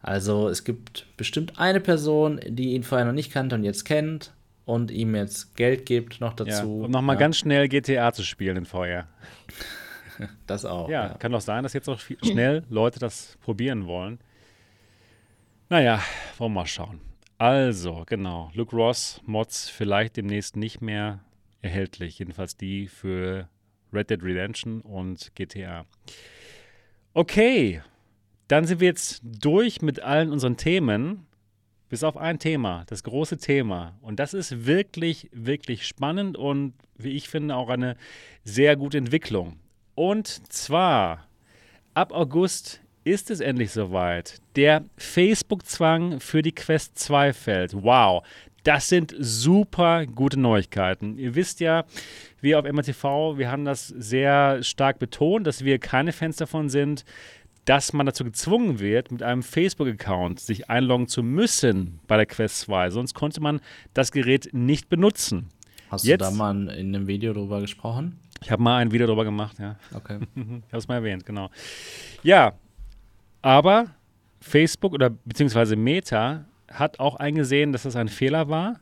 S3: Also es gibt bestimmt eine Person, die ihn vorher noch nicht kannte und jetzt kennt und ihm jetzt Geld gibt noch dazu. Ja,
S1: um nochmal ja. ganz schnell GTA zu spielen in VR.
S3: das auch.
S1: Ja, ja, kann doch sein, dass jetzt auch schnell Leute das probieren wollen. Naja, wollen wir mal schauen. Also, genau, Luke Ross Mods vielleicht demnächst nicht mehr erhältlich. Jedenfalls die für Red Dead Redemption und GTA. Okay, dann sind wir jetzt durch mit allen unseren Themen. Bis auf ein Thema, das große Thema. Und das ist wirklich, wirklich spannend und wie ich finde auch eine sehr gute Entwicklung. Und zwar ab August ist es endlich soweit. Der Facebook-Zwang für die Quest 2 fällt. Wow, das sind super gute Neuigkeiten. Ihr wisst ja, wir auf MRTV, wir haben das sehr stark betont, dass wir keine Fans davon sind, dass man dazu gezwungen wird, mit einem Facebook-Account sich einloggen zu müssen bei der Quest 2. Sonst konnte man das Gerät nicht benutzen.
S3: Hast Jetzt, du da mal in einem Video drüber gesprochen?
S1: Ich habe mal ein Video drüber gemacht, ja.
S3: Okay.
S1: ich habe es mal erwähnt, genau. Ja, aber Facebook oder beziehungsweise Meta hat auch eingesehen, dass das ein Fehler war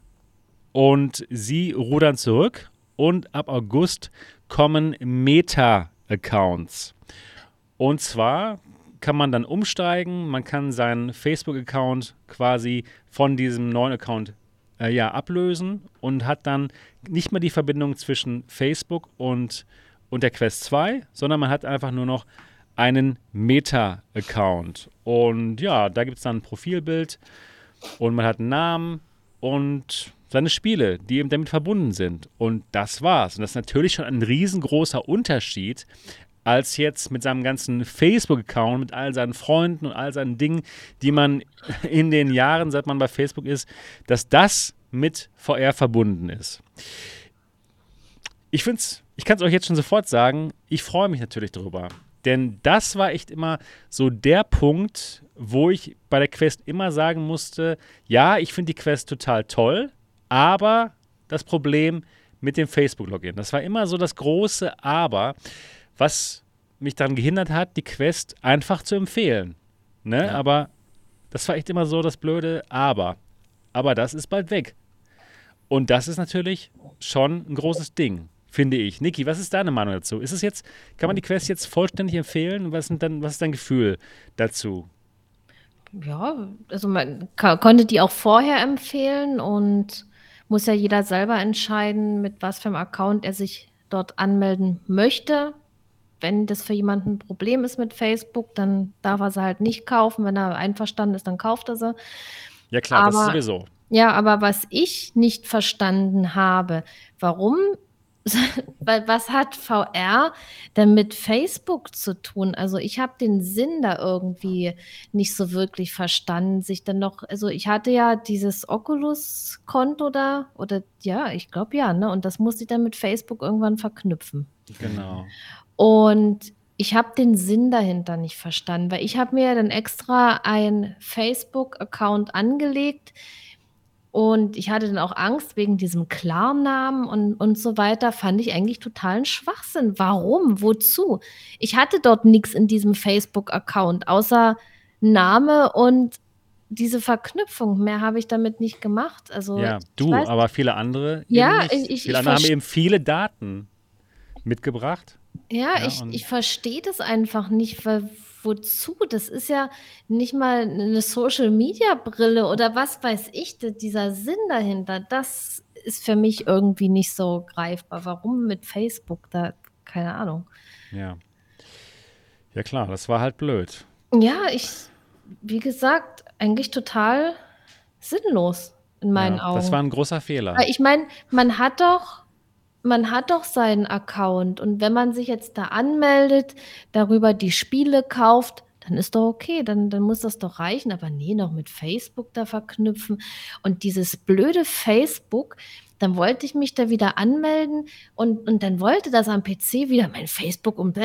S1: und sie rudern zurück und ab August kommen Meta-Accounts. Und zwar kann man dann umsteigen, man kann seinen Facebook-Account quasi von diesem neuen Account äh, ja, ablösen und hat dann nicht mehr die Verbindung zwischen Facebook und, und der Quest 2, sondern man hat einfach nur noch einen Meta-Account. Und ja, da gibt es dann ein Profilbild und man hat einen Namen und seine Spiele, die eben damit verbunden sind. Und das war's. Und das ist natürlich schon ein riesengroßer Unterschied, als jetzt mit seinem ganzen Facebook-Account, mit all seinen Freunden und all seinen Dingen, die man in den Jahren, seit man bei Facebook ist, dass das mit VR verbunden ist. Ich finde es, ich kann es euch jetzt schon sofort sagen, ich freue mich natürlich darüber. Denn das war echt immer so der Punkt, wo ich bei der Quest immer sagen musste, ja, ich finde die Quest total toll, aber das Problem mit dem Facebook-Login. Das war immer so das große Aber, was mich daran gehindert hat, die Quest einfach zu empfehlen. Ne? Ja. Aber das war echt immer so das blöde Aber. Aber das ist bald weg. Und das ist natürlich schon ein großes Ding finde ich. Niki, was ist deine Meinung dazu? Ist es jetzt, kann man die Quest jetzt vollständig empfehlen? Was, sind dann, was ist dein Gefühl dazu?
S2: Ja, also man konnte die auch vorher empfehlen und muss ja jeder selber entscheiden, mit was für einem Account er sich dort anmelden möchte. Wenn das für jemanden ein Problem ist mit Facebook, dann darf er sie halt nicht kaufen. Wenn er einverstanden ist, dann kauft er sie.
S1: Ja klar, aber, das ist sowieso.
S2: Ja, aber was ich nicht verstanden habe, warum was hat VR denn mit Facebook zu tun? Also ich habe den Sinn da irgendwie nicht so wirklich verstanden, sich dann noch, also ich hatte ja dieses Oculus-Konto da, oder ja, ich glaube ja, ne? Und das musste ich dann mit Facebook irgendwann verknüpfen.
S1: Genau.
S2: Und ich habe den Sinn dahinter nicht verstanden, weil ich habe mir dann extra ein Facebook-Account angelegt, und ich hatte dann auch Angst wegen diesem Klarnamen und, und so weiter. Fand ich eigentlich totalen Schwachsinn. Warum? Wozu? Ich hatte dort nichts in diesem Facebook-Account, außer Name und diese Verknüpfung. Mehr habe ich damit nicht gemacht. Also,
S1: ja, du, aber viele andere.
S2: Ja, ich, ich,
S1: viele andere haben eben viele Daten mitgebracht.
S2: Ja, ja ich, ich verstehe das einfach nicht, weil wozu? Das ist ja nicht mal eine Social-Media-Brille oder was weiß ich, dieser Sinn dahinter, das ist für mich irgendwie nicht so greifbar. Warum mit Facebook? Da, keine Ahnung.
S1: Ja. Ja, klar, das war halt blöd.
S2: Ja, ich, wie gesagt, eigentlich total sinnlos in meinen ja, Augen.
S1: Das war ein großer Fehler.
S2: Ich meine, man hat doch man hat doch seinen Account und wenn man sich jetzt da anmeldet, darüber die Spiele kauft, dann ist doch okay, dann, dann muss das doch reichen. Aber nee, noch mit Facebook da verknüpfen. Und dieses blöde Facebook, dann wollte ich mich da wieder anmelden und, und dann wollte das am PC wieder mein Facebook und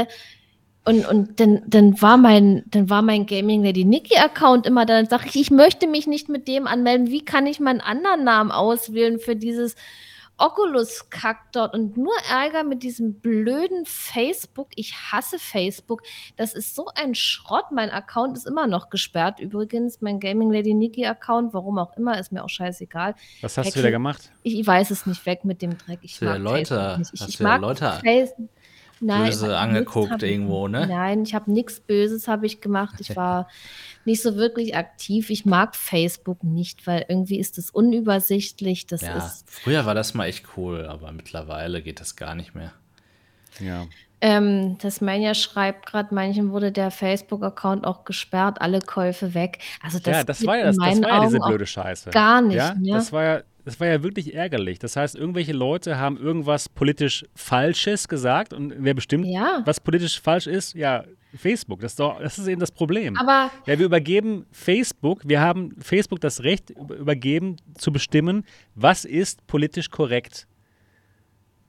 S2: und, und dann, dann war mein, dann war mein Gaming Lady Nikki Account immer, dann sage ich, ich möchte mich nicht mit dem anmelden. Wie kann ich meinen anderen Namen auswählen für dieses Oculus kackt dort und nur Ärger mit diesem blöden Facebook. Ich hasse Facebook. Das ist so ein Schrott. Mein Account ist immer noch gesperrt. Übrigens, mein Gaming Lady Nikki Account, warum auch immer, ist mir auch scheißegal.
S1: Was hast Hack du wieder gemacht?
S2: Ich, ich, weiß es nicht, weg mit dem Dreck. Ich
S3: mag Leute, nicht. Ich, ich mag Leute Nein, böse angeguckt irgendwo, ne?
S2: Nein, ich habe nichts Böses habe ich gemacht. Ich war nicht so wirklich aktiv. Ich mag Facebook nicht, weil irgendwie ist es unübersichtlich. Das
S3: ja,
S2: ist
S3: früher war das mal echt cool, aber mittlerweile geht das gar nicht mehr.
S1: Ja.
S2: Ähm, das Mania schreibt gerade, manchen wurde der Facebook-Account auch gesperrt, alle Käufe weg. Also das
S1: ja, das war ja, das, das war ja diese blöde Scheiße.
S2: Gar nicht.
S1: Ja? Ne? Das war ja das war ja wirklich ärgerlich. Das heißt, irgendwelche Leute haben irgendwas politisch Falsches gesagt und wer bestimmt, ja. was politisch falsch ist, ja, Facebook. Das ist, doch, das ist eben das Problem.
S2: Aber
S1: ja, wir übergeben Facebook, wir haben Facebook das Recht übergeben zu bestimmen, was ist politisch korrekt.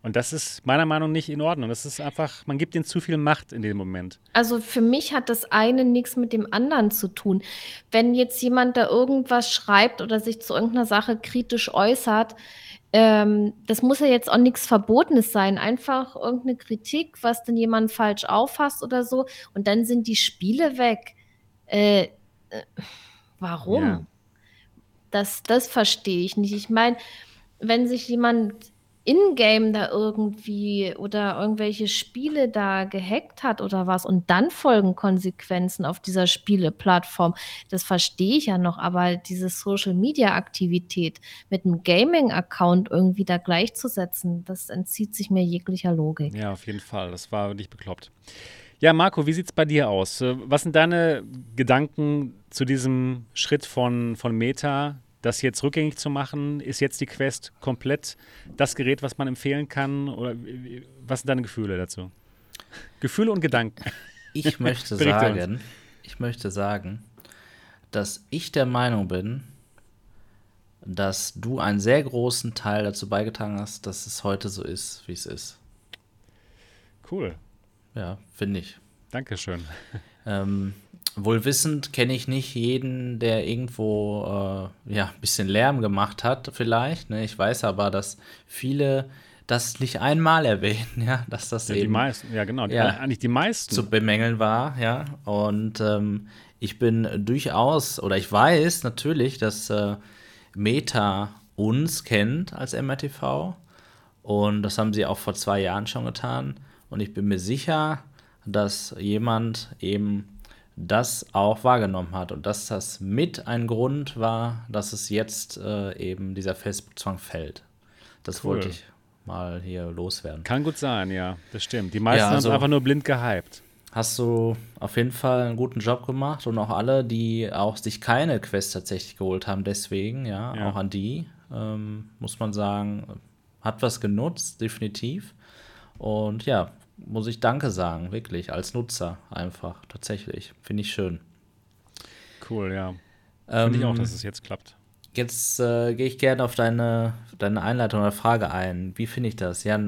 S1: Und das ist meiner Meinung nach nicht in Ordnung. Das ist einfach, man gibt ihnen zu viel Macht in dem Moment.
S2: Also für mich hat das eine nichts mit dem anderen zu tun. Wenn jetzt jemand da irgendwas schreibt oder sich zu irgendeiner Sache kritisch äußert, ähm, das muss ja jetzt auch nichts Verbotenes sein. Einfach irgendeine Kritik, was denn jemand falsch auffasst oder so. Und dann sind die Spiele weg. Äh, äh, warum? Ja. Das, das verstehe ich nicht. Ich meine, wenn sich jemand in-game da irgendwie oder irgendwelche Spiele da gehackt hat oder was und dann folgen Konsequenzen auf dieser Spieleplattform, das verstehe ich ja noch, aber diese Social-Media-Aktivität mit einem Gaming-Account irgendwie da gleichzusetzen, das entzieht sich mir jeglicher Logik.
S1: Ja, auf jeden Fall. Das war wirklich bekloppt. Ja, Marco, wie sieht es bei dir aus? Was sind deine Gedanken zu diesem Schritt von, von Meta, das jetzt rückgängig zu machen, ist jetzt die Quest komplett das Gerät, was man empfehlen kann? Oder was sind deine Gefühle dazu? Gefühle und Gedanken.
S3: Ich möchte sagen, ich möchte sagen, dass ich der Meinung bin, dass du einen sehr großen Teil dazu beigetragen hast, dass es heute so ist, wie es ist.
S1: Cool.
S3: Ja, finde ich.
S1: Dankeschön.
S3: Ähm, wohl wissend kenne ich nicht jeden, der irgendwo äh, ja, ein bisschen Lärm gemacht hat, vielleicht. Ne? Ich weiß aber, dass viele das nicht einmal erwähnen, ja, dass das
S1: ja,
S3: eben.
S1: Die meisten, ja, genau, ja, eigentlich die meisten.
S3: Zu bemängeln war, ja. Und ähm, ich bin durchaus, oder ich weiß natürlich, dass äh, Meta uns kennt als MRTV. Und das haben sie auch vor zwei Jahren schon getan. Und ich bin mir sicher, dass jemand eben das auch wahrgenommen hat und dass das mit ein Grund war, dass es jetzt äh, eben dieser Facebook-Zwang fällt. Das cool. wollte ich mal hier loswerden.
S1: Kann gut sein, ja, das stimmt. Die meisten ja, also, haben einfach nur blind gehypt.
S3: Hast du auf jeden Fall einen guten Job gemacht und auch alle, die auch sich keine Quest tatsächlich geholt haben, deswegen, ja, ja. auch an die, ähm, muss man sagen, hat was genutzt, definitiv. Und ja, muss ich Danke sagen, wirklich, als Nutzer einfach, tatsächlich. Finde ich schön.
S1: Cool, ja. Ähm, Finde ich auch, dass es jetzt klappt.
S3: Jetzt äh, gehe ich gerne auf deine, deine Einleitung oder Frage ein. Wie finde ich das? Ja,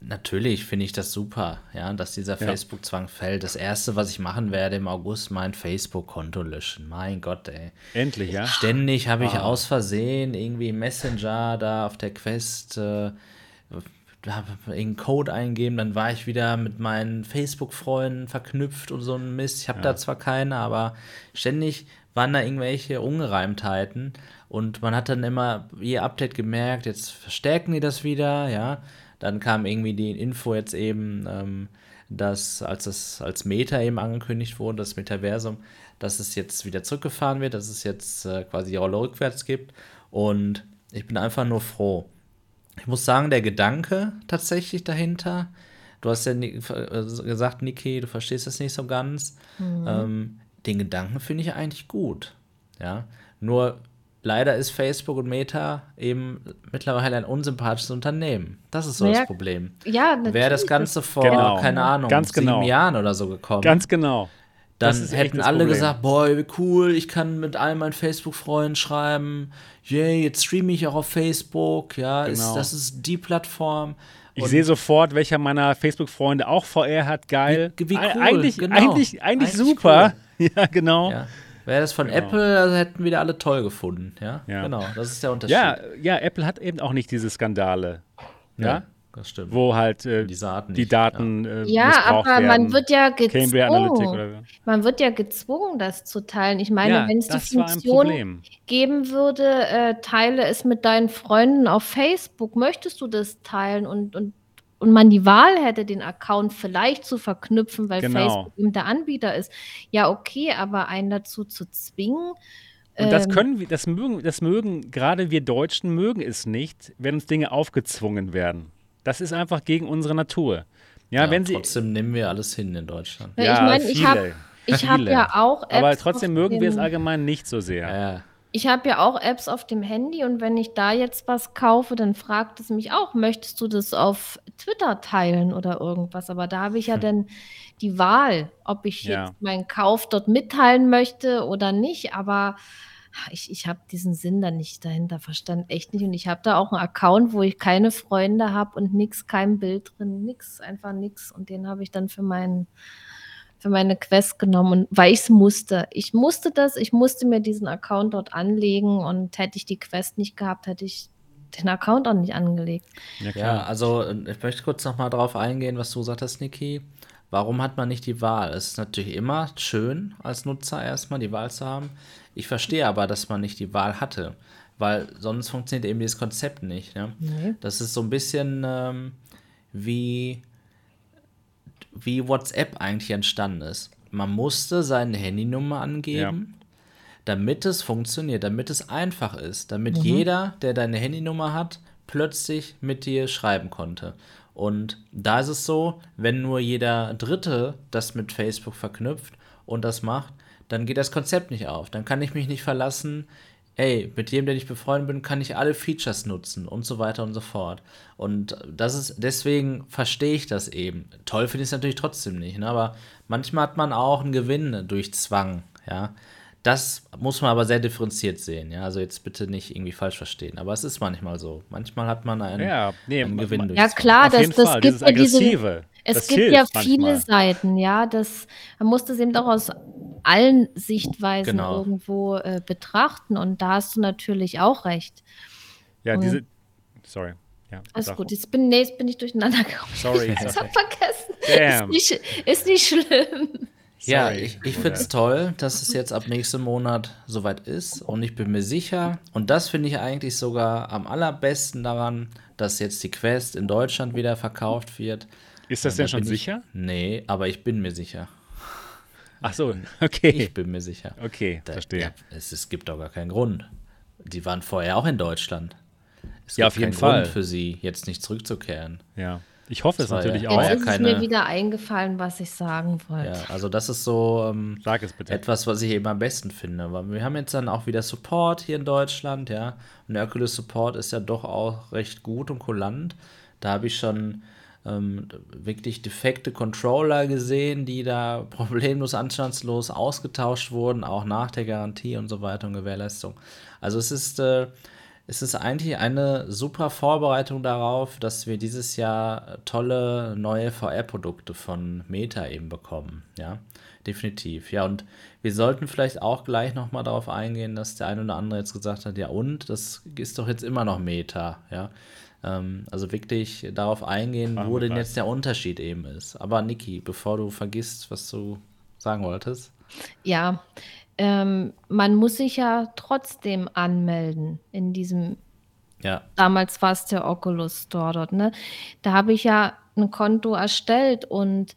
S3: natürlich finde ich das super, ja, dass dieser ja. Facebook-Zwang fällt. Das erste, was ich machen werde im August, mein Facebook-Konto löschen. Mein Gott, ey.
S1: Endlich, ja.
S3: Ständig habe ich oh. aus Versehen irgendwie Messenger da auf der Quest. Äh, irgendeinen Code eingeben, dann war ich wieder mit meinen Facebook-Freunden verknüpft und so ein Mist. Ich habe ja. da zwar keine, aber ständig waren da irgendwelche Ungereimtheiten und man hat dann immer je Update gemerkt, jetzt verstärken die das wieder, ja. Dann kam irgendwie die Info jetzt eben, ähm, dass als das als Meta eben angekündigt wurde, das Metaversum, dass es jetzt wieder zurückgefahren wird, dass es jetzt äh, quasi die Rolle rückwärts gibt und ich bin einfach nur froh ich muss sagen, der Gedanke tatsächlich dahinter, du hast ja äh, gesagt, Niki, du verstehst das nicht so ganz. Mhm. Ähm, den Gedanken finde ich eigentlich gut. Ja, nur leider ist Facebook und Meta eben mittlerweile ein unsympathisches Unternehmen. Das ist so ja, das Problem.
S2: Ja, natürlich.
S3: Wäre das Ganze vor, genau. keine Ahnung,
S1: Ganz
S3: sieben
S1: genau.
S3: Jahren oder so gekommen.
S1: Ganz genau.
S3: Dann hätten alle Problem. gesagt, boah, wie cool, ich kann mit all meinen Facebook-Freunden schreiben, yay, jetzt streame ich auch auf Facebook, ja, genau. ist, das ist die Plattform.
S1: Ich sehe sofort, welcher meiner Facebook-Freunde auch VR hat, geil.
S3: Wie, wie cool,
S1: eigentlich, genau. eigentlich, eigentlich, eigentlich, super. Cool. Ja, genau. Ja.
S3: Wäre das von genau. Apple, also hätten wieder alle toll gefunden, ja? ja? Genau, das ist der Unterschied.
S1: Ja, ja, Apple hat eben auch nicht diese Skandale. ja? ja
S3: das stimmt.
S1: Wo halt äh, die Daten,
S3: die
S1: Daten
S2: ja. Äh, ja aber werden. man wird ja gezwungen. Man wird ja gezwungen, das zu teilen. Ich meine, ja, wenn es die Funktion geben würde, äh, teile es mit deinen Freunden auf Facebook, möchtest du das teilen und, und und man die Wahl hätte, den Account vielleicht zu verknüpfen, weil genau. Facebook eben der Anbieter ist, ja okay, aber einen dazu zu zwingen.
S1: Und das ähm, können wir, das mögen, das mögen gerade wir Deutschen mögen es nicht, wenn uns Dinge aufgezwungen werden. Das ist einfach gegen unsere Natur. Ja, ja wenn sie.
S3: Trotzdem nehmen wir alles hin in Deutschland.
S2: Ja, ich meine, ich habe ich hab ja auch
S1: Apps Aber trotzdem mögen wir es allgemein nicht so sehr.
S2: Ja. Ich habe ja auch Apps auf dem Handy und wenn ich da jetzt was kaufe, dann fragt es mich auch, möchtest du das auf Twitter teilen oder irgendwas? Aber da habe ich ja hm. dann die Wahl, ob ich ja. jetzt meinen Kauf dort mitteilen möchte oder nicht. Aber ich, ich habe diesen Sinn da nicht dahinter verstanden, echt nicht. Und ich habe da auch einen Account, wo ich keine Freunde habe und nichts, kein Bild drin, nichts, einfach nichts. Und den habe ich dann für meinen für meine Quest genommen und weil ich es musste. Ich musste das, ich musste mir diesen Account dort anlegen und hätte ich die Quest nicht gehabt, hätte ich den Account auch nicht angelegt.
S3: Ja, ja also äh, ich möchte kurz nochmal drauf eingehen, was du gesagt hast, Niki. Warum hat man nicht die Wahl? Es ist natürlich immer schön, als Nutzer erstmal die Wahl zu haben. Ich verstehe aber, dass man nicht die Wahl hatte, weil sonst funktioniert eben dieses Konzept nicht. Ne? Nee. Das ist so ein bisschen ähm, wie, wie WhatsApp eigentlich entstanden ist. Man musste seine Handynummer angeben, ja. damit es funktioniert, damit es einfach ist, damit mhm. jeder, der deine Handynummer hat, plötzlich mit dir schreiben konnte. Und da ist es so, wenn nur jeder Dritte das mit Facebook verknüpft und das macht, dann geht das Konzept nicht auf. Dann kann ich mich nicht verlassen, ey, mit jedem, der ich befreundet bin, kann ich alle Features nutzen und so weiter und so fort. Und das ist, deswegen verstehe ich das eben. Toll finde ich es natürlich trotzdem nicht, ne? aber manchmal hat man auch einen Gewinn durch Zwang, ja. Das muss man aber sehr differenziert sehen. Ja? Also jetzt bitte nicht irgendwie falsch verstehen. Aber es ist manchmal so. Manchmal hat man einen,
S1: ja, nee,
S3: einen Gewinn.
S2: Ja, klar, das, das gibt ja diese. Es das gibt ja viele manchmal. Seiten, ja. Das, man muss das eben auch aus allen Sichtweisen genau. irgendwo äh, betrachten. Und da hast du natürlich auch recht.
S1: Ja, und, diese. Sorry. Ja,
S2: Alles gut, jetzt bin, nee, jetzt bin ich durcheinander gekommen. Sorry. Ich habe vergessen. Damn. Ist nicht, ist nicht schlimm.
S3: Ja, ich, ich finde es toll, dass es jetzt ab nächstem Monat soweit ist. Und ich bin mir sicher, und das finde ich eigentlich sogar am allerbesten daran, dass jetzt die Quest in Deutschland wieder verkauft wird.
S1: Ist das denn schon ich, sicher?
S3: Nee, aber ich bin mir sicher.
S1: Ach so, okay.
S3: Ich bin mir sicher.
S1: Okay, da, verstehe. Ja,
S3: es, es gibt doch gar keinen Grund. Die waren vorher auch in Deutschland.
S1: Es ja, gibt auf jeden keinen Fall. Grund
S3: für sie, jetzt nicht zurückzukehren.
S1: Ja. Ich hoffe es natürlich ja, auch.
S2: Jetzt ist keine... mir wieder eingefallen, was ich sagen wollte.
S3: Ja, also das ist so ähm,
S1: Sag es bitte.
S3: etwas, was ich eben am besten finde. Weil wir haben jetzt dann auch wieder Support hier in Deutschland, ja. Und der Oculus Support ist ja doch auch recht gut und kulant. Da habe ich schon ähm, wirklich defekte Controller gesehen, die da problemlos, anstandslos ausgetauscht wurden, auch nach der Garantie und so weiter und Gewährleistung. Also es ist äh, es ist eigentlich eine super Vorbereitung darauf, dass wir dieses Jahr tolle neue VR-Produkte von Meta eben bekommen. Ja, definitiv. Ja, und wir sollten vielleicht auch gleich nochmal darauf eingehen, dass der eine oder andere jetzt gesagt hat, ja und, das ist doch jetzt immer noch Meta. Ja, ähm, also wirklich darauf eingehen, Machen wo denn jetzt der Unterschied eben ist. Aber Niki, bevor du vergisst, was du sagen wolltest.
S2: Ja, ähm, man muss sich ja trotzdem anmelden in diesem. Ja. Damals war es der Oculus Store dort, ne? Da habe ich ja ein Konto erstellt und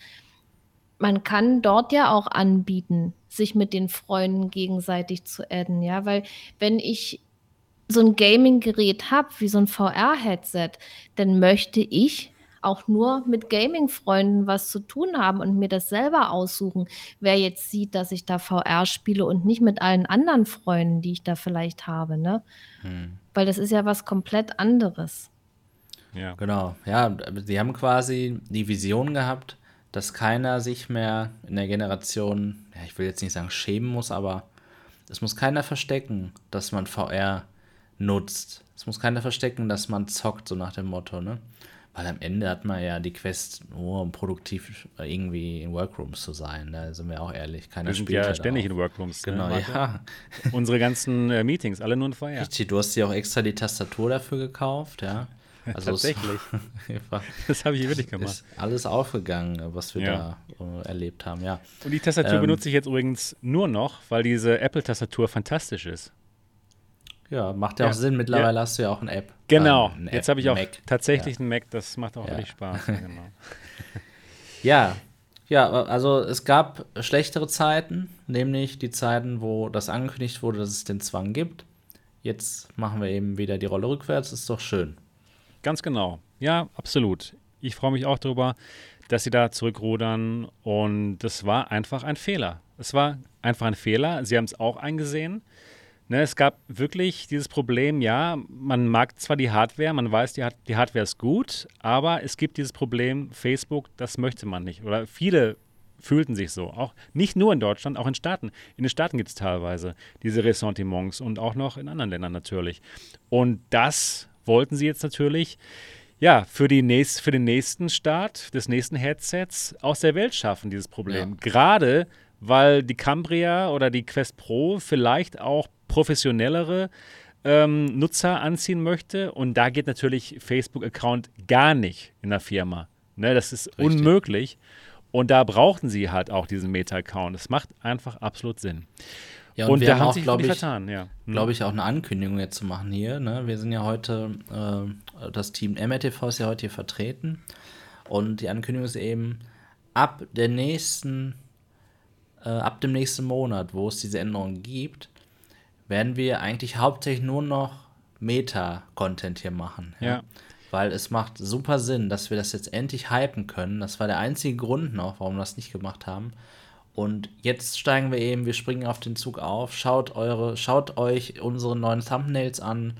S2: man kann dort ja auch anbieten, sich mit den Freunden gegenseitig zu adden, ja, weil wenn ich so ein Gaming-Gerät habe, wie so ein VR-Headset, dann möchte ich auch nur mit Gaming-Freunden was zu tun haben und mir das selber aussuchen, wer jetzt sieht, dass ich da VR spiele und nicht mit allen anderen Freunden, die ich da vielleicht habe, ne? Hm. Weil das ist ja was komplett anderes.
S3: Ja. Genau. Ja, sie haben quasi die Vision gehabt, dass keiner sich mehr in der Generation, ja, ich will jetzt nicht sagen schämen muss, aber es muss keiner verstecken, dass man VR nutzt. Es muss keiner verstecken, dass man zockt, so nach dem Motto, ne? Weil am Ende hat man ja die Quest nur, um produktiv irgendwie in Workrooms zu sein. Da sind wir auch ehrlich. Keiner
S1: wir sind ja ständig darauf. in Workrooms.
S3: Ne, genau, ne, ja.
S1: Unsere ganzen äh, Meetings, alle nur in Feuer.
S3: Richtig, du hast dir auch extra die Tastatur dafür gekauft, ja.
S1: Also Tatsächlich. das habe ich wirklich gemacht. Ist
S3: alles aufgegangen, was wir ja. da uh, erlebt haben, ja.
S1: Und die Tastatur ähm, benutze ich jetzt übrigens nur noch, weil diese Apple-Tastatur fantastisch ist.
S3: Ja, macht ja, ja. auch Sinn. Mittlerweile ja. hast du ja auch eine App.
S1: Genau. Ähm, eine Jetzt habe ich auch Mac. tatsächlich einen Mac. Das macht auch wirklich Spaß. genau.
S3: ja. Ja, also es gab schlechtere Zeiten, nämlich die Zeiten, wo das angekündigt wurde, dass es den Zwang gibt. Jetzt machen wir eben wieder die Rolle rückwärts. Ist doch schön.
S1: Ganz genau. Ja, absolut. Ich freue mich auch darüber, dass sie da zurückrudern und das war einfach ein Fehler. Es war einfach ein Fehler. Sie haben es auch eingesehen. Ne, es gab wirklich dieses Problem, ja, man mag zwar die Hardware, man weiß, die, die Hardware ist gut, aber es gibt dieses Problem, Facebook, das möchte man nicht. Oder viele fühlten sich so. Auch nicht nur in Deutschland, auch in Staaten. In den Staaten gibt es teilweise diese Ressentiments und auch noch in anderen Ländern natürlich. Und das wollten sie jetzt natürlich ja, für, die nächst, für den nächsten Start des nächsten Headsets aus der Welt schaffen, dieses Problem. Ja. Gerade weil die Cambria oder die Quest Pro vielleicht auch professionellere ähm, Nutzer anziehen möchte. Und da geht natürlich Facebook-Account gar nicht in der Firma. Ne, das ist Richtig. unmöglich. Und da brauchten sie halt auch diesen Meta-Account. Das macht einfach absolut Sinn.
S3: Ja, und, und wir haben auch, glaube ich, vertan, ja. hm. glaube ich, auch eine Ankündigung jetzt zu machen hier. Ne? Wir sind ja heute, äh, das Team MRTV ist ja heute hier vertreten. Und die Ankündigung ist eben, ab der nächsten, äh, ab dem nächsten Monat, wo es diese Änderungen gibt, werden wir eigentlich hauptsächlich nur noch Meta-Content hier machen. Ja. ja. Weil es macht super Sinn, dass wir das jetzt endlich hypen können. Das war der einzige Grund noch, warum wir das nicht gemacht haben. Und jetzt steigen wir eben, wir springen auf den Zug auf. Schaut eure, schaut euch unsere neuen Thumbnails an.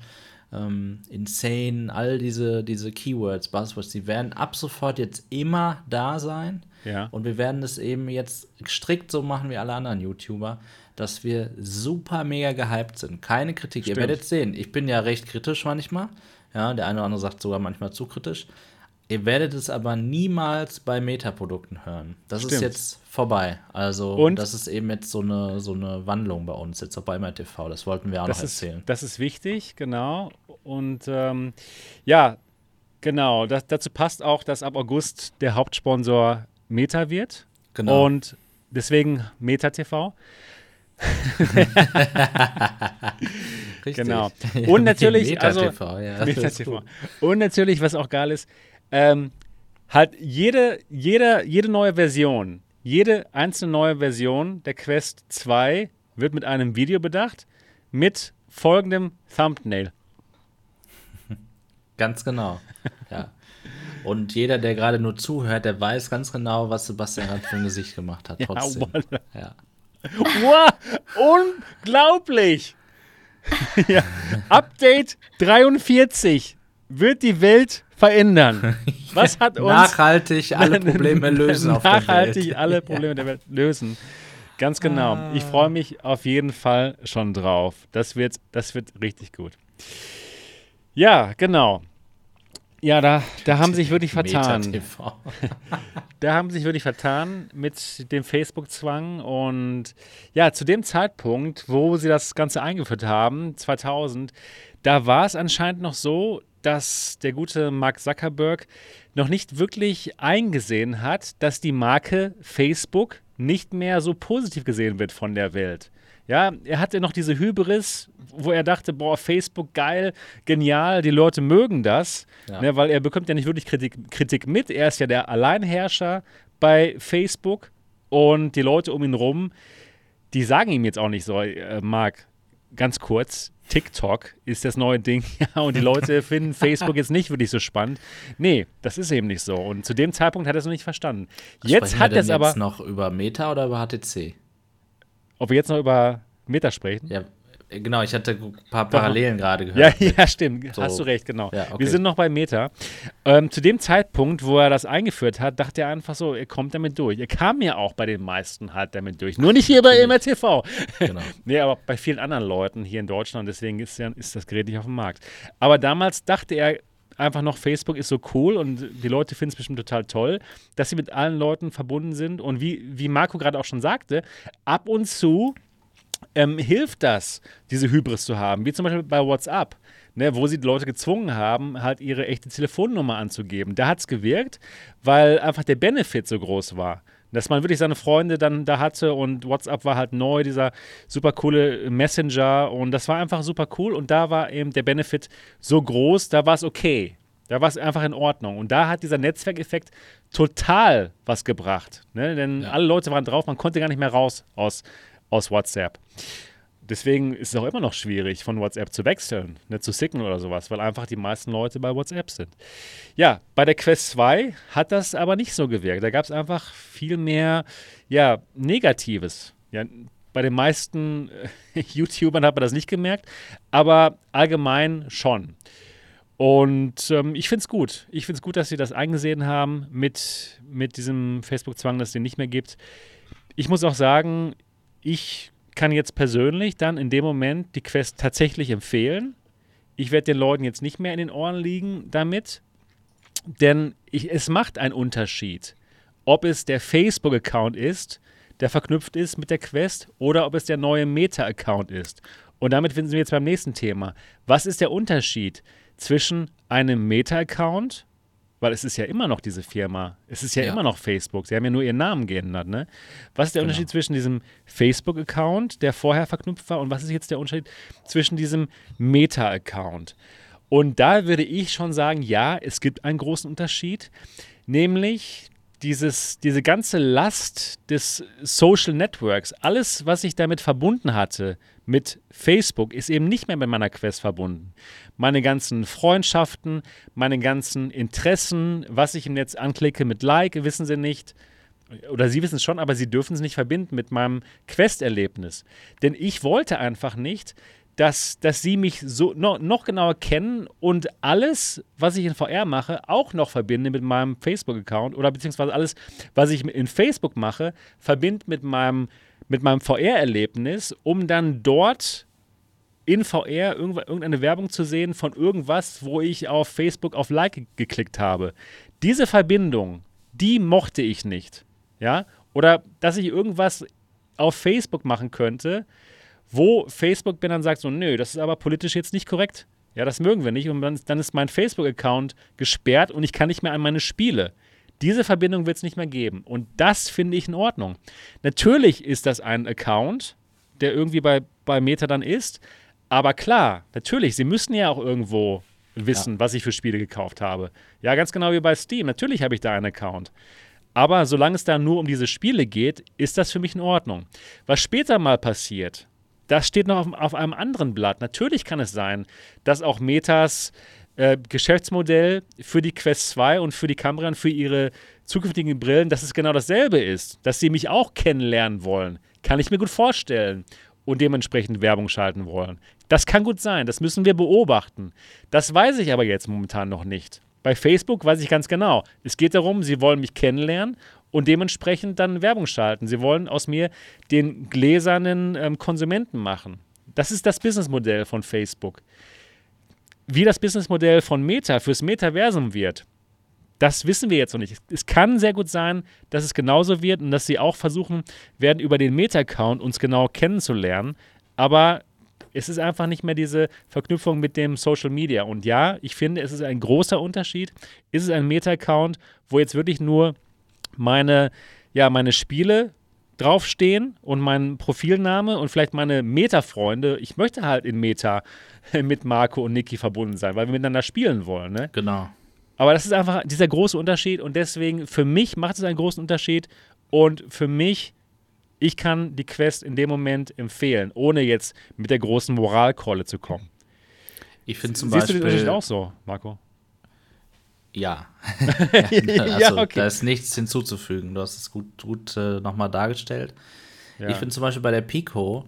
S3: Ähm, insane, all diese, diese Keywords, Buzzwords, die werden ab sofort jetzt immer da sein. Ja. Und wir werden es eben jetzt strikt so machen wie alle anderen YouTuber dass wir super mega gehypt sind. Keine Kritik. Stimmt. Ihr werdet sehen. Ich bin ja recht kritisch manchmal. Ja, der eine oder andere sagt sogar manchmal zu kritisch. Ihr werdet es aber niemals bei Metaprodukten hören. Das Stimmt. ist jetzt vorbei. Also, und das ist eben jetzt so eine, so eine Wandlung bei uns, jetzt auch bei MRTV. Das wollten wir auch
S1: das
S3: noch erzählen.
S1: Ist, das ist wichtig, genau. Und ähm, ja, genau. Das, dazu passt auch, dass ab August der Hauptsponsor Meta wird. Genau. Und deswegen Meta TV. Richtig. Genau. Und natürlich, also ja, und natürlich, was auch geil ist, ähm, halt jede, jede, jede neue Version, jede einzelne neue Version der Quest 2 wird mit einem Video bedacht mit folgendem Thumbnail.
S3: Ganz genau. Ja. Und jeder, der gerade nur zuhört, der weiß ganz genau, was Sebastian gerade für ein Gesicht gemacht hat. Trotzdem. Ja, ja.
S1: Wow, unglaublich! ja. Update 43 wird die Welt verändern. Was hat uns
S3: nachhaltig alle Probleme lösen
S1: auf Nachhaltig der Welt. alle Probleme der Welt lösen. Ganz genau. Ah. Ich freue mich auf jeden Fall schon drauf. Das wird, das wird richtig gut. Ja, genau. Ja, da, da haben sich wirklich vertan. da haben sich wirklich vertan mit dem Facebook-Zwang. Und ja, zu dem Zeitpunkt, wo sie das Ganze eingeführt haben, 2000, da war es anscheinend noch so, dass der gute Mark Zuckerberg noch nicht wirklich eingesehen hat, dass die Marke Facebook nicht mehr so positiv gesehen wird von der Welt. Ja, er hatte noch diese Hybris, wo er dachte, boah, Facebook geil, genial, die Leute mögen das, ja. ne, weil er bekommt ja nicht wirklich Kritik, Kritik mit. Er ist ja der Alleinherrscher bei Facebook und die Leute um ihn rum, die sagen ihm jetzt auch nicht so, äh, Marc, ganz kurz, TikTok ist das neue Ding, ja, und die Leute finden Facebook jetzt nicht wirklich so spannend. Nee, das ist eben nicht so. Und zu dem Zeitpunkt hat er es noch nicht verstanden. Jetzt hat er es aber.
S3: Noch über Meta oder über HTC?
S1: Ob wir jetzt noch über Meta sprechen?
S3: Ja, genau, ich hatte ein paar Parallelen gerade gehört.
S1: Ja, ja, stimmt. So. Hast du recht, genau. Ja, okay. Wir sind noch bei Meta. Ähm, zu dem Zeitpunkt, wo er das eingeführt hat, dachte er einfach so, er kommt damit durch. Er kam ja auch bei den meisten halt damit durch. Nur nicht hier bei MRTV. Genau. nee, aber bei vielen anderen Leuten hier in Deutschland. Deswegen ist, ja, ist das Gerät nicht auf dem Markt. Aber damals dachte er, einfach noch, Facebook ist so cool und die Leute finden es bestimmt total toll, dass sie mit allen Leuten verbunden sind. Und wie, wie Marco gerade auch schon sagte, ab und zu ähm, hilft das, diese Hybris zu haben, wie zum Beispiel bei WhatsApp. Ne, wo sie die Leute gezwungen haben, halt ihre echte Telefonnummer anzugeben. Da hat es gewirkt, weil einfach der Benefit so groß war. Dass man wirklich seine Freunde dann da hatte und WhatsApp war halt neu, dieser super coole Messenger und das war einfach super cool und da war eben der Benefit so groß, da war es okay. Da war es einfach in Ordnung. Und da hat dieser Netzwerkeffekt total was gebracht. Ne? Denn ja. alle Leute waren drauf, man konnte gar nicht mehr raus aus, aus WhatsApp. Deswegen ist es auch immer noch schwierig, von WhatsApp zu wechseln, nicht ne, zu Signal oder sowas, weil einfach die meisten Leute bei WhatsApp sind. Ja, bei der Quest 2 hat das aber nicht so gewirkt. Da gab es einfach viel mehr ja, Negatives. Ja, bei den meisten äh, YouTubern hat man das nicht gemerkt, aber allgemein schon. Und ähm, ich finde es gut. Ich finde es gut, dass sie das eingesehen haben mit, mit diesem Facebook-Zwang, dass es den nicht mehr gibt. Ich muss auch sagen, ich kann jetzt persönlich dann in dem Moment die Quest tatsächlich empfehlen. Ich werde den Leuten jetzt nicht mehr in den Ohren liegen damit, denn ich, es macht einen Unterschied, ob es der Facebook-Account ist, der verknüpft ist mit der Quest, oder ob es der neue Meta-Account ist. Und damit finden wir jetzt beim nächsten Thema. Was ist der Unterschied zwischen einem Meta-Account weil es ist ja immer noch diese Firma. Es ist ja, ja, immer noch Facebook. Sie haben ja nur ihren Namen geändert, ne? Was ist der genau. Unterschied zwischen diesem Facebook-Account, der vorher verknüpft war, und was ist jetzt der Unterschied zwischen diesem Meta-Account? Und da würde ich schon sagen, ja, es gibt einen großen Unterschied, nämlich dieses, diese ganze Last des Social Networks, alles, was ich damit verbunden hatte, mit Facebook, ist eben nicht mehr mit meiner Quest verbunden. Meine ganzen Freundschaften, meine ganzen Interessen, was ich im Netz anklicke mit Like, wissen sie nicht. Oder sie wissen es schon, aber sie dürfen es nicht verbinden mit meinem Quest-Erlebnis. Denn ich wollte einfach nicht, dass, dass sie mich so no, noch genauer kennen und alles, was ich in VR mache, auch noch verbinde mit meinem Facebook-Account oder beziehungsweise alles, was ich in Facebook mache, verbinde mit meinem, mit meinem VR-Erlebnis, um dann dort in VR irgendeine Werbung zu sehen von irgendwas, wo ich auf Facebook auf Like geklickt habe. Diese Verbindung, die mochte ich nicht. Ja? Oder dass ich irgendwas auf Facebook machen könnte, wo Facebook dann sagt, so, nö, das ist aber politisch jetzt nicht korrekt. Ja, das mögen wir nicht. Und dann, dann ist mein Facebook-Account gesperrt und ich kann nicht mehr an meine Spiele. Diese Verbindung wird es nicht mehr geben. Und das finde ich in Ordnung. Natürlich ist das ein Account, der irgendwie bei, bei Meta dann ist. Aber klar, natürlich, sie müssen ja auch irgendwo wissen, ja. was ich für Spiele gekauft habe. Ja, ganz genau wie bei Steam. Natürlich habe ich da einen Account. Aber solange es da nur um diese Spiele geht, ist das für mich in Ordnung. Was später mal passiert, das steht noch auf, auf einem anderen Blatt. Natürlich kann es sein, dass auch Metas äh, Geschäftsmodell für die Quest 2 und für die und für ihre zukünftigen Brillen, dass es genau dasselbe ist. Dass sie mich auch kennenlernen wollen. Kann ich mir gut vorstellen. Und dementsprechend Werbung schalten wollen. Das kann gut sein. Das müssen wir beobachten. Das weiß ich aber jetzt momentan noch nicht. Bei Facebook weiß ich ganz genau. Es geht darum, sie wollen mich kennenlernen und dementsprechend dann Werbung schalten. Sie wollen aus mir den gläsernen ähm, Konsumenten machen. Das ist das Businessmodell von Facebook. Wie das Businessmodell von Meta fürs Metaversum wird, das wissen wir jetzt noch nicht. Es kann sehr gut sein, dass es genauso wird und dass sie auch versuchen werden, über den Meta-Account uns genau kennenzulernen. Aber es ist einfach nicht mehr diese Verknüpfung mit dem Social Media. Und ja, ich finde, es ist ein großer Unterschied. Ist es ein Meta-Account, wo jetzt wirklich nur meine, ja, meine Spiele draufstehen und mein Profilname und vielleicht meine Meta-Freunde. Ich möchte halt in Meta mit Marco und Niki verbunden sein, weil wir miteinander spielen wollen. Ne?
S3: Genau.
S1: Aber das ist einfach dieser große Unterschied und deswegen für mich macht es einen großen Unterschied und für mich, ich kann die Quest in dem Moment empfehlen, ohne jetzt mit der großen Moralkeule zu kommen.
S3: Ich finde zum
S1: Siehst
S3: Beispiel.
S1: Siehst du den Unterschied auch so, Marco?
S3: Ja. also, ja, okay. Da ist nichts hinzuzufügen. Du hast es gut, gut äh, nochmal dargestellt. Ja. Ich finde zum Beispiel bei der Pico,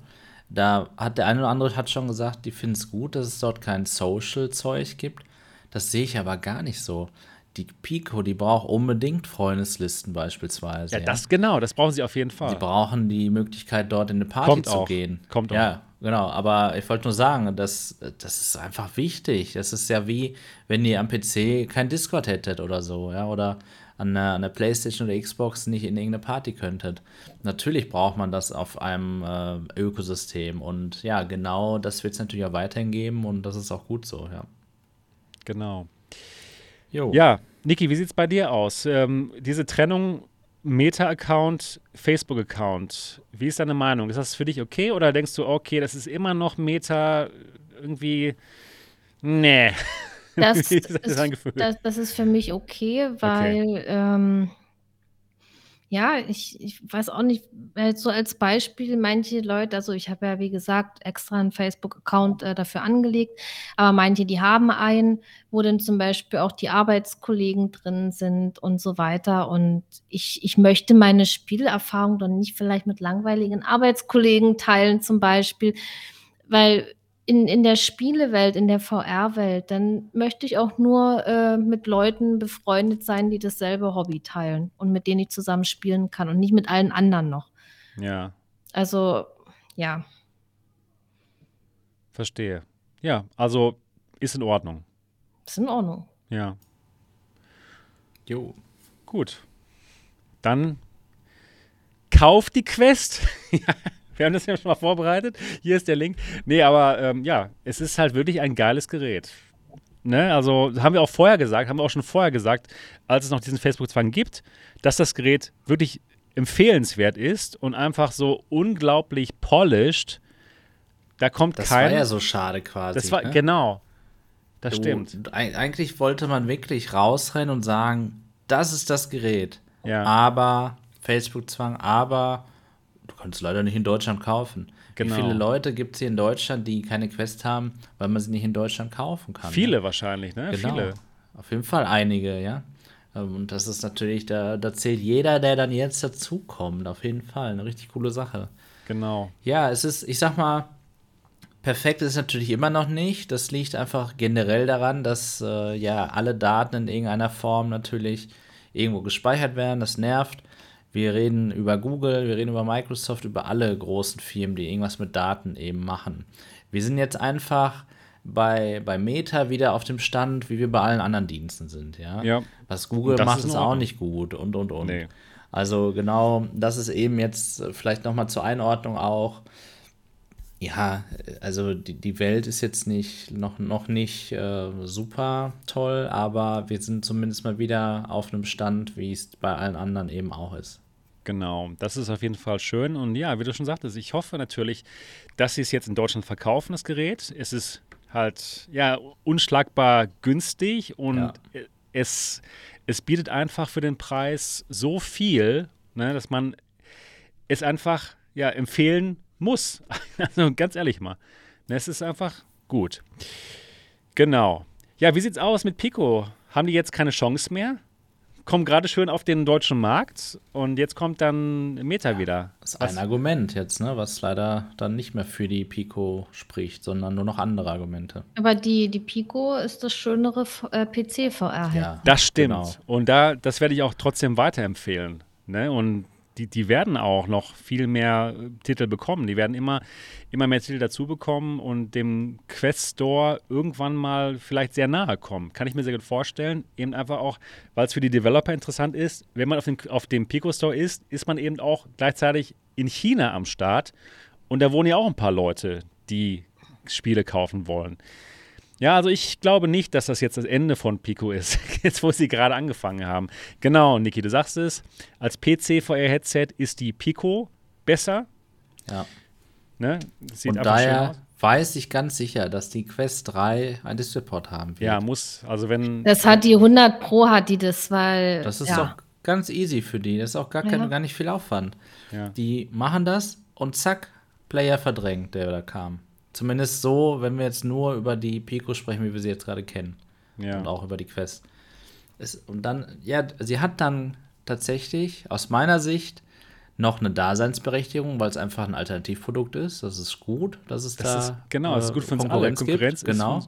S3: da hat der eine oder andere hat schon gesagt, die finden es gut, dass es dort kein Social-Zeug gibt. Das sehe ich aber gar nicht so. Die Pico, die braucht unbedingt Freundeslisten beispielsweise.
S1: Ja, ja, das genau, das brauchen sie auf jeden Fall.
S3: Sie brauchen die Möglichkeit, dort in eine Party
S1: Kommt
S3: zu
S1: auch.
S3: gehen.
S1: Kommt auch.
S3: Ja, genau. Aber ich wollte nur sagen, das, das ist einfach wichtig. Das ist ja wie, wenn ihr am PC kein Discord hättet oder so, ja, oder an der, an der Playstation oder Xbox nicht in irgendeine Party könntet. Natürlich braucht man das auf einem äh, Ökosystem. Und ja, genau das wird es natürlich auch weiterhin geben und das ist auch gut so, ja.
S1: Genau. Jo. Ja, Niki, wie sieht es bei dir aus? Ähm, diese Trennung Meta-Account, Facebook-Account, wie ist deine Meinung? Ist das für dich okay oder denkst du, okay, das ist immer noch Meta, irgendwie, nee.
S2: Das, ist, das, das, ist für mich okay, weil, okay. Ähm, ja, ich, ich weiß auch nicht, so als Beispiel, manche Leute, also ich habe ja, wie gesagt, extra einen Facebook-Account äh, dafür angelegt, aber manche, die haben einen, wo dann zum Beispiel auch die Arbeitskollegen drin sind und so weiter. Und ich, ich möchte meine Spielerfahrung dann nicht vielleicht mit langweiligen Arbeitskollegen teilen, zum Beispiel, weil in, in der Spielewelt, in der VR-Welt, dann möchte ich auch nur äh, mit Leuten befreundet sein, die dasselbe Hobby teilen und mit denen ich zusammen spielen kann und nicht mit allen anderen noch.
S1: Ja.
S2: Also, ja.
S1: Verstehe. Ja, also ist in Ordnung.
S2: Ist in Ordnung.
S1: Ja. Jo. Gut. Dann kauft die Quest. Wir haben das ja schon mal vorbereitet. Hier ist der Link. Nee, aber ähm, ja, es ist halt wirklich ein geiles Gerät. Ne? Also haben wir auch vorher gesagt, haben wir auch schon vorher gesagt, als es noch diesen Facebook-Zwang gibt, dass das Gerät wirklich empfehlenswert ist und einfach so unglaublich polished. Da kommt
S3: das
S1: kein.
S3: Das war ja so schade quasi.
S1: Das war, ne? genau. Das
S3: du,
S1: stimmt.
S3: Eigentlich wollte man wirklich rausrennen und sagen, das ist das Gerät.
S1: Ja.
S3: Aber Facebook-Zwang, aber du kannst es leider nicht in Deutschland kaufen. Genau. Wie viele Leute gibt es hier in Deutschland, die keine Quest haben, weil man sie nicht in Deutschland kaufen kann?
S1: Viele
S3: ja?
S1: wahrscheinlich, ne?
S3: Genau.
S1: Viele.
S3: Auf jeden Fall einige, ja. Ähm, und das ist natürlich, da, da zählt jeder, der dann jetzt dazukommt. Auf jeden Fall. Eine richtig coole Sache.
S1: Genau.
S3: Ja, es ist, ich sag mal, perfekt ist es natürlich immer noch nicht. Das liegt einfach generell daran, dass äh, ja alle Daten in irgendeiner Form natürlich irgendwo gespeichert werden. Das nervt. Wir reden über Google, wir reden über Microsoft, über alle großen Firmen, die irgendwas mit Daten eben machen. Wir sind jetzt einfach bei, bei Meta wieder auf dem Stand, wie wir bei allen anderen Diensten sind. Ja.
S1: ja.
S3: Was Google macht, ist, ist auch nicht gut und und und. Nee. Also genau, das ist eben jetzt vielleicht nochmal zur Einordnung auch. Ja, also die, die Welt ist jetzt nicht noch, noch nicht äh, super toll, aber wir sind zumindest mal wieder auf einem Stand, wie es bei allen anderen eben auch ist.
S1: Genau, das ist auf jeden Fall schön. Und ja, wie du schon sagtest, ich hoffe natürlich, dass sie es jetzt in Deutschland verkaufen, das Gerät. Es ist halt, ja, unschlagbar günstig und ja. es, es bietet einfach für den Preis so viel, ne, dass man es einfach, ja, empfehlen muss. Also ganz ehrlich mal. Ne, es ist einfach gut. Genau. Ja, wie sieht's aus mit Pico? Haben die jetzt keine Chance mehr? Kommen gerade schön auf den deutschen Markt und jetzt kommt dann Meta ja, wieder.
S3: Das ist was? ein Argument jetzt, ne, was leider dann nicht mehr für die Pico spricht, sondern nur noch andere Argumente.
S2: Aber die, die Pico ist das schönere äh, PC-VR.
S1: Ja, das stimmt. Genau. Und da, das werde ich auch trotzdem weiterempfehlen. Ne? Und die, die werden auch noch viel mehr äh, Titel bekommen. Die werden immer, immer mehr Titel dazu bekommen und dem Quest Store irgendwann mal vielleicht sehr nahe kommen. Kann ich mir sehr gut vorstellen. Eben einfach auch, weil es für die Developer interessant ist. Wenn man auf, den, auf dem Pico Store ist, ist man eben auch gleichzeitig in China am Start. Und da wohnen ja auch ein paar Leute, die Spiele kaufen wollen. Ja, also ich glaube nicht, dass das jetzt das Ende von Pico ist, jetzt wo sie gerade angefangen haben. Genau, Niki, du sagst es, als PC-VR-Headset ist die Pico besser.
S3: Ja.
S1: Ne?
S3: Sieht Und daher weiß ich ganz sicher, dass die Quest 3 ein DisplayPort haben wird.
S1: Ja, muss, also wenn...
S2: Das hat die 100 Pro, hat die das, weil...
S3: Das ist ja. doch ganz easy für die, das ist auch gar, kein, ja. gar nicht viel Aufwand.
S1: Ja.
S3: Die machen das und zack, Player verdrängt, der da kam. Zumindest so, wenn wir jetzt nur über die Pico sprechen, wie wir sie jetzt gerade kennen.
S1: Ja.
S3: Und auch über die Quest. Es, und dann, ja, sie hat dann tatsächlich aus meiner Sicht noch eine Daseinsberechtigung, weil es einfach ein Alternativprodukt ist. Das ist gut, dass es
S1: das
S3: da
S1: ist, genau, das ist gut für uns alle.
S3: Konkurrenz gibt. Genau.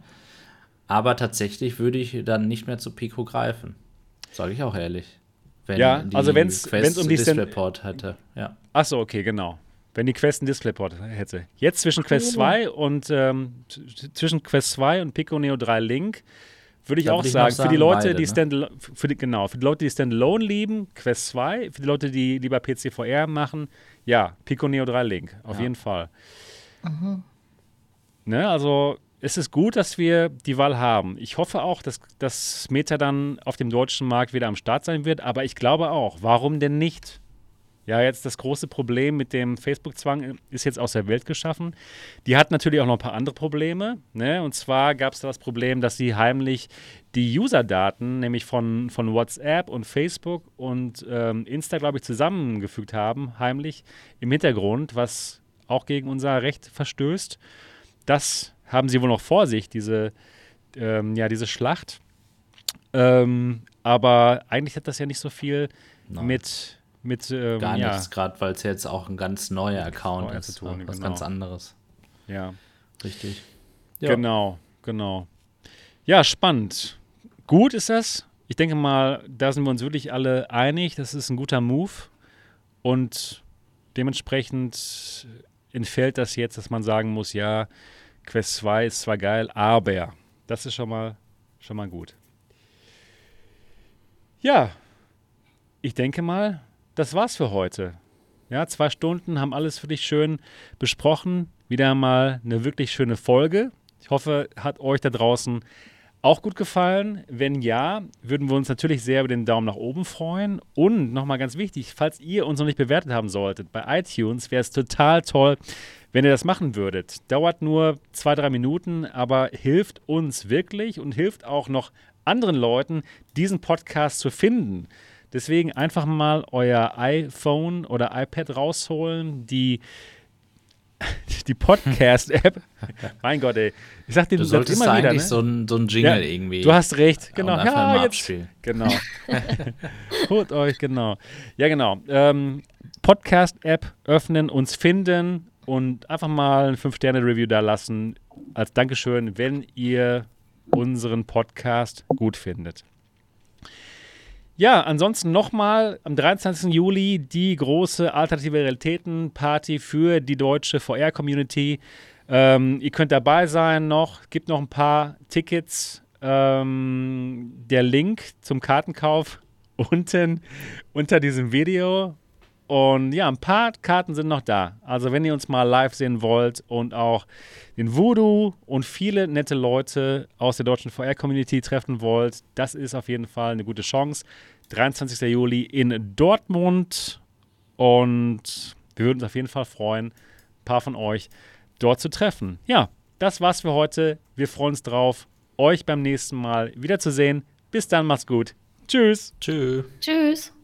S3: Aber tatsächlich würde ich dann nicht mehr zu Pico greifen. Sage ich auch ehrlich.
S1: Wenn ja, also wenn es um die
S3: Displayport hätte. Ja.
S1: Achso, okay, genau wenn die Quest ein Displayport hätte. Jetzt zwischen Quest 2 und ähm, zwischen Quest 2 und Pico Neo 3 Link würde ich auch würde sagen, sagen, für die Leute, beide, die Stand für die, genau, für die Leute, die Standalone lieben, Quest 2, für die Leute, die lieber PC-VR machen, ja, Pico Neo 3 Link, auf ja. jeden Fall. Mhm. Ne, also es ist gut, dass wir die Wahl haben. Ich hoffe auch, dass das Meta dann auf dem deutschen Markt wieder am Start sein wird, aber ich glaube auch, warum denn nicht? Ja, jetzt das große Problem mit dem Facebook-Zwang ist jetzt aus der Welt geschaffen. Die hat natürlich auch noch ein paar andere Probleme. Ne? Und zwar gab es das Problem, dass sie heimlich die User-Daten, nämlich von, von WhatsApp und Facebook und ähm, Insta, glaube ich, zusammengefügt haben, heimlich im Hintergrund, was auch gegen unser Recht verstößt. Das haben sie wohl noch vor sich, diese, ähm, ja, diese Schlacht. Ähm, aber eigentlich hat das ja nicht so viel Nein. mit mit
S3: ähm, gar ja. nichts, gerade weil es jetzt auch ein ganz neuer Account ist, zu tun, was genau. ganz anderes.
S1: Ja.
S3: Richtig.
S1: Ja. Genau, genau. Ja, spannend. Gut ist das. Ich denke mal, da sind wir uns wirklich alle einig. Das ist ein guter Move. Und dementsprechend entfällt das jetzt, dass man sagen muss, ja, Quest 2 ist zwar geil, aber das ist schon mal, schon mal gut. Ja, ich denke mal, das war's für heute. Ja, zwei Stunden haben alles für dich schön besprochen. Wieder mal eine wirklich schöne Folge. Ich hoffe, hat euch da draußen auch gut gefallen. Wenn ja, würden wir uns natürlich sehr über den Daumen nach oben freuen. Und nochmal ganz wichtig, falls ihr uns noch nicht bewertet haben solltet, bei iTunes wäre es total toll, wenn ihr das machen würdet. Dauert nur zwei, drei Minuten, aber hilft uns wirklich und hilft auch noch anderen Leuten, diesen Podcast zu finden. Deswegen einfach mal euer iPhone oder iPad rausholen, die, die Podcast-App. mein Gott, ey. Ich sag dir,
S3: du solltest immer wieder, ne? so ein, so ein Jingle ja, irgendwie.
S1: Du hast recht, genau. Ja, jetzt, genau. Holt euch, genau. Ja, genau. Ähm, Podcast-App öffnen, uns finden und einfach mal ein 5-Sterne-Review da lassen. Als Dankeschön, wenn ihr unseren Podcast gut findet. Ja, ansonsten nochmal am 23. Juli die große Alternative Realitäten Party für die deutsche VR-Community. Ähm, ihr könnt dabei sein noch, gibt noch ein paar Tickets. Ähm, der Link zum Kartenkauf unten unter diesem Video. Und ja, ein paar Karten sind noch da. Also wenn ihr uns mal live sehen wollt und auch den Voodoo und viele nette Leute aus der deutschen VR-Community treffen wollt, das ist auf jeden Fall eine gute Chance. 23. Juli in Dortmund. Und wir würden uns auf jeden Fall freuen, ein paar von euch dort zu treffen. Ja, das war's für heute. Wir freuen uns drauf, euch beim nächsten Mal wiederzusehen. Bis dann, macht's gut. Tschüss.
S3: Tschüss.
S2: Tschüss.